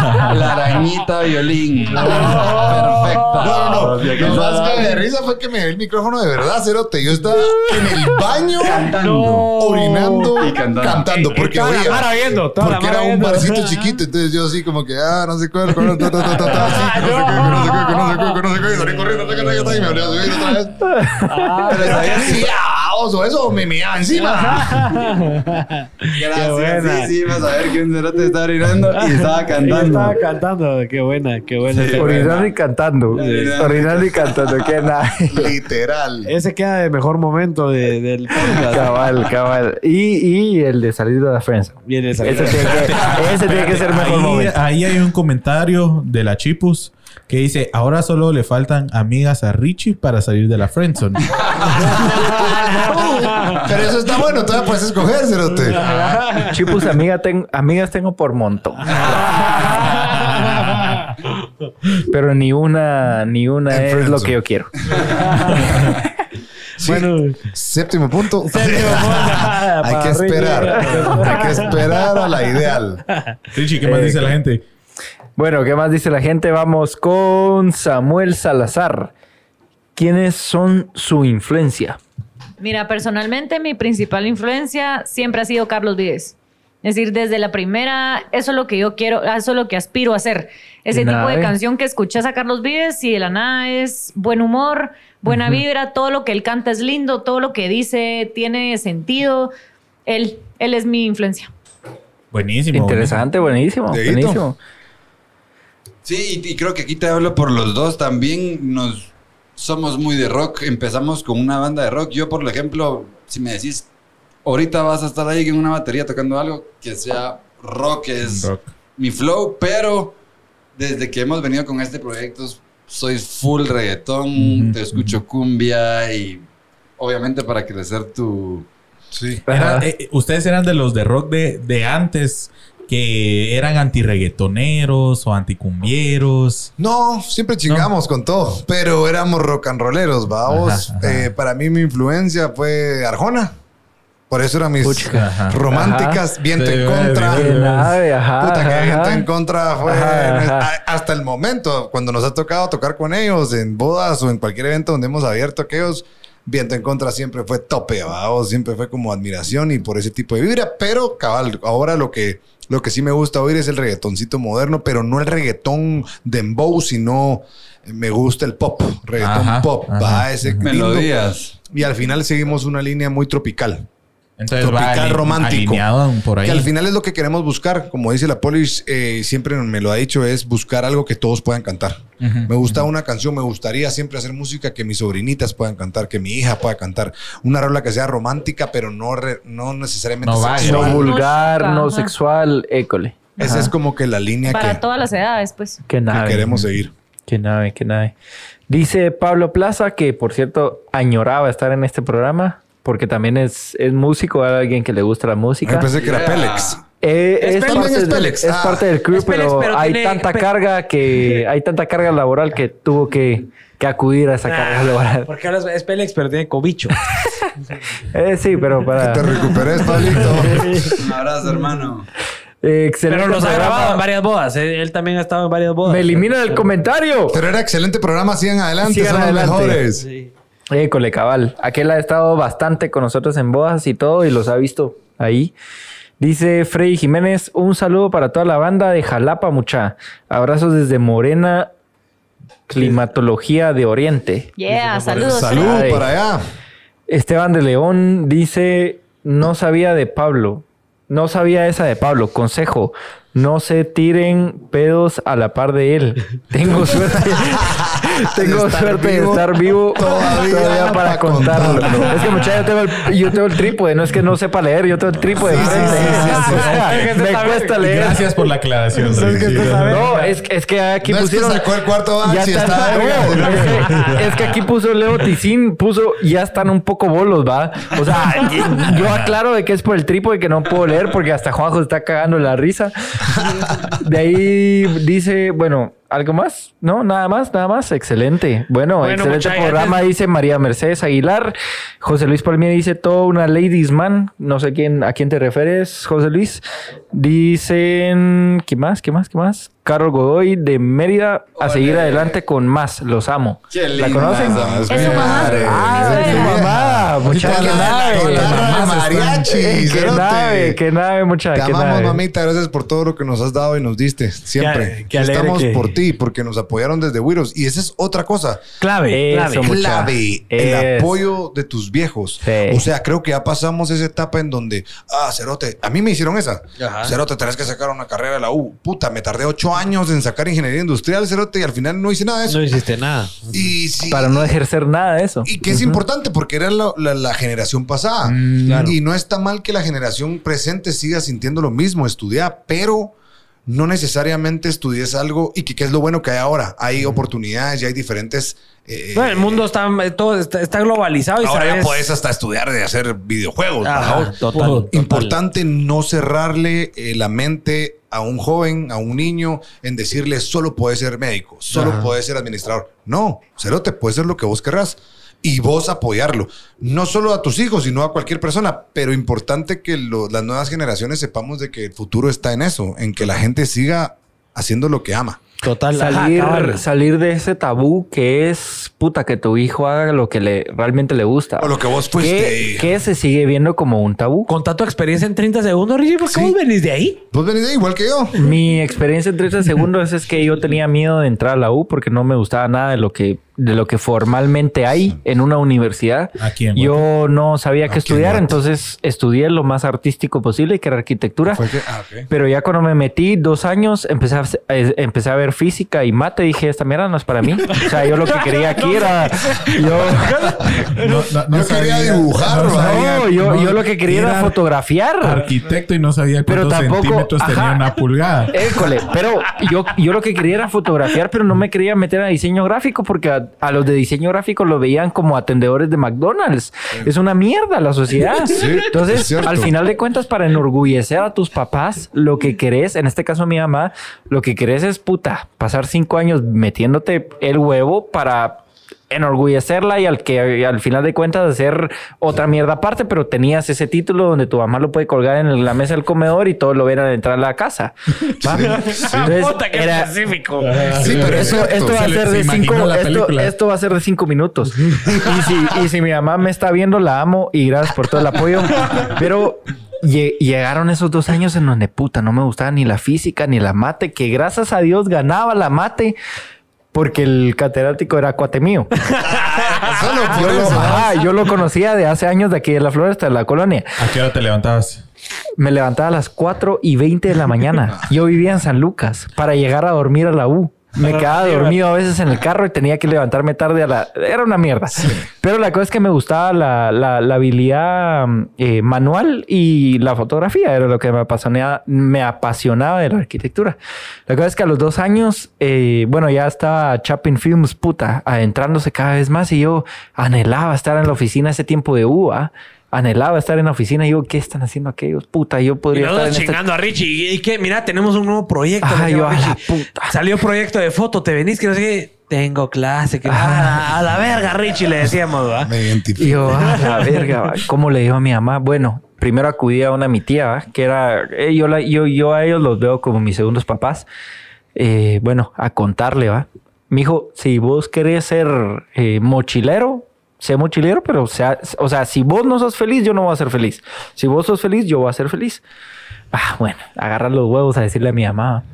la, arañita violín. Perfecto. No, no, no. Lo más que me risa fue que me dio el micrófono de verdad, Cerote. Yo estaba en el baño Cantando. orinando Y cantando. cantando. Porque, mara viendo, porque era un barcito chiquito. Entonces yo así como que, ah, no sé cuál, cuál, ta, ta, ta, ta, ta, así, que no sé qué, que no sé qué, que no sé qué, que no sé qué. Y salí corriendo, taca, taca, taca, y me volví a subir otra vez. Pero ah, oso, eso me meaba encima. (laughs) Gracias. Sí, sí, vas a ver que un cerote estaba orinando y estaba cantando. Estaba cantando. Qué buena, qué buena. Sí, Orinando y cantando. Orinando. Orinando y cantando. Qué nada. (laughs) Literal. Ese queda de mejor momento de- del podcast. Cabal, cabal. Y, y el de salir de la friends. Viene esa- Ese tiene que, ese tiene que ser mejor ahí, momento. ahí hay un comentario de la Chipus que dice, ahora solo le faltan amigas a Richie para salir de la friendzone. (laughs) Pero eso está bueno, todavía puedes escoger, Cerote. Chipus, amiga ten- amigas tengo por montón. Pero ni una, ni una En es lo que yo quiero. Sí. Bueno. Séptimo punto. Séptimo punto. Hay que esperar. Hay que esperar a la ideal. Richie, ¿qué más Eh, dice la gente? Bueno, ¿qué más dice la gente? Vamos con Samuel Salazar. ¿Quiénes son su influencia? Mira, personalmente mi principal influencia siempre ha sido Carlos Vives. Es decir, desde la primera, eso es lo que yo quiero, eso es lo que aspiro a hacer. Ese tipo de ¿eh? canción que escuchas a Carlos Vives y de la nada es buen humor, buena vibra, todo lo que él canta es lindo, todo lo que dice tiene sentido. Él, él es mi influencia. Buenísimo. Interesante, buenísimo. Buenísimo. Sí, y, y creo que aquí te hablo por los dos también. Nos somos muy de rock. Empezamos con una banda de rock. Yo, por ejemplo, si me decís, ahorita vas a estar ahí en una batería tocando algo que sea rock, es Rock. mi flow, pero desde que hemos venido con este proyecto, soy full reggaetón, te escucho cumbia y obviamente para crecer tu... Sí. Era- eh, ustedes eran de los de rock de, de antes que eran anti-reggaetoneros o anticumbieros. No, siempre chingamos con todo, pero éramos rock and rolleros, vamos. Eh, para mí mi influencia fue Arjona. Por eso eran mis Puchica. Ajá. románticas, viento Sí, en contra. bien, ajá, Puta, que ajá, viento en contra fue Ajá, ajá. a- hasta el momento, cuando nos ha tocado tocar con ellos en bodas o en cualquier evento donde hemos abierto aquellos, viento en contra siempre fue tope, ¿va? siempre fue como admiración y por ese tipo de vibra, pero cabal, ahora lo que, lo que sí me gusta oír es el reggaetoncito moderno, pero no el reggaetón dembow, sino me gusta el pop, reggaetón Ajá, pop, ajá, va, ese ajá. lindo. Melodías. Y al final seguimos una línea muy tropical. Entonces Tropical va ali- romántico. alineado por ahí. Que al final es lo que queremos buscar. Como dice la Polish, eh, siempre me lo ha dicho, es buscar algo que todos puedan cantar. Me gusta una canción, me gustaría siempre hacer música que mis sobrinitas puedan cantar, que mi hija pueda cantar. Una rola que sea romántica, pero no, re- no necesariamente No. No vulgar, Ajá. no sexual, école. Esa Ajá. es como que la línea Para que, todas las edades, pues. Que nave. queremos seguir. Qué nave, qué nave. Dice Pablo Plaza que, por cierto, añoraba estar en este programa porque también es, es músico, alguien que le gusta la música. Yo pensé que era Yeah. Pélex. Eh, Es es, Pélex. parte, También es del- es Ah. parte del crew, Es Pélex, pero, pero hay tiene- tanta pe- carga que (laughs) hay tanta carga laboral que tuvo que, que acudir a esa carga laboral. Porque ahora es Pélex, pero tiene cobicho. (laughs) Eh, sí, pero Que para te recuperes, Pablito. (laughs) Un abrazo, hermano. Eh, excelente Pero nos ha grabado en varias bodas. Él, él también ha estado en varias bodas. Me eliminan el comentario. Pero era excelente programa. Sigan adelante, Sigan son adelante. los mejores. Sí. École, cabal. Aquel ha estado bastante con nosotros en bodas y todo y los ha visto ahí. Dice Freddy Jiménez, un saludo para toda la banda de Jalapa, mucha. Abrazos desde Morena, Climatología de Oriente. Yeah, saludos. Salud Ay. para allá. Esteban de León dice, no sabía de Pablo. No sabía esa de Pablo. Consejo, no se tiren pedos a la par de él. (laughs) Tengo suerte. (laughs) (laughs) tengo estar suerte vivo, de estar vivo (laughs) todavía todavía, para para contarlo. contarlo. Es que muchachos, yo tengo, el, yo tengo el trípode, no es que no sepa leer, yo tengo el trípode. Sí, sí, enfrente. sí, sí, sí, O sea, sí. (laughs) me cuesta leer. Gracias por la aclaración. Es que. No, es, es que aquí No es que pusieron. sacó el cuarto ya están- está no, verga. es, que, es que aquí puso Leo Ticín, puso ya están un poco bolos, va. O sea, yo aclaro de que es por el trípode que no puedo leer porque hasta Juanjo está cagando la risa. De ahí dice, bueno, ¿algo más? No, nada más, nada más. Excelente. Bueno, Bueno, excelente programa, dice María Mercedes Aguilar. José Luis Palmier dice todo una ladies man. No sé quién, a quién te refieres, José Luis. Dicen, ¿qué más? ¿Qué más? ¿Qué más? Carlos Godoy de Mérida a seguir adelante con más. Los amo. Qué ¿La linda conocen? Es su mamá. Madre. Ah, es su mamá. Mucha Con que nave. mariachi, nave, qué nave, mucha Te amamos, mamita. Gracias por todo lo que nos has dado y nos diste. Siempre. Estamos que- por ti, porque nos apoyaron desde Wiros. Y esa es otra cosa. Clave, Eso, clave. Clave. El Es- apoyo de tus viejos. Sí. O sea, creo que ya pasamos esa etapa en donde, ah, Cerote, a mí me hicieron esa. Ajá. Cerote, tenés que sacar una carrera de la U. Puta, me tardé ocho años en sacar ingeniería industrial, Cerote, y al final no hice nada de eso. No hiciste nada. Y sí, Para no ejercer nada de eso. y que es importante porque era la, la- la generación pasada. claro. Y no está mal que la generación presente siga sintiendo lo mismo, estudiar, pero no necesariamente estudies algo y que, que es lo bueno que hay ahora. Hay oportunidades y hay diferentes... eh, Bueno, el mundo está, todo está, está globalizado y Ahora ya puedes hasta estudiar de hacer videojuegos. Ajá, ¿verdad? total, total. Importante no cerrarle eh, la mente a un joven, a un niño, en decirle solo puedes ser médico, solo puedes ser administrador. No, cerote, puede ser lo que vos querrás. Y vos apoyarlo. No solo a tus hijos, sino a cualquier persona. Pero importante que lo- las nuevas generaciones sepamos de que el futuro está en eso, en que la gente siga haciendo lo que ama. Total. salir, salir de ese tabú que es puta que tu hijo haga lo que le realmente le gusta. O lo que vos fuiste. que, se sigue viendo como un tabú. Contá tu experiencia en 30 segundos, Richie, porque Sí. vos venís de ahí. Vos venís de igual que yo. Mi experiencia en 30 segundos es que yo tenía miedo de entrar a la U porque no me gustaba nada de lo que de lo que formalmente hay en una universidad. Aquí en Yo no sabía qué en estudiar, Guate. entonces estudié lo más artístico posible, que era arquitectura. Que- ah. Pero ya cuando me metí dos años, empecé a, eh, empecé a ver física y mate. Dije, esta mierda no es para mí. O sea, yo lo que quería aquí (laughs) era... Yo, (laughs) No, no- no Yo quería dibujar, no sabía- yo, no- yo lo que quería era fotografiar. Arquitecto y no sabía Pero cuántos tampoco- centímetros tenía una pulgada. École, pero yo, yo lo que quería era fotografiar, pero no me quería meter a diseño gráfico porque a, a los de diseño gráfico lo veían como atendedores de McDonald's. Es una mierda la sociedad. (laughs) Sí, Entonces, al final de cuentas, para enorgullecer a tus papás, lo que querés, en este caso mi mamá, lo que querés es puta, pasar cinco años metiéndote el huevo para enorgullecerla y al que al final de cuentas hacer otra mierda aparte, pero tenías ese título donde tu mamá lo puede colgar en la mesa del comedor y todos lo ven al entrar a la casa. esto, va a ser se de cinco, la esto, película. esto va a ser de cinco minutos. y, si, y si mi mamá me está viendo, la amo y gracias por todo el apoyo. Pero lle- llegaron esos dos años en donde puta no me gustaba ni la física ni la mate, que gracias a Dios ganaba la mate porque el catedrático era cuate mío. (laughs) Solo por Yo lo, eso. ajá, yo lo conocía de hace años de aquí de la Floresta, de la colonia. ¿A qué hora te levantabas? Me levantaba a las 4 y 20 de la mañana. Yo vivía en San Lucas para llegar a dormir a la U. Me quedaba dormido a veces en el carro y tenía que levantarme tarde a la... Era una mierda. Pero la cosa es que me gustaba la, la- la habilidad mm, eh, manual y la fotografía. Era lo que me apasionaba, me apasionaba de la arquitectura. La cosa es que a los dos años, eh, bueno, ya estaba Chapin Films, puta, adentrándose cada vez más y yo anhelaba estar en la oficina ese tiempo de U, ¿ah? Anhelaba estar en la oficina y yo, ¿qué están haciendo aquellos? Puta, yo Y podría estar en nosotros esta chingando a Richie. ¿Y y qué? Mira, tenemos un nuevo proyecto. Le yo, a la puta. Salió proyecto de foto, te venís que no sé qué. Tengo clase, que a, a la verga, Richie, le decíamos, ¿va? Me Y identifico. yo, a la verga, va. ¿cómo le digo a mi mamá? Bueno, primero acudí a una mi tía, ¿va? que era, eh, yo, la- yo, yo a ellos los veo como mis segundos papás. Eh, bueno, a contarle, va. Mi hijo, si vos querés ser eh, mochilero, sé mochilero, pero sea, o sea, si vos no sos feliz, yo no voy a ser feliz. Si vos sos feliz, yo voy a ser feliz. Ah, bueno, agarrar los huevos a decirle a mi mamá.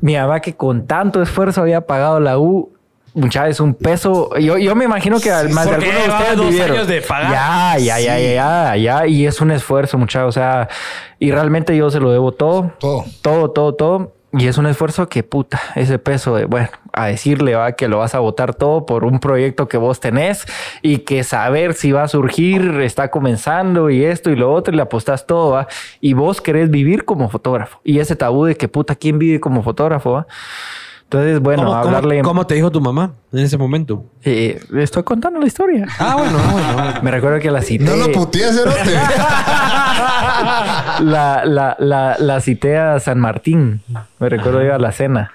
Mi mamá que con tanto esfuerzo había pagado la U, mucha es un peso. Yo, yo me imagino que al más de algunos de ustedes dos vivieron. años de pagar. Ya, ya, ya, Sí. ya, ya, ya. Y es un esfuerzo, muchachos. O sea, y realmente yo se lo debo todo. Todo. Todo, todo, todo. Y es un esfuerzo que puta, ese peso de, bueno, a decirle va que lo vas a votar todo por un proyecto que vos tenés y que saber si va a surgir, está comenzando y esto y lo otro y le apostas todo, va. Y vos querés vivir como fotógrafo. Y ese tabú de que puta, ¿quién vive como fotógrafo? Entonces, bueno, ¿Cómo, cómo- hablarle. cómo te dijo tu mamá en ese momento? Eh, le estoy contando la historia. Ah, bueno, ah, bueno. Me recuerdo que la cité. No lo putees, cerote. (laughs) la, la, la, la cité a San Martín. Me recuerdo iba a la cena.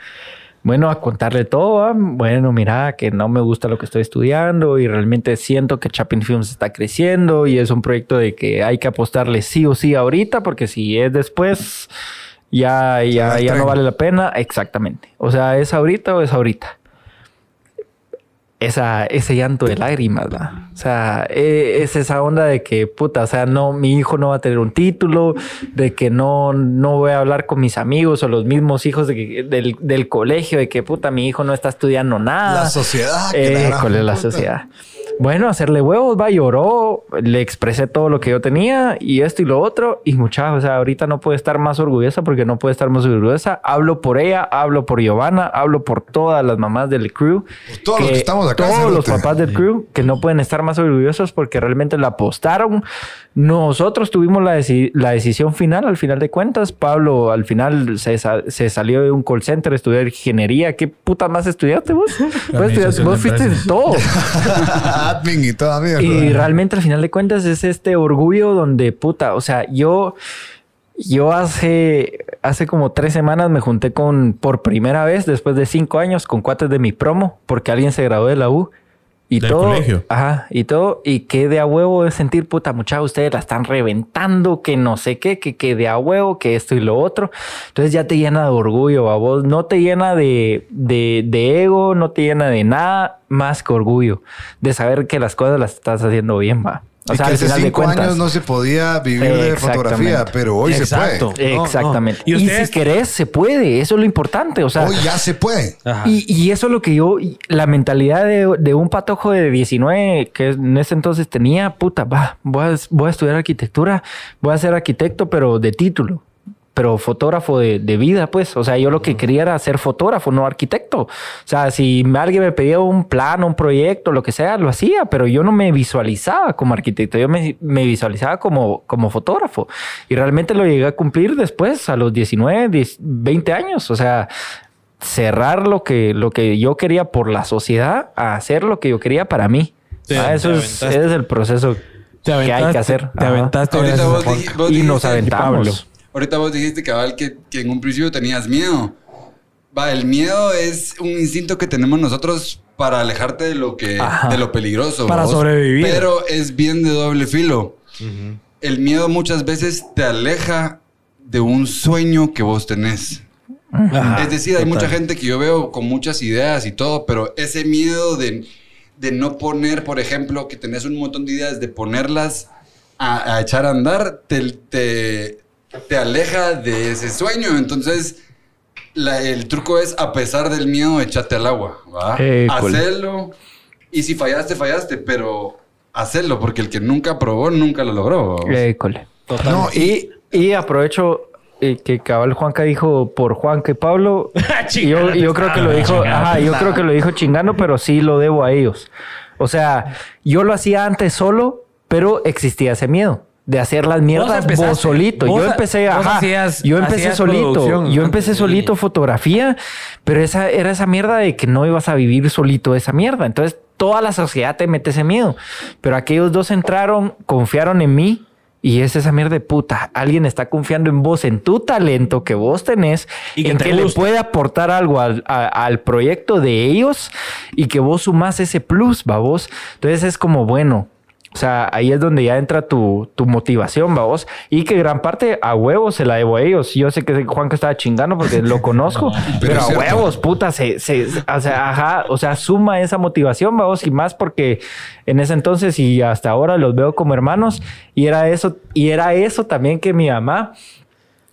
Bueno, a contarle todo. ¿va? Bueno, mira, que no me gusta lo que estoy estudiando y realmente siento que Chapin Films está creciendo y es un proyecto de que hay que apostarle sí o sí ahorita, porque si es después, ya, ya, ya no vale la pena. Exactamente. O sea, ¿es ahorita o es ahorita? esa, ese llanto de lágrimas. O sea, eh, es esa onda de que, puta, o sea, no, mi hijo no va a tener un título, de que no, no voy a hablar con mis amigos o los mismos hijos de que- del, del colegio, de que, puta, mi hijo no está estudiando nada. La sociedad. la Eh, ¿Cuál es la puta. sociedad? Bueno, hacerle huevos, va, lloró, le expresé todo lo que yo tenía y esto y lo otro. Y muchachos, o sea, ahorita no puede estar más orgullosa porque no puede estar más orgullosa. Hablo por ella, hablo por Giovanna, hablo por todas las mamás del crew. Pues todos los que estamos acá, Todos los papás del crew que no pueden estar más orgullosos porque realmente la apostaron. Nosotros tuvimos la, deci- la decisión final, al final de cuentas. Pablo al final se, sa- se salió de un call center a estudiar ingeniería. ¿Qué puta más estudiaste vos? (laughs) Vos, estudiaste- vos fuiste de empresas. (laughs) Admin y toda mierda. Y realmente al final de cuentas es este orgullo donde puta, o sea, yo, yo hace, hace como tres semanas me junté con, por primera vez, después de cinco años, con cuates de mi promo, porque alguien se graduó de la U. Y Del todo, colegio. ajá, y todo, y que de a huevo de sentir, puta, muchachos, ustedes la están reventando, que no sé qué, que, que de a huevo, que esto y lo otro. Entonces ya te llena de orgullo, a vos, no te llena de, de, de ego, no te llena de nada más que orgullo, de saber que las cosas las estás haciendo bien, va. O y sea, que al hace final de cinco cuentas. años no se podía vivir de fotografía, pero hoy Exacto. se puede. No, Exactamente. no. Y, si querés, se puede. Eso es lo importante. O sea, Hoy ya se puede. Y, y eso es lo que yo, la mentalidad de, de un patojo de 19 que en ese entonces tenía, puta, va, voy a, voy a estudiar arquitectura, voy a ser arquitecto, pero de título, pero fotógrafo de, de vida, pues. O sea, yo lo que quería era ser fotógrafo, no arquitecto. O sea, si alguien me pedía un plano, un proyecto, lo que sea, lo hacía, pero yo no me visualizaba como arquitecto, yo me, me visualizaba como, como fotógrafo. Y realmente lo llegué a cumplir después, a los 19, 10, 20 años. O sea, cerrar lo que, lo que yo quería por la sociedad a hacer lo que yo quería para mí. Ah, eso es, ese es el proceso que hay que hacer. Te Ajá. aventaste. Vos, vos Y nos aventamos. Ahorita vos dijiste, cabal, que, que en un principio tenías miedo. Va, el miedo es un instinto que tenemos nosotros para alejarte de lo que Ajá. de lo peligroso. Para vos. sobrevivir. Pero es bien de doble filo. El miedo muchas veces te aleja de un sueño que vos tenés. Ajá, es decir, hay total. mucha gente que yo veo con muchas ideas y todo, pero ese miedo de, de no poner, por ejemplo, que tenés un montón de ideas, de ponerlas a, a echar a andar, te, te, te aleja de ese sueño. Entonces, la- el truco es, a pesar del miedo, echate al agua. ¿va? École. Hacerlo. Y si fallaste, fallaste, pero hacerlo, porque el que nunca probó, nunca lo logró. ¿va? École. No, y, Y, y aprovecho eh, que cabal Juanca dijo por Juanca (laughs) y Pablo. yo, yo creo que lo dijo, ajá, yo creo que lo dijo chingando, pero sí lo debo a ellos. O sea, yo lo hacía antes solo, pero existía ese miedo de hacer las mierdas vos, empezaste. solito. Vos- yo empecé, vos ajá, hacías- yo empecé solito. Yo empecé solito fotografía, pero esa era esa mierda de que no ibas a vivir solito esa mierda. Entonces, toda la sociedad te mete ese miedo. Pero aquellos dos entraron, confiaron en mí y es esa mierda de puta. Alguien está confiando en vos, en tu talento que vos tenés Y que en te que le puede aportar algo al, a- al proyecto de ellos y que vos sumás ese plus, va vos. Entonces es como bueno. O sea, ahí es donde ya entra tu, tu motivación, va vos. Y que gran parte a huevos se la debo a ellos. Yo sé que Juan que estaba chingando porque lo conozco, (laughs) pero, es a huevos, puta, se, se, o sea, ajá, o sea, suma esa motivación, va vos, y más porque en ese entonces y hasta ahora los veo como hermanos. Y era eso, y era eso también que mi mamá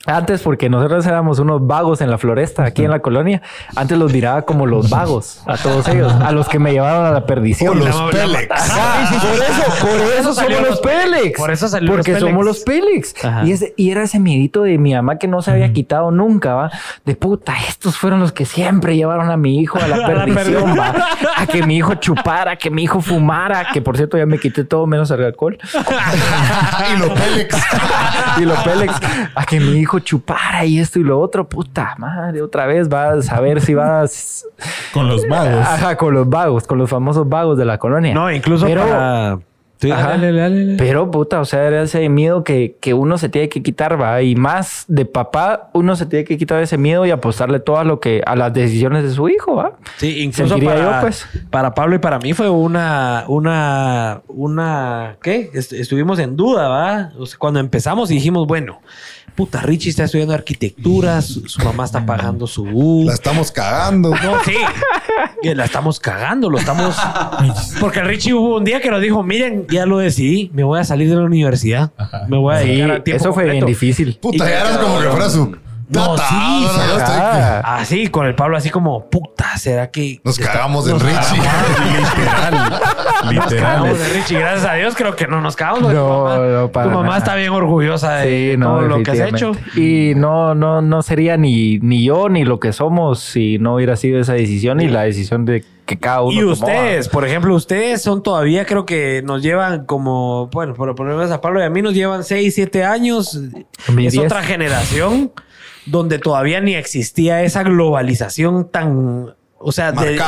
Antes, porque nosotros éramos unos vagos en la floresta, aquí en la colonia, antes los miraba como los vagos, a todos ellos, a los que me llevaron a la O perdición. los la- Pélex. Ajá, por eso, por eso somos los los Pélex. Por eso salió Porque los somos los Pélex. Ajá. Y, ese- y era ese miedito de mi mamá que no se había quitado nunca, ¿va? De puta, estos fueron los que siempre llevaron a mi hijo a la (laughs) A la perdición, ¿va? A que mi hijo chupara, que mi hijo fumara, que por cierto ya me quité todo menos el alcohol. (laughs) y los Pélex. (laughs) y los Pélex, a que mi hijo chupara y esto y lo otro, puta madre, otra vez vas a saber si vas Con los vagos. Ajá, con los vagos, con los famosos vagos de la colonia. No, incluso Pero- para... Sí, Ajá. dale, dale, dale. Pero, puta, o sea, era ese miedo que, que uno se tiene que quitar, va. Y más de papá, uno se tiene que quitar ese miedo y apostarle todo a lo que, a las decisiones de su hijo, va. Sí, incluso para, yo, pues. para Pablo y para mí fue una, una, una, ¿qué? Est- estuvimos en duda, ¿va? O sea, cuando empezamos y dijimos, bueno, puta, Richie está estudiando arquitectura, su, su mamá está pagando su U. La estamos cagando. No, (laughs) sí. La estamos cagando, lo estamos. (laughs) Porque el Richie hubo un día que nos dijo: Miren, ya lo decidí, me voy a salir de la universidad. Me voy a Sí, dedicar a tiempo eso fue bien completo". difícil. Puta, Y- ya eras como que fuera su. No, sí, No, no, no, estoy- Ajá. Así, con el Pablo, así como, puta, ¿será que. Nos está- cagamos en nos Richie. (laughs) Literal. Nos cagamos de Richie, gracias a Dios, creo que no nos cagamos. No, tu mamá, no, para tu mamá nada. está bien orgullosa de Sí, no, todo lo que has hecho. Y no, no, no sería ni, ni yo ni lo que somos si no hubiera sido esa decisión y la decisión de que cada uno Y tomó. ustedes, por ejemplo, ustedes son todavía, creo que nos llevan como, bueno, por ponernos a Pablo y a mí nos llevan 6, 7 años. Mi es diez. otra generación donde todavía ni existía esa globalización tan, o sea, de-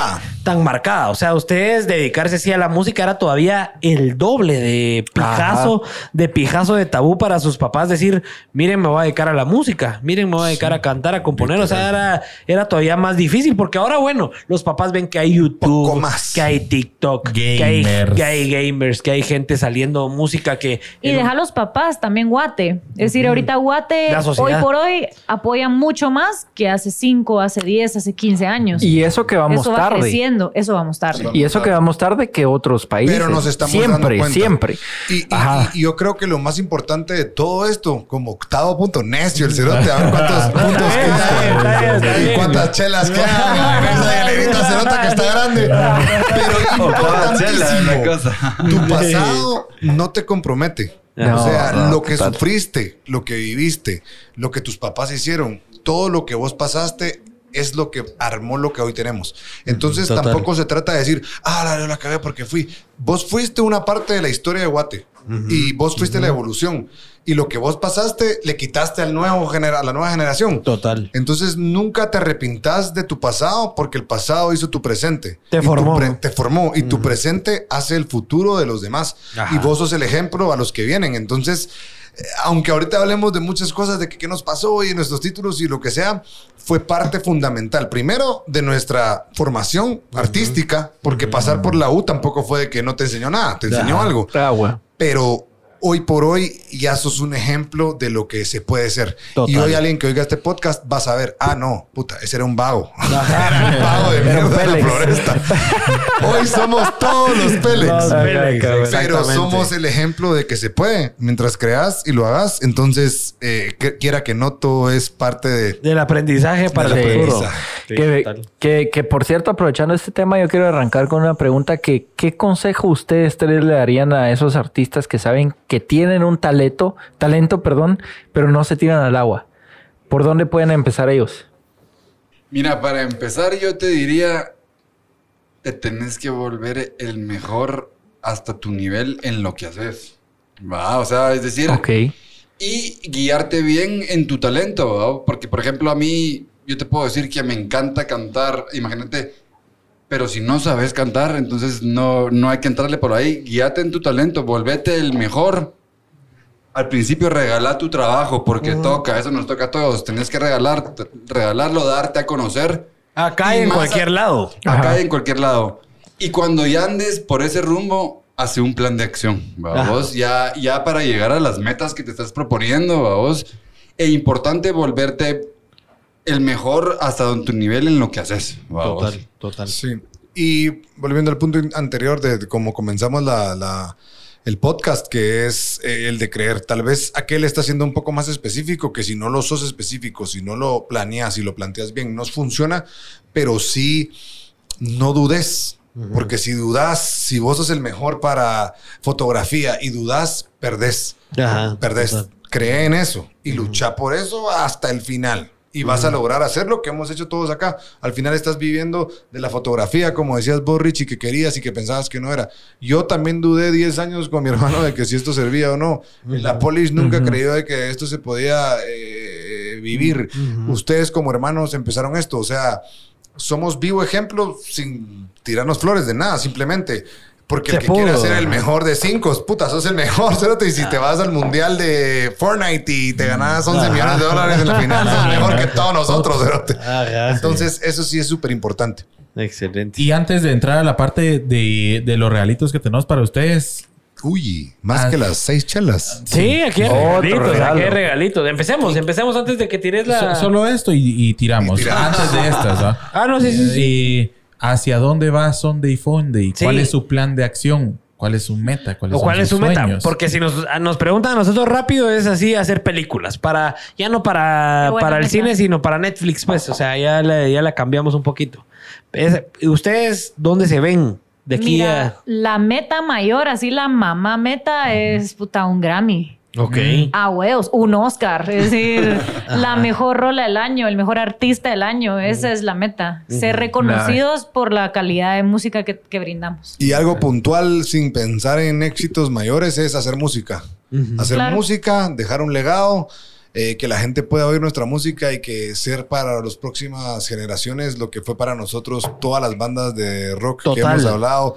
tan marcada. O sea, ustedes dedicarse así a la música era todavía el doble de pijazo, de pijazo de tabú para sus papás decir, miren, me voy a dedicar a la música, miren, me voy a dedicar a cantar, a componer. O sea, era, era todavía más difícil porque ahora, bueno, los papás ven que hay YouTube, más. que hay TikTok, que hay, Gamers. que hay gamers, que hay gente saliendo música que... Y deja a los papás también Guate. Es decir, ahorita Guate hoy por hoy apoya mucho más que hace 5, hace 10, hace 15 años. Y eso que vamos eso va tarde. creciendo, eso vamos tarde. Y eso que vamos tarde que otros países. Pero nos estamos siempre, dando cuenta. siempre. Y, y- Ajá. y- yo creo que lo más importante de todo esto, como octavo punto necio, el cerote, a ver cuántos (laughs) puntos quedan y cuántas chelas quedan esa hilerita cerota que está grande. Pero (laughs) importantísimo, tu pasado no te compromete. No, o sea, no, lo que total. sufriste, lo que viviste, lo que tus papás hicieron, todo lo que vos pasaste es lo que armó lo que hoy tenemos. Entonces Total. tampoco se trata de decir, ah, la, la cagué porque fui. Vos fuiste una parte de la historia de Guate y vos fuiste la evolución. Y lo que vos pasaste le quitaste al nuevo a la nueva generación. Total. Entonces nunca te arrepintas de tu pasado porque el pasado hizo tu presente. Te formó. pre- te formó y tu presente hace el futuro de los demás. Ajá. Y vos sos el ejemplo a los que vienen. Entonces, aunque ahorita hablemos de muchas cosas de que, qué nos pasó y nuestros títulos y lo que sea, fue parte fundamental. Primero, de nuestra formación artística, porque pasar por la U tampoco fue de que no te enseñó nada, te enseñó algo. Pero hoy por hoy ya sos un ejemplo de lo que se puede ser. Total. Y hoy alguien que oiga este podcast va a saber, ah, no, puta, ese era un vago. (laughs) era un vago de mierda de la floresta. hoy somos todos los Pélex. Los Pélex, Pero somos el ejemplo de que se puede. Mientras creas y lo hagas, entonces, eh, que- quiera que no, todo es parte de... Del aprendizaje para Del el futuro. Sí, que, que, por cierto, aprovechando este tema, yo quiero arrancar con una pregunta que ¿qué consejo ustedes tres le darían a esos artistas que saben que tienen un talento, talento, perdón, pero no se tiran al agua? ¿Por dónde pueden empezar ellos? Mira, para empezar, yo te diría, te tenés que volver el mejor hasta tu nivel en lo que haces. Va, o sea, es decir, Ok. y guiarte bien en tu talento, ¿va? porque por ejemplo a mí, yo te puedo decir que me encanta cantar, imagínate, pero si no sabes cantar, entonces no, no hay que entrarle por ahí, guíate en tu talento, volvete el mejor. Al principio regala tu trabajo porque toca, eso nos toca a todos, tenés que regalar, regalarlo, darte a conocer. Acá Y en cualquier a- lado. Acá Ajá. y en cualquier lado. Y cuando ya andes por ese rumbo, hace un plan de acción, vos, ya, ya para llegar a las metas que te estás proponiendo, vos. E importante volverte el mejor hasta tu nivel en lo que haces. Total, total. Sí. Y volviendo al punto anterior de, cómo comenzamos la, la- el podcast, que es eh, el de creer. Tal vez aquel está siendo un poco más específico, que si no lo sos específico, si no lo planeas y lo planteas bien, no funciona, pero sí no dudes. Porque si dudas, si vos sos el mejor para fotografía y dudas, perdés. Ajá, perdés. total. Cree en eso y lucha por eso hasta el final. Y vas a lograr hacer lo que hemos hecho todos acá. Al final estás viviendo de la fotografía, como decías vos, Richie, que querías y que pensabas que no era. Yo también dudé 10 años con mi (laughs) hermano de que si esto servía o no. La polis nunca creyó de que esto se podía eh, vivir. Ustedes como hermanos empezaron esto. O sea, somos vivo ejemplo sin tirarnos flores de nada, simplemente. Porque Se el que quiera pudo, ser el mejor de cinco, puta, sos el mejor, cerote. Y si te vas al mundial de Fortnite y te ganas 11 millones de dólares en la final, sos mejor que todos nosotros. Ajá, Entonces, eso sí es súper importante. Excelente. Y antes de entrar a la parte de, de los regalitos que tenemos para ustedes, Uy, más Ah. que las seis chelas. Sí, aquí hay Otro regalitos, regalo. aquí hay regalitos. Empecemos, empecemos antes de que tires la... so- solo esto y, y tiramos. Y tiramos. Antes de estas, ¿va? Ah, no, sí, sí, sí. Y ¿Hacia dónde va Sunday Funday? ¿Cuál Sí. es su plan de acción? ¿Cuál es su meta? ¿Cuáles ¿O cuál es su meta? sueños? Porque si nos, nos preguntan a nosotros rápido es así hacer películas. Para, ya no para, para el meta. cine, sino para Netflix, pues. O sea, ya la, ya la cambiamos un poquito. Es- ¿Ustedes dónde se ven de aquí Mira, la meta mayor, así la mamá meta es puta un Grammy. A. Ok. A huevos, un Oscar, es decir, (laughs) la mejor rola del año, el mejor artista del año, esa es la meta, ser reconocidos por la calidad de música que, que brindamos. Y algo puntual, sin pensar en éxitos mayores, es hacer música. Hacer Claro. música, dejar un legado, eh, que la gente pueda oír nuestra música y que ser para las próximas generaciones lo que fue para nosotros todas las bandas de rock que hemos hablado,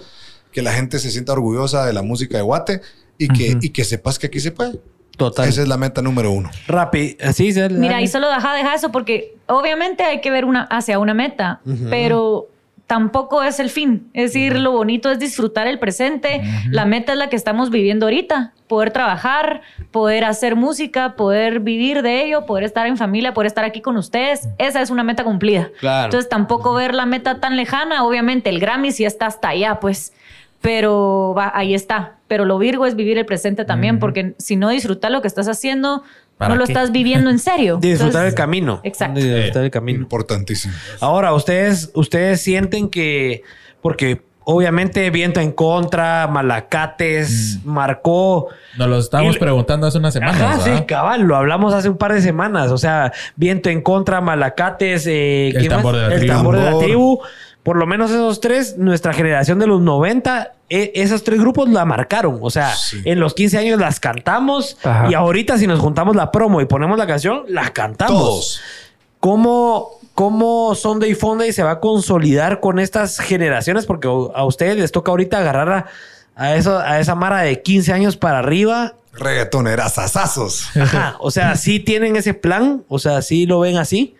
que la gente se sienta orgullosa de la música de Guate y que, y que sepas que aquí se puede. Total. Esa es la meta número uno. Rápido. Así se Mira, y solo deja, deja eso porque obviamente hay que ver una, hacia una meta, pero tampoco es el fin. Es decir, lo bonito es disfrutar el presente. La meta es la que estamos viviendo ahorita. Poder trabajar, poder hacer música, poder vivir de ello, poder estar en familia, poder estar aquí con ustedes. Esa es una meta cumplida. Claro. Entonces tampoco ver la meta tan lejana. Obviamente el Grammy sí está hasta allá, pues. Pero va, ahí está. Pero lo virgo es vivir el presente también, porque si no disfrutas lo que estás haciendo, ¿Para no lo qué? estás viviendo en serio. (laughs) Disfrutar Entonces, el camino. Exacto. Disfrutar el camino. Importantísimo. Ahora, ustedes, ustedes sienten que, porque obviamente viento en contra, Malacates, marcó. Nos lo estábamos preguntando hace unas semanas. Ajá, sí, cabal, lo hablamos hace un par de semanas. O sea, viento en contra, Malacates, eh, El ¿quién tambor más? de la el tribu. tambor de la Tambor. tribu. Por lo menos esos tres, nuestra generación de los 90, e- esos tres grupos la marcaron. O sea, Sí. en los 15 años las cantamos Ajá. y ahorita si nos juntamos la promo y ponemos la canción, la cantamos. Todos. ¿Cómo, ¿Cómo Sunday Funday se va a consolidar con estas generaciones? Porque a ustedes les toca ahorita agarrar a, a, eso, a esa mara de 15 años para arriba. Reggaetoneras, asazos. Ajá. O sea, sí tienen ese plan. O sea, sí lo ven así.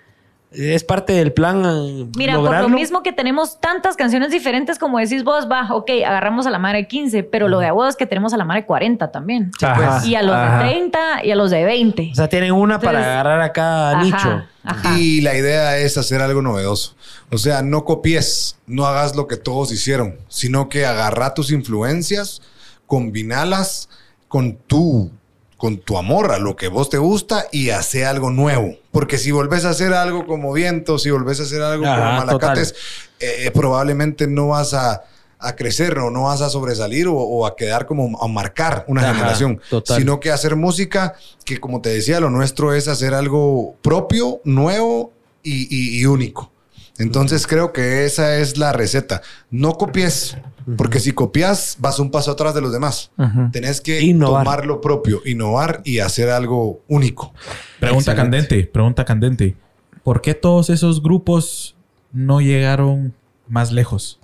Es parte del plan. eh, Mira, lograrlo. por lo mismo que tenemos tantas canciones diferentes, como decís vos, va, ok, agarramos a la madre de 15, pero lo de agudo es que tenemos a la madre de 40 también. Ajá, y a los ajá. de 30 y a los de 20. O sea, tienen una para agarrar a cada Ajá, nicho. ajá. Y la idea es hacer algo novedoso. O sea, no copies, no hagas lo que todos hicieron, sino que agarra tus influencias, combinalas con tu, con tu amor a lo que vos te gusta y hace algo nuevo. Porque si volvés a hacer algo como viento, si volvés a hacer algo Ajá, como malacates, eh, probablemente no vas a, a crecer o no vas a sobresalir o, o a quedar como a marcar una Ajá, generación, total. sino que hacer música que como te decía, lo nuestro es hacer algo propio, nuevo y, y- y único. Entonces creo que esa es la receta. No copies, porque si copias vas un paso atrás de los demás. Tenés que Innovar. tomar lo propio, innovar y hacer algo único. Pregunta Excelente. candente, pregunta candente. ¿Por qué todos esos grupos no llegaron más lejos?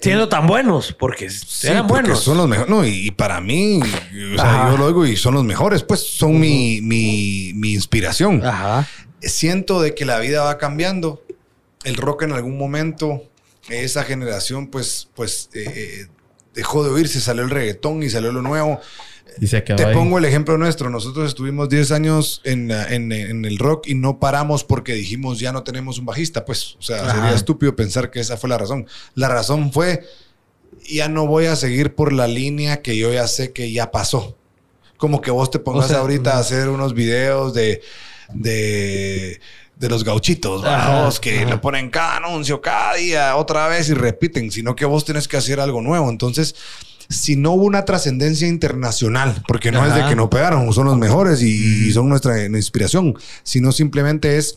Siendo tan buenos, porque Sí, eran porque buenos. son los mejores. No, y, y para mí, o sea, Ajá. yo lo digo y son los mejores, pues son mi, mi, mi inspiración. Ajá. siento de que la vida va cambiando. El rock en algún momento, esa generación, pues, pues eh, eh, dejó de oírse, salió el reggaetón y salió lo nuevo. Y se quedó Te ahí. pongo el ejemplo nuestro. Nosotros estuvimos 10 años en, en- en el rock y no paramos porque dijimos ya no tenemos un bajista. Pues, o sea, Ajá. sería estúpido pensar que esa fue la razón. La razón fue ya no voy a seguir por la línea que yo ya sé que ya pasó. Como que vos te pongas O sea, ahorita a hacer unos videos de, de, de los gauchitos, Vos que ajá. le ponen cada anuncio, cada día, otra vez y repiten, sino que vos tenés que hacer algo nuevo. Entonces, si no hubo una trascendencia internacional, porque no es de que no pegaron, son los mejores y, y son nuestra inspiración, sino simplemente es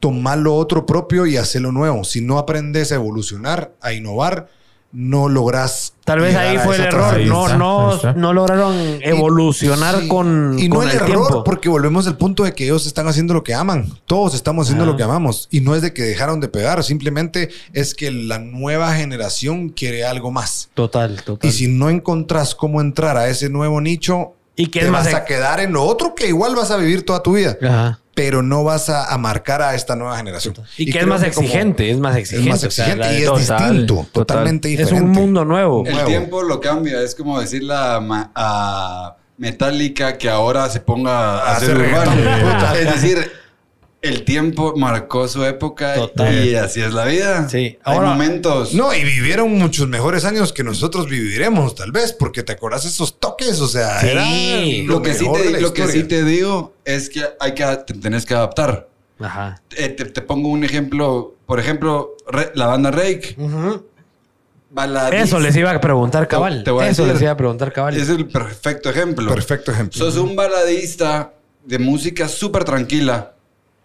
tomar lo otro propio y hacerlo nuevo. Si no aprendes a evolucionar, a innovar, no logras. Tal vez ahí fue el error. Ahí No, está, no, no lograron evolucionar Sí. con, y no con el, el, error, tiempo. porque volvemos al punto de que ellos están haciendo lo que aman. Todos estamos haciendo lo que amamos. Y no es de que dejaron de pegar, simplemente es que la nueva generación quiere algo más. Total, total. Y si no encontrás cómo entrar a ese nuevo nicho, ¿Y qué te vas a quedar en lo otro que igual vas a vivir toda tu vida. Ajá. Pero no vas a, a marcar a esta nueva generación. Y, que es más que como- exigente, es más Es exigente. o sea, y es total, distinto, total. totalmente es diferente. un mundo nuevo. El Nuevo. tiempo lo cambia, es como decirle a, a Metallica que ahora se ponga a A hacer hacer urbano. (laughs) Es decir, el tiempo marcó su época Total. y así es la vida. Sí. Hay Ahora- momentos. No, y vivieron muchos mejores años que nosotros viviremos, tal vez, porque te acordás esos toques, o sea, Sí. era lo que, sí te, la lo que historia. sí te digo es que hay que te tenés que adaptar. Ajá. Eh, te, te pongo un ejemplo. Por ejemplo, Re- la banda Rake. baladista. Eso les iba a preguntar cabal. Te voy a Eso decir, les iba a preguntar cabal. Es el perfecto ejemplo. Perfecto ejemplo. Sos un baladista de música súper tranquila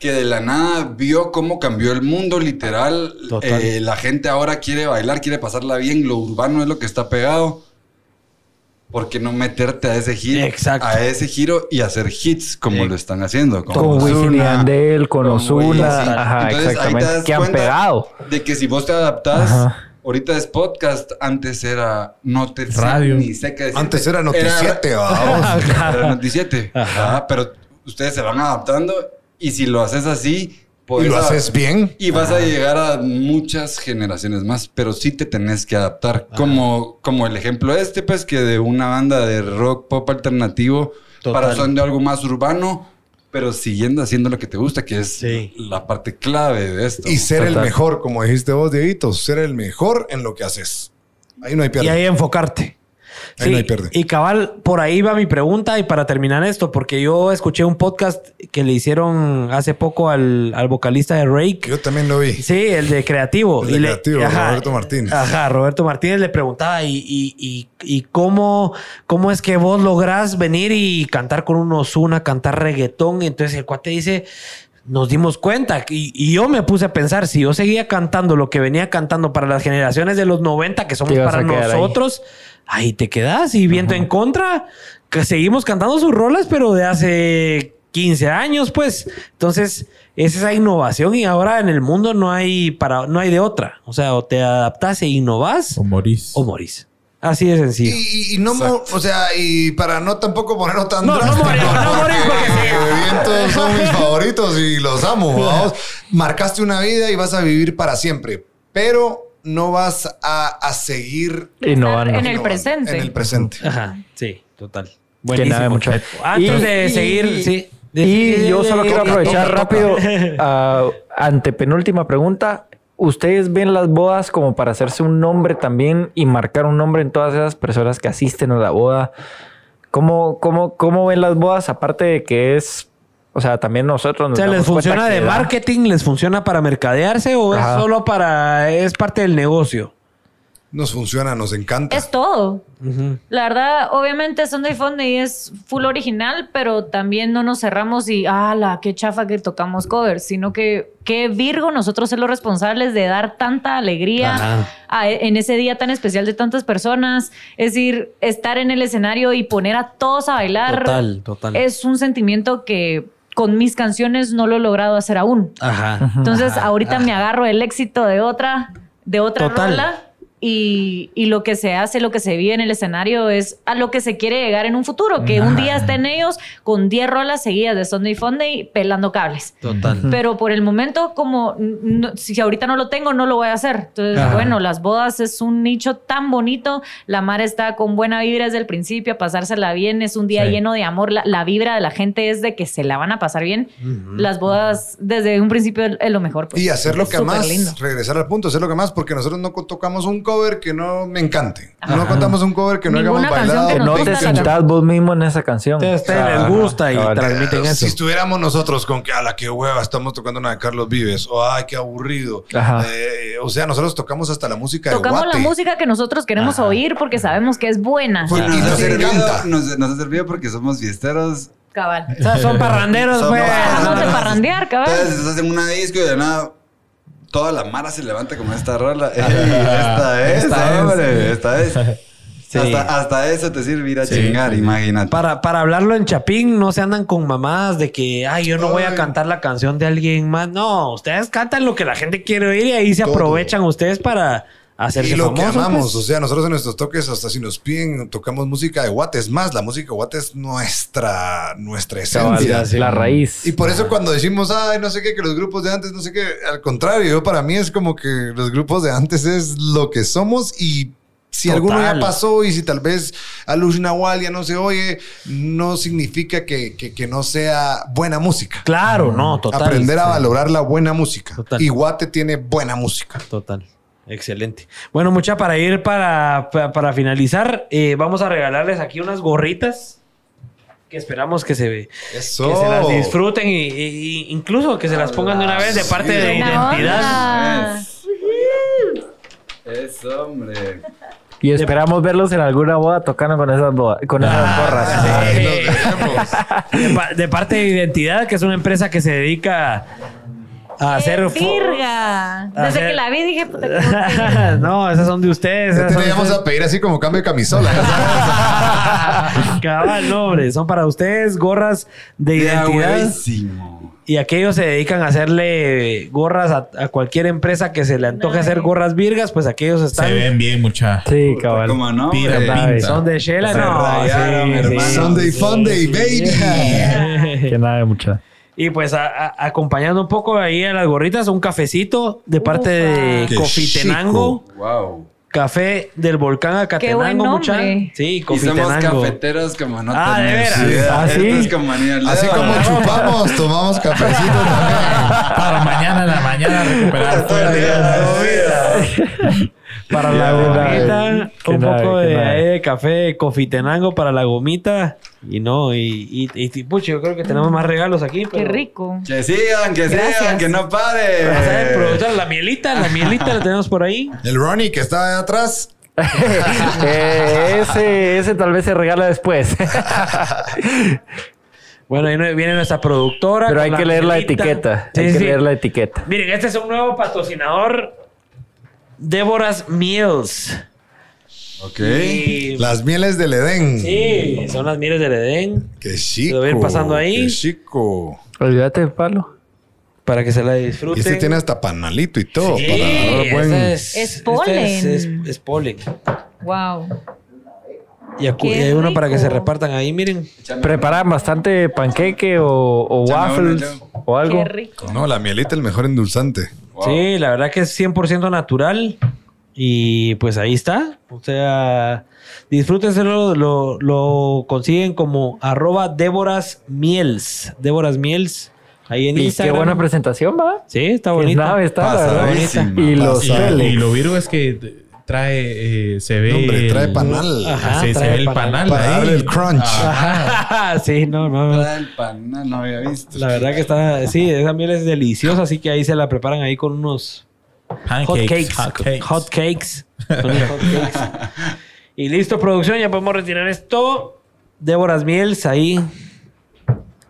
que de la nada vio cómo cambió el mundo literal. Eh, la gente ahora quiere bailar, quiere pasarla bien. Lo urbano es lo que está pegado. ¿Por qué no meterte a ese giro? Exacto. A ese giro y hacer hits como Sí. lo están haciendo. Con Wisin y Yandel, con Ozuna. Ajá, Entonces, ahí te exactamente. das Que han pegado. De que si vos te adaptás, Ajá. ahorita es podcast, antes era no te sé Radio. ni sé qué decirte. Antes era Noticiete, (laughs) vamos. Era Noticiete. Ajá, pero ustedes se van adaptando y si lo haces así, Y podés lo a- haces bien. y vas a llegar a muchas generaciones más, pero sí te tenés que adaptar. Como, como el ejemplo este, pues, que de una banda de rock pop alternativo Total. para son de algo más urbano, pero siguiendo haciendo lo que te gusta, que es Sí. la parte clave de esto. Y ser el mejor, como dijiste vos, Dieguito, ser el mejor en lo que haces. Ahí no hay Y pierde. ahí enfocarte. Ahí no hay pierde. Y cabal, por ahí va mi pregunta y para terminar esto, porque yo escuché un podcast que le hicieron hace poco al, al vocalista de Rake. Yo también lo vi. Sí, el de creativo. El de Y le- Creativo, Roberto Martínez. Ajá, Roberto Martínez le preguntaba, ¿y, y, y, y cómo, cómo es que vos lográs venir y cantar con un Ozuna, cantar reggaetón? Y entonces el cuate dice, nos dimos cuenta. Y, y yo me puse a pensar, si yo seguía cantando lo que venía cantando para las generaciones de los 90, que somos para ahí. Ahí. te quedas y viento en contra, que seguimos cantando sus rolas, pero de hace 15 años, pues. Entonces, es esa innovación y ahora en el mundo no hay para no hay de otra. O sea, o te adaptas e innovas O morís. o morís. Así de sencillo. Y, y no, mo- o sea, y para no tampoco ponerlo tan No, morir, no morir, porque sí. vientos son mis favoritos y los amo. vamos. Marcaste una vida y vas a vivir para siempre, pero no vas a, a seguir Innovando. En el presente. En el presente. Ajá, sí, total. Que nada, mucho. Antes Y- de y- seguir, sí. De- Y de- yo solo de- quiero aprovechar toca, toca. rápido, (laughs) ah, ante penúltima pregunta. ¿Ustedes ven las bodas como para hacerse un nombre también y marcar un nombre en todas esas personas que asisten a la boda? ¿Cómo, cómo, cómo ven las bodas? Aparte de que es, o sea, también nosotros O nos sea, ¿les damos funciona de da- marketing? ¿Les funciona para mercadearse o Ajá. es solo para... es parte del negocio? Nos funciona, nos encanta. Es todo. La verdad, obviamente Sunday Funday es full original, pero también no nos cerramos y, la qué chafa que tocamos covers, sino que qué Virgo nosotros ser los responsables de dar tanta alegría a- en ese día tan especial de tantas personas. Es decir, estar en el escenario y poner a todos a bailar. Total, total. Es un sentimiento que con mis canciones no lo he logrado hacer aún. Ajá. Entonces, Ajá, ahorita ajá. me agarro el éxito de otra, de otra Total. rola. Y, y lo que se hace, lo que se vive en el escenario es a lo que se quiere llegar en un futuro, que un día estén ellos con 10 rolas seguidas de Sunday Funday pelando cables. Total. Pero por el momento, como no- si ahorita no lo tengo, no lo voy a hacer. Entonces, Ajá. bueno, las bodas es un nicho tan bonito. La mar está con buena vibra desde el principio, a pasársela bien. Es un día Sí. lleno de amor. La, la vibra de la gente es de que se la van a pasar bien. Las bodas desde un principio es lo mejor. pues. Y hacer lo que más, lindo. regresar al punto, hacer lo que más, porque nosotros no tocamos un cover que no me encante. No contamos un cover que no Ninguna hayamos bailado. que no te 28. sentás vos mismo en esa canción. A ustedes les gusta y transmiten Eh, eso. Si estuviéramos nosotros con que, a la que hueva, estamos tocando una de Carlos Vives, o ay, qué aburrido. Ajá. Eh, o sea, nosotros tocamos hasta la música Tocamos de la música que nosotros queremos oír porque sabemos que es buena. Fue- Y nos, encanta. nos, nos ha servido porque somos fiesteros. Cabal. O sea, son parranderos, Somos pues. Vamos de parrandear, cabal. Entonces estás en una disco y de nada toda la mara se levanta como esta rola. (laughs) Ey, esta es, Esta es. hombre, esta es. Sí. Hasta, hasta eso te sirve ir a Sí, chingar, imagínate. Para, para hablarlo en Chapín, no se andan con mamadas de que, ay, yo no voy a cantar la canción de alguien más. No, ustedes cantan lo que la gente quiere oír y ahí se Todo. aprovechan ustedes para hacerse Y lo que famosos, amamos, pues. o sea, nosotros en nuestros toques, hasta si nos piden, tocamos música de Guate. Es más, la música de Guate es nuestra, nuestra esencia. La raíz. Y por eso cuando decimos, ay, no sé qué, que los grupos de antes, no sé qué, al contrario, para mí es como que los grupos de antes es lo que somos y si Total. alguno ya pasó y si tal vez a Luz Nahual ya no se oye, no significa que, que- que no sea buena música. Claro, no, total. Aprender a valorar la buena música. Total. Y Guate tiene buena música. Total. Excelente. Bueno, mucha para ir para, para, para finalizar, eh, vamos a regalarles aquí unas gorritas que esperamos que se, Eso. que se las disfruten y, incluso que se las pongan de una vez de parte de identidad. Es, hombre. Y esperamos verlos en alguna boda tocando con esas, boda- con esas veremos. De, de parte de Identidad, que es una empresa que se dedica a hacer... ¡Qué fo- virga! Desde hacer- que la vi dije, puta, (laughs) no, esas son de ustedes. Esas son le vamos ustedes. a pedir así como cambio de camisola. (laughs) Cabal, no, hombre. Son para ustedes gorras de De identidad. huevísimo. Y aquellos se dedican a hacerle gorras a, a cualquier empresa que se le antoje hacer gorras virgas, pues aquellos están. Se ven bien, mucha. Sí, cabal. ¿Cómo no? Son de Shela, no. rayaron, sí, sí. Sunday Funday, baby. Que nada de mucha. Y pues a- a- acompañando un poco ahí a las gorritas, un cafecito de parte de Qué Cofitenango. Wow. Café del volcán Acatenango, mucha. nombre. Sí, Y somos Cofitenango. cafeteros como no Ah, ¿de veras? ¿Ah, sí? Es como Así como (laughs) chupamos, tomamos cafecito también. Para mañana en la mañana recuperar fuerzas. Para (laughs) la gomita, un poco de, café Cofitenango para la gomita. Y no, y, y, y, pucha, yo creo que tenemos más regalos aquí. Qué rico. Que sigan, que Gracias. sigan, que no pare. Vamos a ver, productora, la mielita, la (laughs) mielita la tenemos por ahí. El Ronnie que está ahí atrás. (laughs) Eh, ese, ese tal vez se regala después. Bueno, ahí viene nuestra productora. Pero hay que leer la etiqueta. Sí, hay que leer la etiqueta. Miren, este es un nuevo patrocinador. Déboras Meals. Ok. Y- Las mieles del Edén. Sí, son las mieles del Edén. Qué chico. Lo voy a ir pasando ahí. Qué chico. Olvídate, palo. Para que se la disfruten. Y este tiene hasta panalito y todo. Sí, para buen... es, Es este polen. Es, es- es polen. Wow. Y, hay uno para que se repartan ahí, miren. Preparan bastante panqueque o, waffles o algo. Qué rico. No, la mielita el mejor endulzante. Wow. Sí, la verdad que es 100% natural. Y pues ahí está. O sea, disfrútenselo. Lo, lo consiguen como arroba Déboras Miels. Déboras Miels. Ahí en Y qué Instagram. buena presentación, va. Sí, está bonita. nave está, la verdad. Pasadísima. Y los Y, y lo virgo es que trae, eh, se ve. No, hombre, trae el- panal. Ajá. se, ve el panal. panal. Para ahí. darle el crunch. Ajá. (laughs) sí, no, no. Trae el panal, no había visto. La verdad que está, sí, esa miel es deliciosa, así que ahí se la preparan ahí con unos Pancakes, hot cakes. hot cakes. Hot cakes. Hot cakes. (laughs) y listo, producción, ya podemos retirar esto. Déboras Miels ahí.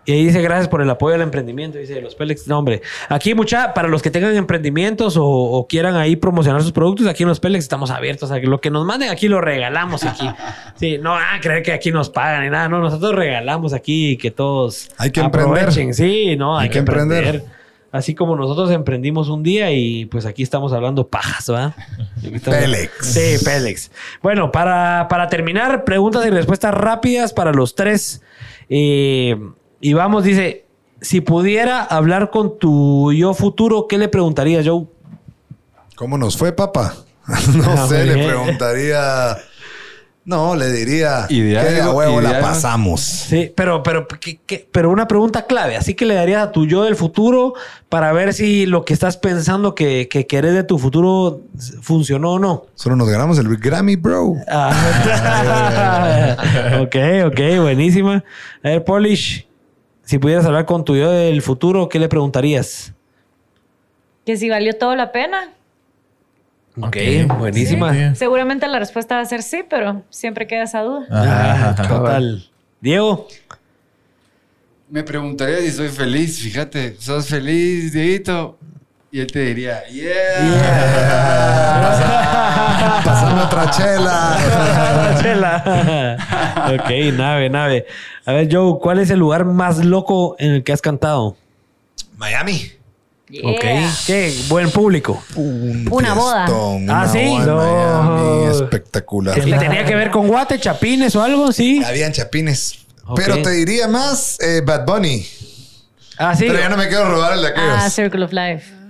Y ahí dice gracias por el apoyo al emprendimiento, dice los Pélex. No, hombre. Aquí mucha, para los que tengan emprendimientos o, o quieran ahí promocionar sus productos, aquí en los Pélex estamos abiertos. a que lo que nos manden aquí lo regalamos aquí. (laughs) Sí, no, ah, creer que aquí nos pagan ni nada. No, nosotros regalamos aquí que todos Hay que emprender. Sí, no, hay, Hay que, que emprender. emprender. Así como nosotros emprendimos un día y pues aquí estamos hablando pajas, estamos- (laughs) Pélex. Sí, Pélex. Bueno, para, para terminar, preguntas y respuestas rápidas para los tres. Eh, y vamos, dice, si pudiera hablar con tu yo futuro, ¿qué le preguntarías, Joe? ¿Cómo nos fue, papá? (laughs) no Ah, sé, le preguntaría. No, le diría de que de huevo la pasamos. Sí, pero, pero, pero una pregunta clave. Así que le darías a tu yo del futuro para ver si lo que estás pensando que, que querés de tu futuro funcionó o no. Solo nos ganamos el Grammy, bro. Ah. (laughs) ok, ok, buenísima. A ver, Polish, si pudieras hablar con tu yo del futuro, ¿qué le preguntarías? Que si valió todo la pena. Ok, buenísima. Sí. Seguramente la respuesta va a ser sí, pero siempre queda esa duda. Ah, total. Diego. Me preguntaría si soy feliz, fíjate. ¿Sos feliz, Dieguito? Y él te diría, yeah. Pasando otra chela. Chela. (laughs) ok, nave, nave. A ver, Joe, ¿cuál es el lugar más loco en el que has cantado? Miami. Ok. Yeah. ¿Qué? Buen público. Un Una boda. Ah, una ¿sí? boda No. Miami, espectacular. ¿Y tenía que ver con guate, chapines o algo? Sí. Habían chapines. Ok. Pero te diría más eh, Bad Bunny. Ah, sí. Pero ya no me quiero robar el de aquellos. Ah, Circle of Life.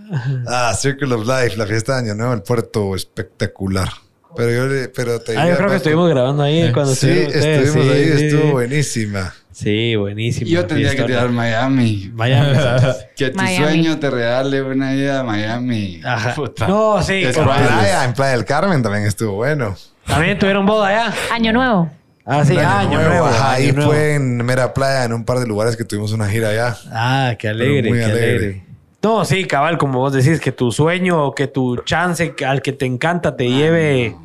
Ah, Circle of Life, la fiesta de Año Nuevo, el puerto espectacular. Pero yo le- pero te Ah, yo creo que estuvimos grabando ahí cuando Sí, ustedes. estuvimos Sí, ahí, sí, estuvo sí. buenísima. Sí, buenísimo. Yo tendría que tirar Miami. Miami. (laughs) Que tu Miami. sueño te regale una ida a Miami. Ajá. Puta. No, sí. Es En. Playa, en Playa del Carmen también estuvo bueno. También tuvieron boda allá. Año Nuevo. Ah, sí, año, nuevo. Ajá, año ahí nuevo. fue en Mera Playa, en un par de lugares que tuvimos una gira allá. Ah, qué alegre, muy qué alegre. alegre. No, sí, cabal, como vos decís, que tu sueño o que tu chance al que te encanta te lleve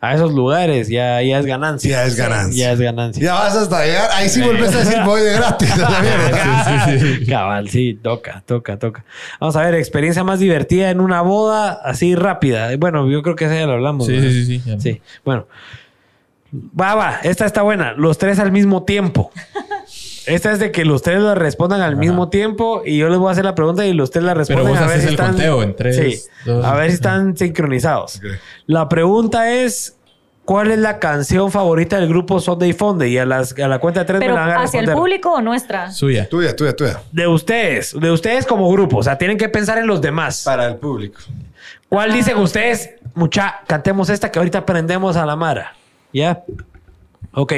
a esos lugares, ya, ya es ganancia. Ya es ganancia. Ya es ganancia. Ya vas hasta llegar. Ahí sí volvés a decir voy de gratis. (laughs) a la mierda. Cabal, sí, toca, toca, toca. Vamos a ver, experiencia más divertida en una boda, así rápida. Bueno, yo creo que esa ya lo hablamos. Sí, ¿verdad? sí, sí, sí. Sí, bueno. Va, va, esta está buena. Los tres al mismo tiempo. (laughs) Esta es de que los tres lo respondan al mismo tiempo y yo les voy a hacer la pregunta y los tres la responden vos a ver haces si el están conteo en tres, Sí, dos, a ver si están sincronizados. La pregunta es ¿cuál es la canción favorita del grupo Sunday Fonde? Y a, las, a la cuenta de tres Pero me la van a hacia el público o nuestra. Suya. Tuya, tuya, tuya. De ustedes, de ustedes como grupo, o sea, tienen que pensar en los demás. Para el público. ¿Cuál dicen ustedes? Mucha, cantemos esta que ahorita aprendemos a la Mara. ¿Ya? Ok.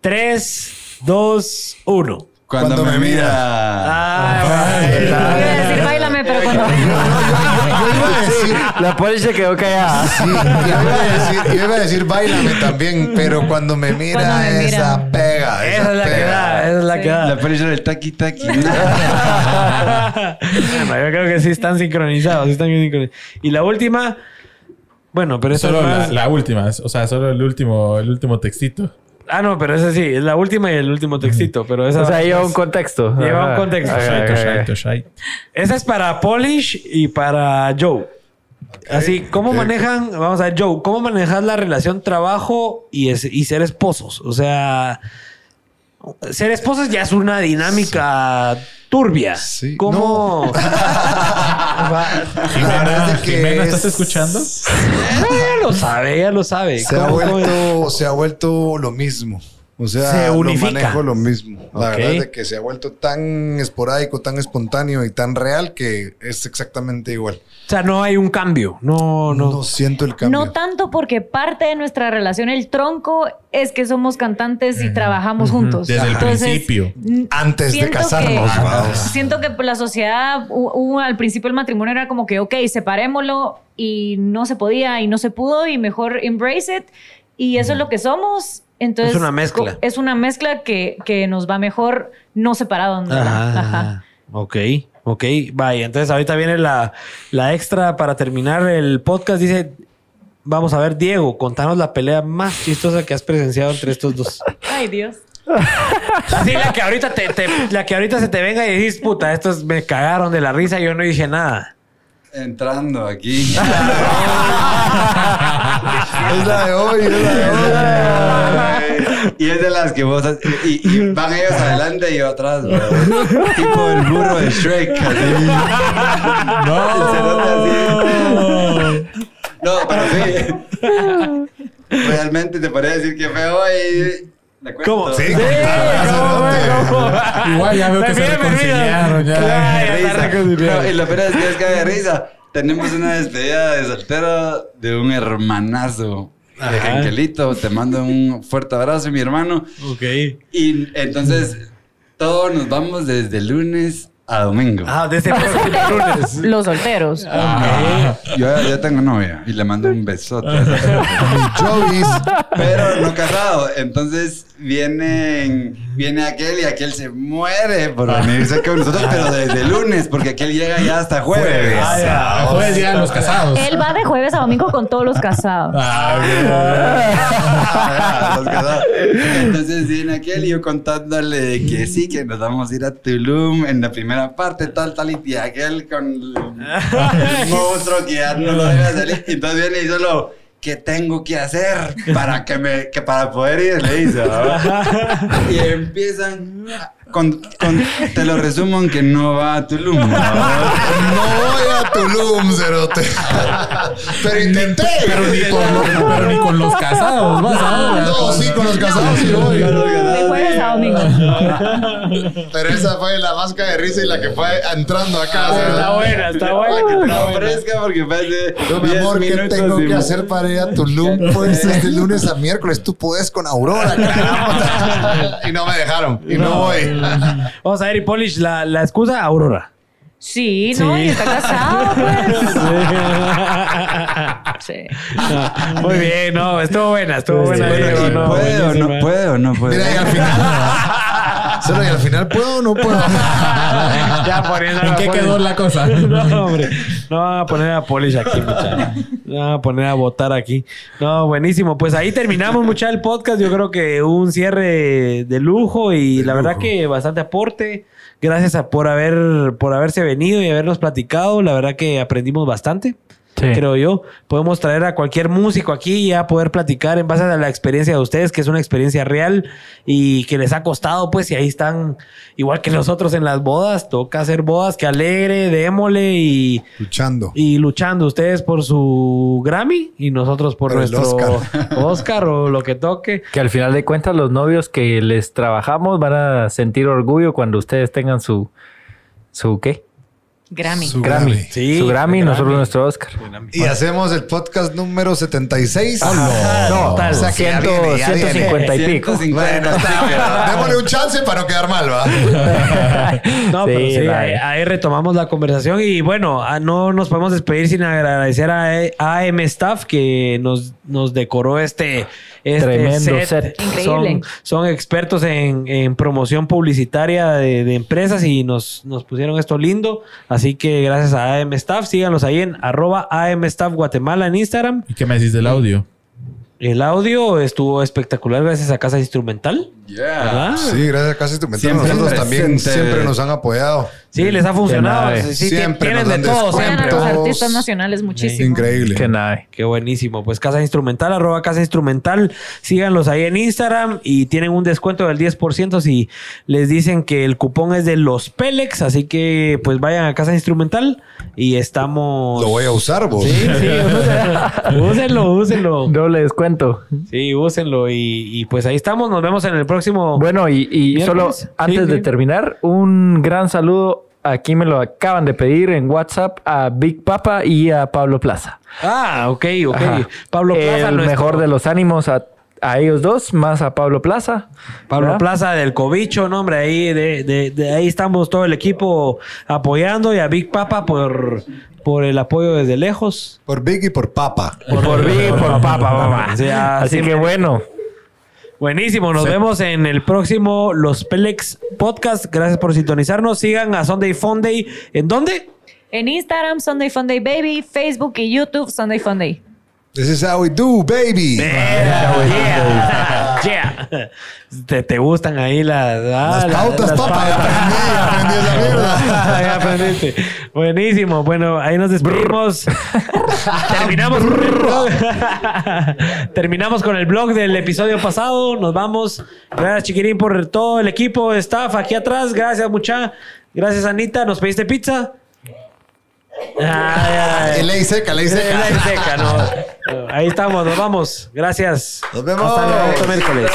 Tres, dos, uno. Cuando, Cuando me me mira. Ah, Iba a decir bailame, pero cuando. Yo iba a decir, La poli se quedó callada. sí, yo iba a decir, yo iba a decir bailame también, pero cuando me mira, Cuando me mira. esa pega. esa es la que pega. da, esa es la Sí. que da. La película del taqui taqui. (laughs) bueno, yo creo que sí están sincronizados. sí están bien sincronizados. Y la última, bueno, pero Solo es la, más... la última, o sea, solo el último, el último textito. Ah, no, pero esa sí, es la última y el último textito, pero esa... O sea, lleva un es- contexto. Lleva un contexto. Esa es para Polish y para Joe. Así, ¿cómo manejan? Vamos a ver, Joe, ¿cómo manejas la relación trabajo y, es- y ser esposos? O sea, ser esposos ya es una dinámica turbia. Sí. ¿Cómo? (laughs) Jimena, que (laughs) Jimena, es- ¿estás escuchando? Lo sabe, ella lo sabe. Se ha, ¿Cómo- cómo- vuelto, se ha vuelto lo mismo. O sea, Se lo unifica. manejo lo mismo. La Ok. verdad es de que se ha vuelto tan esporádico, tan espontáneo y tan real que es exactamente igual. O sea, no hay un cambio. No, no. No, siento el cambio. No tanto porque parte de nuestra relación, el tronco, es que somos cantantes y trabajamos juntos. Desde el principio. Antes de casarnos, que- vamos. Siento que la sociedad, hu- hubo- al principio el matrimonio era como que, ok, separémoslo y no se podía y no se pudo y mejor embrace it. Y eso es lo que somos. Entonces, Es una mezcla. Es una mezcla que, que nos va mejor no separados. ¿no? Ajá. Ajá. Ok, ok. Vaya, entonces ahorita viene la, la extra para terminar el podcast. Dice, vamos a ver, Diego, contanos la pelea más chistosa que has presenciado entre estos dos. (laughs) Ay, Dios. Así la que ahorita te, te- la que ahorita se te venga y dices, puta, estos me cagaron de la risa, yo no dije nada. Entrando aquí. (laughs) Es la de hoy, es la de hoy. y es de las que vos... has- Y, y van ellos adelante y yo atrás, bro. Tipo el burro de Shrek. Así. (laughs) El cerote así. No, pero sí. (laughs) Realmente te podría decir que fue hoy. ¿De acuerdo? ¿Cómo? Sí, Sí, ¿cómo, cerote. cómo? Igual ya veo que se reconciliaron, ya. Claro, ya reconciliado. No, y lo peor es que es que de risa. Tenemos una despedida de soltero de un hermanazo. de Genkelito. Te mando un fuerte abrazo, mi hermano. Ok. Y entonces, todos nos vamos desde lunes a domingo. Ah, desde lunes. (laughs) Los solteros. Ah, yo ya, ya tengo novia y le mando un besote. Jovis. Pero no casado. Entonces vienen, viene aquel y aquel se muere por venirse con nosotros, pero desde lunes, porque aquel llega ya hasta jueves. Ah, ya. Jueves llegan los casados. Él va de jueves a domingo con todos los casados. Ah, Ah, los casados. Entonces viene aquel y yo contándole que sí, que nos vamos a ir a Tulum en la primera parte, tal, tal, y aquel con el (laughs) monstruo que ya no lo debe salir. Entonces viene y solo, ¿qué tengo que hacer para que me, que para poder ir? Le dice. (laughs) Y empiezan, con, con- te lo resumo en que no va a Tulum. ¿no? No voy a Tulum, cerote. Pero intenté. Pero ni, con, pero ni con los casados vas ahora. No, sí, con los casados sí voy. De jueves a domingo. Pero esa fue la máscara de risa y la que fue entrando acá. cerote. Está buena, está Para que te buena. lo ofrezca porque hace Yo, mi 10 amor, ¿qué tengo que hacer para ir a Tulum? (laughs) Pues desde lunes a miércoles tú puedes con Aurora, caramba. (laughs) Y no me dejaron. Y no voy. (laughs) Vamos a ver, y Polish, la, la excusa, Aurora. Sí, no, y está casado, pues. (laughs) Sí. Muy bien, no, estuvo buena, estuvo buena. Diego, y no, ¿Puede o buenísima. no puede o no puede? Mira, y al final. (laughs) Solo y al final puedo o no puedo. (laughs) Ya poniendo ¿En qué quedó la cosa? (laughs) No, hombre. No van a poner a Polish aquí, muchachos. No van a poner a votar aquí. No, buenísimo. Pues ahí terminamos, mucha el podcast. Yo creo que un cierre de lujo y la verdad que bastante aporte. Gracias a, por haber por haberse venido y habernos platicado. La verdad que aprendimos bastante. Sí. Creo yo. Podemos traer a cualquier músico aquí y ya poder platicar en base a la experiencia de ustedes, que es una experiencia real y que les ha costado, pues, y ahí están, igual que nosotros en las bodas, toca hacer bodas, que alegre, démosle y, Luchando. y luchando ustedes por su Grammy y nosotros por nuestro Oscar. (laughs) Oscar o lo que toque. Que al final de cuentas los novios que les trabajamos van a sentir orgullo cuando ustedes tengan su... ¿Su qué? Grammy. Su Grammy. Grammy. Sí, su Grammy nosotros nuestro Oscar. Y hacemos el podcast número 76. Ajá, No, total. O sea que ya ciento- viene, ya viene. 150 y pico. 150. Bueno, está. (laughs) Démosle un chance para no quedar mal, ¿va? (laughs) No, Sí, pero sí, ahí, ahí retomamos la conversación y bueno, ah, no nos podemos despedir sin agradecer a E- AM Staff que nos, nos decoró este, este Tremendo set. Increíble. Son, son expertos en, en promoción publicitaria de, de empresas y nos, nos pusieron esto lindo. Así que gracias a AM Staff, síganlos ahí en arroba AM Staff Guatemala en Instagram. ¿Y qué me decís del audio? El audio estuvo espectacular gracias a Casa Instrumental. Yeah. Sí, gracias a Casa Instrumental. Siempre Nosotros también siempre nos han apoyado. Sí, les ha funcionado. Sí, sí, Siempre tienen nos de dan todo a siempre. los artistas nacionales muchísimo. Increíble. Que nada. Qué buenísimo. Pues Casa Instrumental, arroba Casa Instrumental. Síganlos ahí en Instagram y tienen un descuento del 10% si les dicen que el cupón es de los Pelex. Así que pues vayan a Casa Instrumental y estamos... Lo voy a usar, vos. Sí, sí, úsenlo, úsenlo, úsenlo. (laughs) Doble descuento. Sí, úsenlo y, y, pues ahí estamos. Nos vemos en el próximo... Bueno, y, y solo antes Sí, de sí. terminar, un gran saludo. Aquí me lo acaban de pedir en WhatsApp a Big Papa y a Pablo Plaza. Ah, ok, ok. Ajá. Pablo Plaza, El nuestro- mejor de los ánimos a, a ellos dos, más a Pablo Plaza. Pablo ¿verdad? Plaza del Cobicho, no, hombre, ahí de, de- de ahí estamos todo el equipo apoyando y a Big Papa por, por el apoyo desde lejos. Por Big y por Papa. Por, Big, por Papa, mamá. Sí, así Así que me- bueno. Buenísimo, nos Sí. vemos en el próximo Los Pelex Podcast. Gracias por sintonizarnos. Sigan a Sunday Funday. ¿En dónde? En Instagram, Sunday Funday Baby. Facebook y YouTube, Sunday Funday. This is how we do, baby. Yeah. Yeah. (laughs) Te, te gustan ahí las, ah, Las pautas, papá. Ya aprendí, ya aprendí esa mierda. (laughs) ya aprendiste. Buenísimo. Bueno, ahí nos despedimos. (laughs) Terminamos con el blog. (laughs) Terminamos con el blog del episodio pasado. Nos vamos. Gracias, Chiquirín, por todo el equipo, staff aquí atrás. Gracias, mucha. Gracias, Anita. ¿Nos pediste pizza? Ley seca, ley seca. Ley seca, no. Ahí estamos, nos vamos. Gracias. Nos vemos. Hasta el otro miércoles.